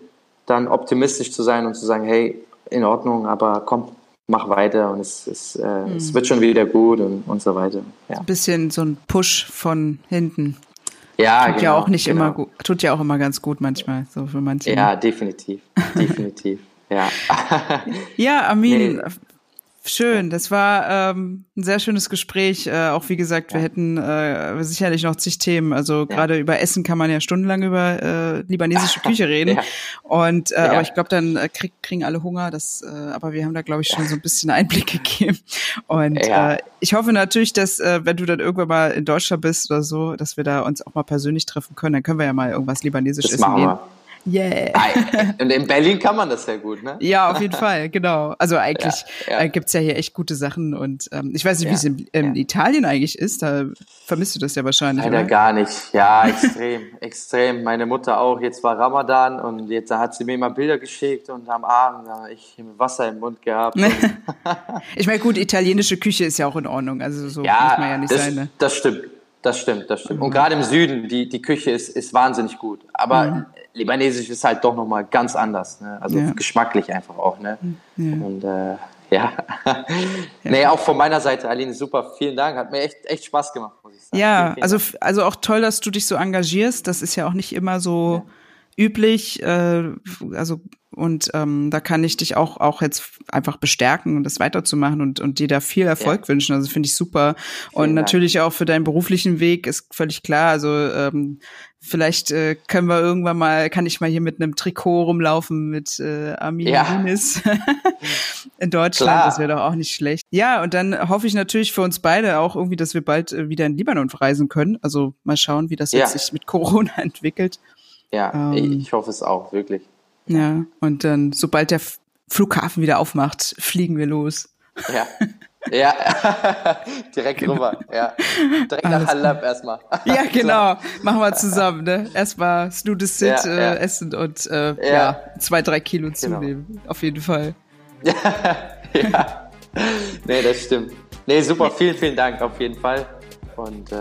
dann optimistisch zu sein und zu sagen, hey, in Ordnung, aber komm, mach weiter und es, es, äh, mhm. es wird schon wieder gut und, und so weiter. Ja. Ein bisschen so ein Push von hinten. Ja, tut genau, ja auch nicht genau. immer gut, tut ja auch immer ganz gut manchmal, so für manche. Ja, definitiv, definitiv. Ja. <laughs> ja, Amin, nee. Schön, das war ähm, ein sehr schönes Gespräch. Äh, auch wie gesagt, ja. wir hätten äh, sicherlich noch zig Themen. Also ja. gerade über Essen kann man ja stundenlang über äh, libanesische <laughs> Küche reden. ja. Und äh, aber ich glaube, dann äh, krieg, kriegen alle Hunger. Das, äh, aber wir haben da glaube ich schon so ein bisschen Einblick gegeben. Und äh, ich hoffe natürlich, dass äh, wenn du dann irgendwann mal in Deutschland bist oder so, dass wir da uns auch mal persönlich treffen können. Dann können wir ja mal irgendwas libanesisches essen gehen. Wir. Yeah. Und in Berlin kann man das ja gut, ne? Ja, auf jeden Fall, genau. Also eigentlich ja, ja. Äh, gibt's ja hier echt gute Sachen und ähm, ich weiß nicht, wie es in, in Italien eigentlich ist. Da vermisst du das ja wahrscheinlich. Leider oder? gar nicht. Ja, <laughs> extrem, extrem. Meine Mutter auch. Jetzt war Ramadan und jetzt hat sie mir mal Bilder geschickt und am Abend habe ich Wasser im Mund gehabt. <laughs> ich meine, gut, italienische Küche ist ja auch in Ordnung. Also so muss man ja nicht das, sein. Ne? Das stimmt. Das stimmt, das stimmt. Und gerade im Süden, die, die Küche ist, ist wahnsinnig gut. Aber mhm. Libanesisch ist halt doch nochmal ganz anders. Ne? Also ja. geschmacklich einfach auch. Ne? Ja. Und äh, ja. <laughs> ja. nee, auch von meiner Seite, Aline, super. Vielen Dank. Hat mir echt, echt Spaß gemacht, muss ich sagen. Ja, vielen, vielen also, also auch toll, dass du dich so engagierst. Das ist ja auch nicht immer so üblich. Äh, also und ähm, da kann ich dich auch auch jetzt einfach bestärken und das weiterzumachen und und dir da viel Erfolg ja. wünschen. Also finde ich super. Vielen und natürlich Dank. auch für deinen beruflichen Weg ist völlig klar. Also ähm, vielleicht äh, können wir irgendwann mal, kann ich mal hier mit einem Trikot rumlaufen mit äh, Armin ja. Yunis <laughs> in Deutschland. Klar. Das wäre doch auch nicht schlecht. Ja, und dann hoffe ich natürlich für uns beide auch irgendwie, dass wir bald äh, wieder in Libanon reisen können. Also mal schauen, wie das ja. jetzt sich mit Corona <laughs> entwickelt. Ja, ähm, ich hoffe es auch, wirklich. Ja, und dann, sobald der Flughafen wieder aufmacht, fliegen wir los. Ja. Ja, <laughs> direkt genau. rüber. Ja. Direkt Alles nach Halab erstmal. <laughs> Ja, genau. Machen wir zusammen, ne? Erstmal Snooze Sit ja, äh, ja. essen und äh, ja. ja. zwei, drei Kilo genau. zunehmen. Auf jeden Fall. Ja, <laughs> ja. Nee, das stimmt. Nee, super. Vielen, vielen Dank auf jeden Fall. Und äh,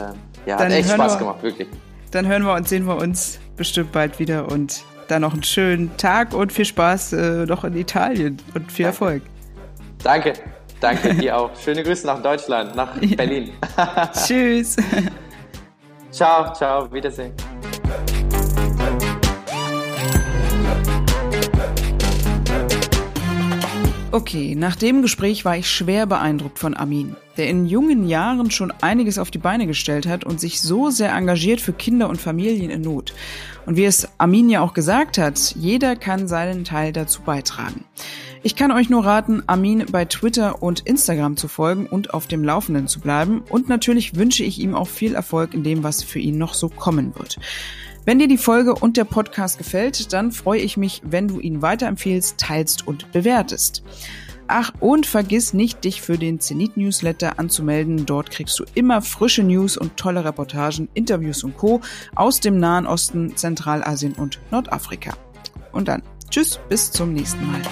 ja, dann hat echt Spaß wir, gemacht, wirklich. Dann hören wir und sehen wir uns bestimmt bald wieder und dann noch einen schönen Tag und viel Spaß äh, noch in Italien und viel Danke. Erfolg. Danke, danke <laughs> dir auch. Schöne Grüße nach Deutschland, nach ja. Berlin. <laughs> <laughs> Tschüss. Ciao, ciao, Wiedersehen. Okay, nach dem Gespräch war ich schwer beeindruckt von Amin, der in jungen Jahren schon einiges auf die Beine gestellt hat und sich so sehr engagiert für Kinder und Familien in Not. Und wie es Amin ja auch gesagt hat, jeder kann seinen Teil dazu beitragen. Ich kann euch nur raten, Amin bei Twitter und Instagram zu folgen und auf dem Laufenden zu bleiben. Und natürlich wünsche ich ihm auch viel Erfolg in dem, was für ihn noch so kommen wird. Wenn dir die Folge und der Podcast gefällt, dann freue ich mich, wenn du ihn weiterempfehlst, teilst und bewertest. Ach, und vergiss nicht, dich für den Zenit Newsletter anzumelden. Dort kriegst du immer frische News und tolle Reportagen, Interviews und Co. aus dem Nahen Osten, Zentralasien und Nordafrika. Und dann, tschüss, bis zum nächsten Mal.